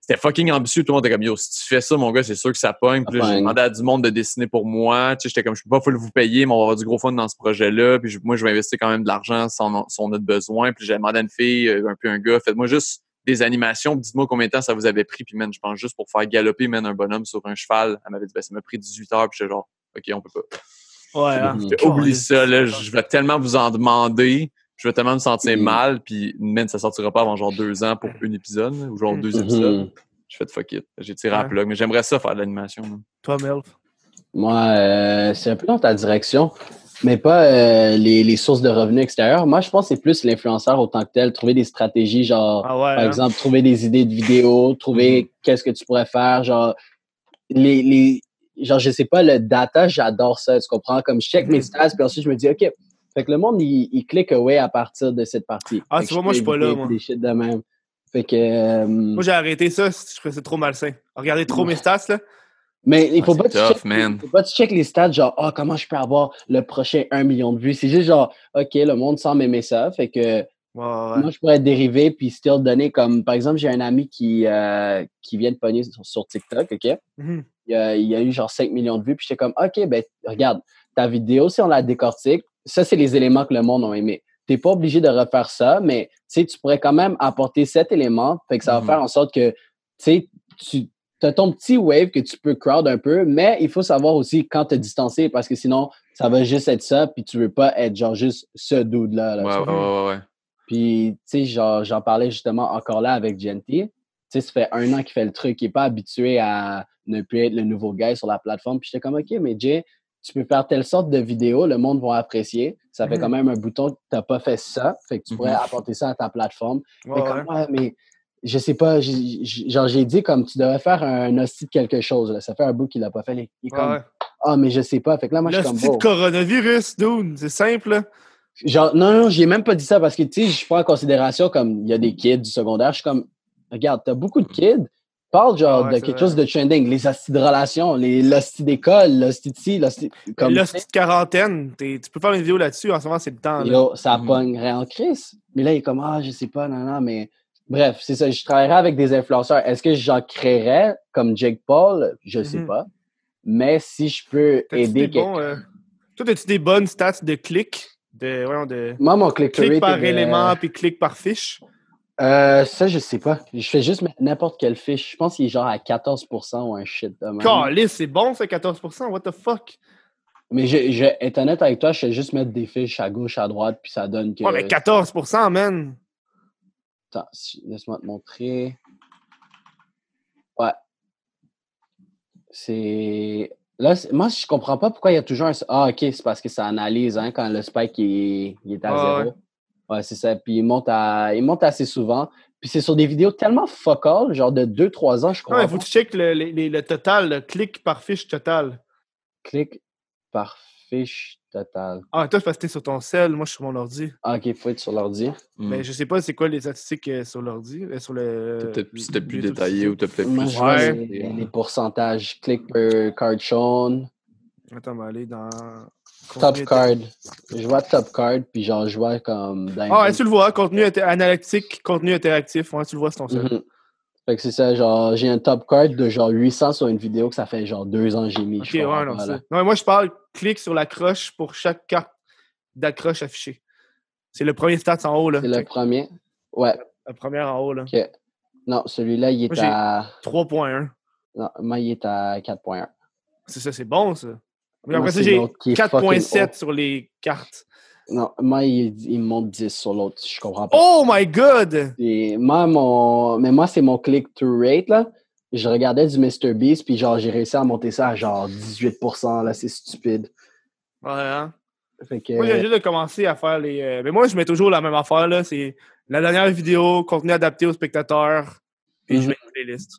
C'était fucking ambitieux, tout le monde était comme yo, si tu fais ça, mon gars, c'est sûr que ça pogne. Puis j'ai demandé à du monde de dessiner pour moi. Tu sais, j'étais comme, je peux pas full vous payer, mais on va avoir du gros fun dans ce projet-là. Puis je- moi, je vais investir quand même de l'argent si on, si on a de besoin. Puis j'ai demandé à une fille, euh, un peu un gars, faites-moi juste des animations, puis dites-moi combien de temps ça vous avait pris. Puis man, je pense juste pour faire galoper man, un bonhomme sur un cheval. Elle m'avait dit, ben, ça m'a pris 18 heures. Puis j'étais genre, OK, on peut pas. Ouais, hein. Oublie ça, là, je vais tellement vous en demander. Je vais tellement me sentir Mhm. mal, puis man, ça sortira pas avant genre deux ans pour un épisode, ou genre deux Mhm. épisodes. Je fais de fuck it. J'ai tiré à Ouais. plug, mais j'aimerais ça faire de l'animation. Toi, Melf? Moi, euh, c'est un peu dans ta direction, mais pas euh, les, les sources de revenus extérieurs. Moi, je pense que c'est plus l'influenceur autant que tel, trouver des stratégies, genre, Ah ouais. par hein? exemple, trouver des idées de vidéos, trouver qu'est-ce que tu pourrais faire, genre, les, les, genre, je sais pas, le data, j'adore ça, tu comprends? Comme je check mes stats, puis ensuite je me dis, OK, fait que le monde, il, il clique away à partir de cette partie. Ah, tu vois, moi, je suis pas là, moi. Des shit de même. Fait que, euh, Moi, j'ai arrêté ça, je trouvais ça trop malsain. Regardez trop mes stats, là. Mais il faut Ah, pas que c'est tu tough, man. faut pas que tu checkes les stats, genre, ah, comment je peux avoir le prochain 1 million de vues? C'est juste genre, OK, le monde semble aimer ça. Fait que ouais. Moi, je pourrais dériver puis still donner comme, par exemple, j'ai un ami qui, euh, qui vient de pogner sur, sur TikTok, OK? Mhm. Il a, il a eu genre 5 millions de vues, puis j'étais comme, OK, ben, regarde, ta vidéo, si on la décortique, ça, c'est les éléments que le monde a aimé. T'es pas obligé de refaire ça, mais, tu tu pourrais quand même apporter cet élément, fait que ça va Mhm. faire en sorte que, tu tu as ton petit wave que tu peux crowd un peu, mais il faut savoir aussi quand te distancer, parce que sinon, ça va juste être ça, puis tu veux pas être genre juste ce dude-là. là, Ouais, tu ouais, vois. ouais, ouais. Puis, tu sais, genre, j'en parlais justement encore là avec Genty. Tu sais, ça fait un an qu'il fait le truc. Il n'est pas habitué à ne plus être le nouveau gars sur la plateforme. Puis j'étais comme, OK, mais Jay, tu peux faire telle sorte de vidéo, le monde va apprécier. Ça fait Mhm. quand même un bouton que tu n'as pas fait ça. Fait que tu pourrais Mhm. apporter ça à ta plateforme. Ouais, Mais ouais, je sais pas, genre, j'ai dit comme tu devrais faire un hostie de quelque chose. là. Ça fait un bout qu'il l'a pas fait. Il est ouais. ah, mais je sais pas. Fait que là, moi, je suis comme, coronavirus, dude. C'est simple, là. Genre, non, non, j'ai même pas dit ça parce que, tu sais, je prends en considération comme il y a des kids du secondaire. Je suis comme, regarde, t'as beaucoup de kids. Parle genre ouais, de quelque vrai. chose de trending, les hosties de relations, les l'hostie d'école, l'hostie de ci, l'hostie. Comme, Là, c'est quarantaine. T'es- Tu peux faire une vidéo là-dessus. En ce moment, c'est le temps. là. yo, ça pognerait en crise. Mais là, il est comme, ah, je sais pas, non, non, mais bref, c'est ça. Je travaillerais avec des influenceurs. Est-ce que j'en créerais comme Jake Paul? Je sais Mhm. pas. Mais si je peux aider des bons, quelqu'un. euh, Toi, as-tu des bonnes stats de clics? De, voyons, de Moi, mon click clic par est de- élément puis clic par fiche? Euh, ça, je sais pas. Je fais juste mettre n'importe quelle fiche. Je pense qu'il est genre à 14% ou un shit de même. Calice, c'est bon, ça, 14%. What the fuck? Mais je, je, être honnête avec toi, je fais juste mettre des fiches à gauche, à droite, puis ça donne que. Ouais, mais 14%, man. Attends, laisse-moi te montrer. Ouais. C'est. Là, moi, je comprends pas pourquoi il y a toujours un. Ah, ok, c'est parce que ça analyse hein, quand le spike il est, il est à zéro. Ouais, c'est ça. Puis il monte, à, il monte assez souvent. Puis c'est sur des vidéos tellement fuck all, genre de 2-3 ans, je comprends il faut pas. que tu checkes le, le- le total, le clic par fiche total. Clic par fiche totale. Ah, toi, parce que t'es sur ton cell, moi, je suis sur mon ordi. Ah, ok, faut être sur l'ordi. Mais Mm. je sais pas c'est quoi les statistiques euh, sur l'ordi, euh, sur le. Peut-être plus détaillé ou t'as peut-être plus. je vois Ouais. les, les pourcentages. Click per card shown. Attends, on va aller dans. Top card. Je vois top card, puis genre, je vois comme. dans Ah, ouais, tu le vois, contenu analytique, contenu interactif. Ouais, tu le vois, c'est ton seul. Mhm. Fait que c'est ça, genre, j'ai un top card de genre 800 sur une vidéo que ça fait genre deux ans que j'ai mis. Ok, ouais, non, pas, c'est. là. Non, mais moi, je parle clic sur l'accroche pour chaque carte d'accroche affichée. C'est le premier stats en haut, là. C'est le premier. Ouais, La première en haut, là. ok. Non, celui-là, il est Moi, à. 3.1. Non, moi, il est à 4.1. C'est ça, c'est bon, ça. Mais après ça, j'ai l'autre qui est fucking 4.7 haut. sur les cartes. Non, moi, il, il me monte 10 sur l'autre. Je comprends pas. Oh my god! Et moi, mon... Mais moi, c'est mon click-through rate, là. Je regardais du MrBeast, puis genre, j'ai réussi à monter ça à genre 18%, là, c'est stupide. Ouais, hein? Fait que... Moi, j'ai juste de commencer à faire les. euh, Mais moi, je mets toujours la même affaire, là. C'est la dernière vidéo, contenu adapté aux spectateurs, puis je Mhm. mets une playlist.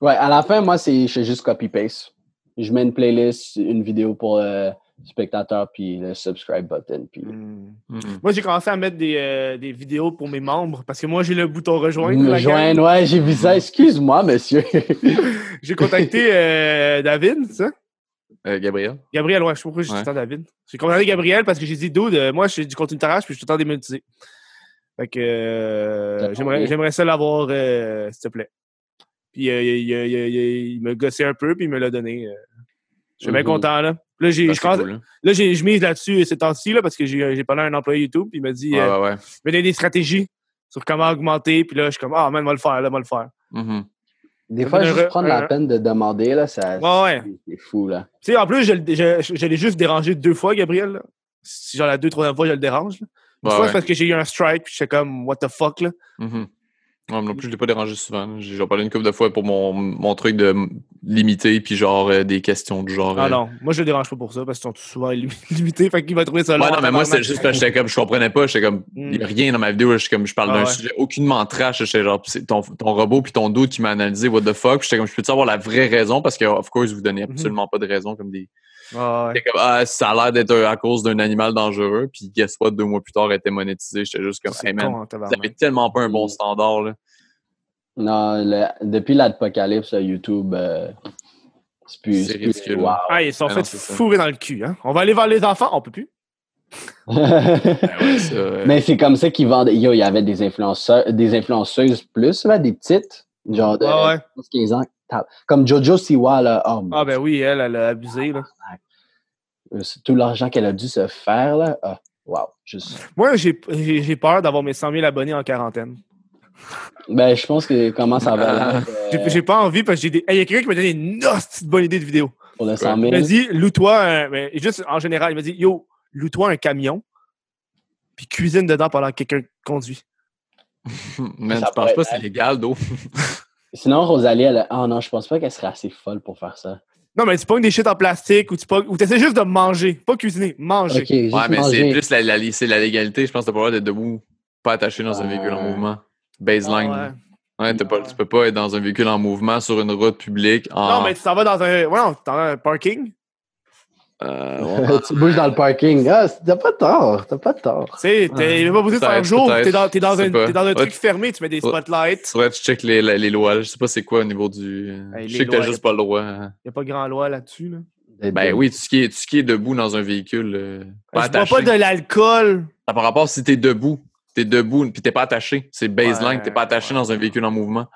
Ouais, à la fin, moi, c'est je fais juste copy-paste. Je mets une playlist, une vidéo pour le spectateur, puis le subscribe button. Puis... Hmm. Mm. Moi, j'ai commencé à mettre des, euh, des vidéos pour mes membres parce que moi, j'ai le bouton rejoindre. Me la gang. joindre, ouais, j'ai vu ça. Excuse-moi, monsieur. J'ai contacté euh, David, c'est ça? Euh, Gabriel? Gabriel, ouais, je sais pas pourquoi j'ai Ouais. tout le temps David. J'ai contacté Gabriel parce que j'ai dit, dude, euh, moi, je fais du contenu de tarage puis je suis tout le temps démonétisé. Fait que euh, j'aimerais, ça l'avoir, euh, s'il te plaît. Puis euh, il, il- il- il- il me gossait un peu, puis il me l'a donné. Je suis bien content, là. Là, j'ai, Ça, je cool, hein. là, j'ai, je mise là-dessus ces temps-ci, là, parce que j'ai, j'ai parlé à un employé YouTube, puis il m'a dit, Ouais, euh, ouais, il m'a donné des stratégies sur comment augmenter, puis là, je suis comme, ah, man, va le faire, là, va le faire. Mhm. Des fois, juste re- prendre la peine de demander, là, ça, Ouais, ouais. c'est- c'est fou, là. Tu sais, en plus, je, je, je l'ai juste dérangé deux fois, Gabriel. là. Si genre la deux, troisième fois, je le dérange. là. Une fois, ouais. c'est parce que j'ai eu un strike, puis j'étais comme, what the fuck, là. Mhm. Moi non plus, je l'ai pas dérangé souvent. J'ai parlé une couple de fois pour mon, mon truc de limiter, puis genre euh, des questions du genre. Ah euh, non, moi, je le dérange pas pour ça, parce qu'ils sont souvent limités, fait qu'il va trouver ça long. Ouais, non, mais moi, c'est juste parce que j'étais comme, je comprenais pas. J'étais comme, il y a rien dans ma vidéo. Je comme, je parle Ah d'un ouais. sujet aucunement trash. J'étais genre, c'est ton, ton robot puis ton doute qui m'a analysé, what the fuck. J'étais comme, je peux-tu avoir la vraie raison? Parce que, of course, vous donnez Mhm. absolument pas de raison comme des. Ah, ouais. Comme, ah, ça a l'air d'être à cause d'un animal dangereux. Puis, guess what, deux mois plus tard, elle était monétisée. J'étais juste comme, C'est hey man, con, hein, vous tabarnak. avez tellement pas un bon Mm. standard, là. Non, le- depuis l'apocalypse, là, YouTube, euh, c'est plus. C'est c'est plus- ridicule. Wow. Ah, ils sont Ah fait ça. fourrer dans le cul, hein. On va aller voir les enfants, on peut plus. Ben ouais, ça, euh, Mais c'est comme ça qu'ils vendaient. Yo, il y avait des influenceurs, des influenceuses plus, là, des petites, genre de Ah ouais. 15 ans. Ta- Comme Jojo Siwa, là. Oh, Ah ben oui, elle, elle a abusé, là. C'est tout l'argent qu'elle a dû se faire, là. Ah, wow. Juste... Moi, j'ai peur d'avoir mes 100 000 abonnés en quarantaine. Ben, je pense que comment ça va Ah. là, J'ai euh, j'ai pas envie parce que j'ai des. Il y a quelqu'un qui m'a donné une hostie de bonne idée de vidéo. pour le 100 Il 000. m'a dit, loue-toi un. mais juste en général, il m'a dit, yo, loue-toi un camion, puis cuisine dedans pendant que quelqu'un conduit. Ça tu penses pas que c'est légal d'eau? Sinon, Rosalie, elle. a- Ah non, je pense pas qu'elle serait assez folle pour faire ça. Non, mais tu pognes des shit en plastique ou tu pognes- ou essaies juste de manger. Pas cuisiner, manger. Juste Ouais, mais c'est plus la, la, légalité. Je pense que t'as pas le droit d'être debout, pas attaché dans un véhicule en mouvement. Ah, Baseline. ouais. Ouais, pas, tu peux pas être dans un véhicule en mouvement sur une route publique. En, Non, mais tu t'en vas dans un. Ouais, non, dans un parking. Euh, ouais. tu bouges dans le parking. Ah, t'as pas tort. T'as pas tort. Tu sais, t'es il est pas posé de faire jour. T'es dans, t'es dans un, dans un Ouais. truc fermé, tu mets des Ouais. spotlights. Que tu checkes les, les, les lois. Je sais pas c'est quoi au niveau du. Hey, je sais que t'as juste y pas le droit. Il n'y a pas grand loi là-dessus. Là. Ben oui, tout ce qui est, tout ce qui est debout dans un véhicule. euh, pas Je bois attaché. pas de l'alcool. Ça par rapport si t'es debout. T'es debout puis t'es pas attaché. C'est baseline, Ouais, t'es pas attaché ouais. dans un véhicule en mouvement.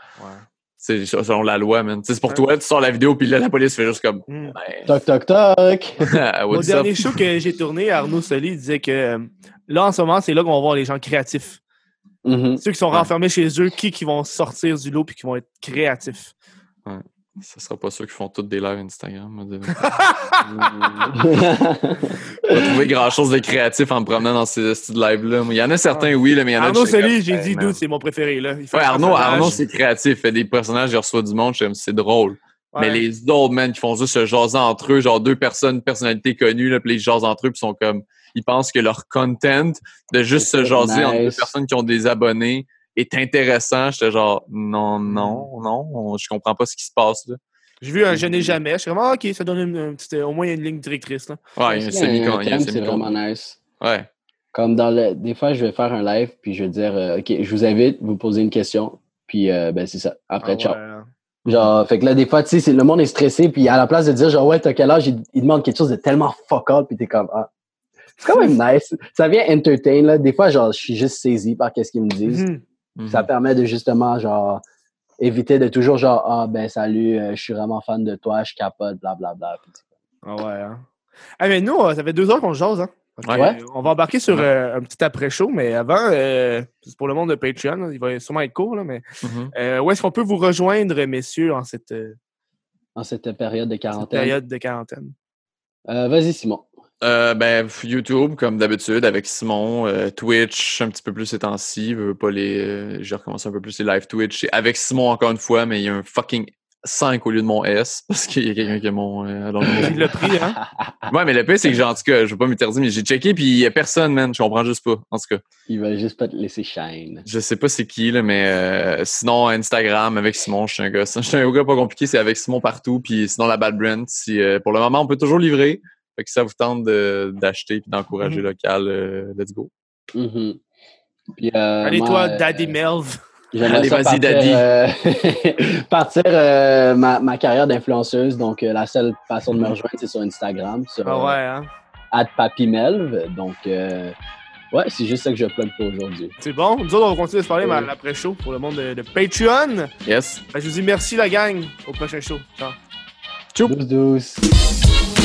C'est selon la loi, man. Tu sais, C'est pour Ouais. toi, tu sors la vidéo puis là, la police fait juste comme. Hmm. Ben, Toc, toc, toc. Au what's dernier show que j'ai tourné, Arnaud Soli disait que euh, là, en ce moment, c'est là qu'on va voir les gens créatifs. Mhm. Ceux qui sont Ouais. renfermés chez eux, qui, qui vont sortir du lot puis qui vont être créatifs. Ça sera pas ceux qui font toutes des lives Instagram. On va trouver grand chose de créatif en me promenant dans ces styles live-là. Il y en a certains, oui, là, mais il y en a Arnaud Soli, j'ai dit, dude, c'est mon préféré. Là. Il fait Ouais, un Arnaud. Arnaud c'est créatif. Il fait des personnages, il reçoit du monde. C'est drôle. Ouais. Mais les autres, man, qui font juste se jaser entre eux, genre deux personnes, personnalités connues, là, puis ils se jasent entre eux, puis sont comme. Ils pensent que leur content de juste se jaser entre deux personnes qui ont des abonnés est intéressant. J'étais genre, non, non, non, on- je comprends pas ce qui se passe là. J'ai vu un Je n'ai jamais. Je suis vraiment, OK, ça donne une, une petite- au moins une ligne directrice. Là. Ouais, il y a un semi Un il y a un thème, C'est vraiment nice. Ouais. Comme dans le. Des fois, je vais faire un live, puis je vais dire, euh, OK, je vous invite, vous posez une question, puis euh, ben, c'est ça. Après, Ah ciao. ouais. Genre, fait que là, des fois, tu sais, le monde est stressé, puis à la place de dire, genre, ouais, t'as quel âge, il, il demande quelque chose de tellement fuck all, puis t'es comme, ah. C'est quand même nice. Ça vient entertain, là. Des fois, genre, je suis juste saisi par qu'est-ce qu'ils me disent. Mhm. Mhm. Ça permet de justement, genre, éviter de toujours, genre, ah, ben, salut, euh, je suis vraiment fan de toi, je capote, blablabla. Ah ouais. Hein. Ah, mais nous, euh, ça fait deux heures qu'on se jase. Hein. Ouais. euh, On va embarquer sur euh, un petit après-show, mais avant, euh, c'est pour le monde de Patreon, là, il va sûrement être court, là, mais Mhm. euh, où est-ce qu'on peut vous rejoindre, messieurs, en cette, En cette période de cette quarantaine. période de quarantaine? Vas-y, Simon. Euh, ben, YouTube, comme d'habitude, avec Simon, euh, Twitch, un petit peu plus ces temps-ci. Pas les, euh, J'ai recommencé un peu plus les live Twitch. Avec Simon, encore une fois, mais il y a un fucking 5 au lieu de mon S, parce qu'il y a quelqu'un qui a mon. euh, alors, Il l'a pris, hein? ouais, mais le pire, c'est que, genre, en tout cas, je veux pas m'interdire, mais j'ai checké, puis il y a personne, man. Je comprends juste pas. En tout cas, Il va juste pas te laisser shine. je sais pas c'est qui, là, mais euh, sinon, Instagram, avec Simon, je suis un gars. Je suis un gars pas compliqué, c'est avec Simon partout, puis sinon, la Bad Brand. Si, euh, pour le moment, on peut toujours livrer. Fait que ça vous tente de- d'acheter puis d'encourager Mhm. local, euh, let's go. Mhm. Puis, euh, Allez, moi, toi, euh, Daddy Melv. Allez, vas-y, partir, Daddy. euh, partir euh, ma, ma carrière d'influenceuse. Donc, euh, la seule façon de me rejoindre, c'est sur Instagram, sur Ah ouais, hein? @papimelv. Donc, euh, ouais, c'est juste ça que je plug pour aujourd'hui. C'est bon? Nous autres, on va continuer de se parler à l'après-show pour le monde de, de Patreon. Yes. Ben, je vous dis merci, la gang. Au prochain show. Ciao. 12-12.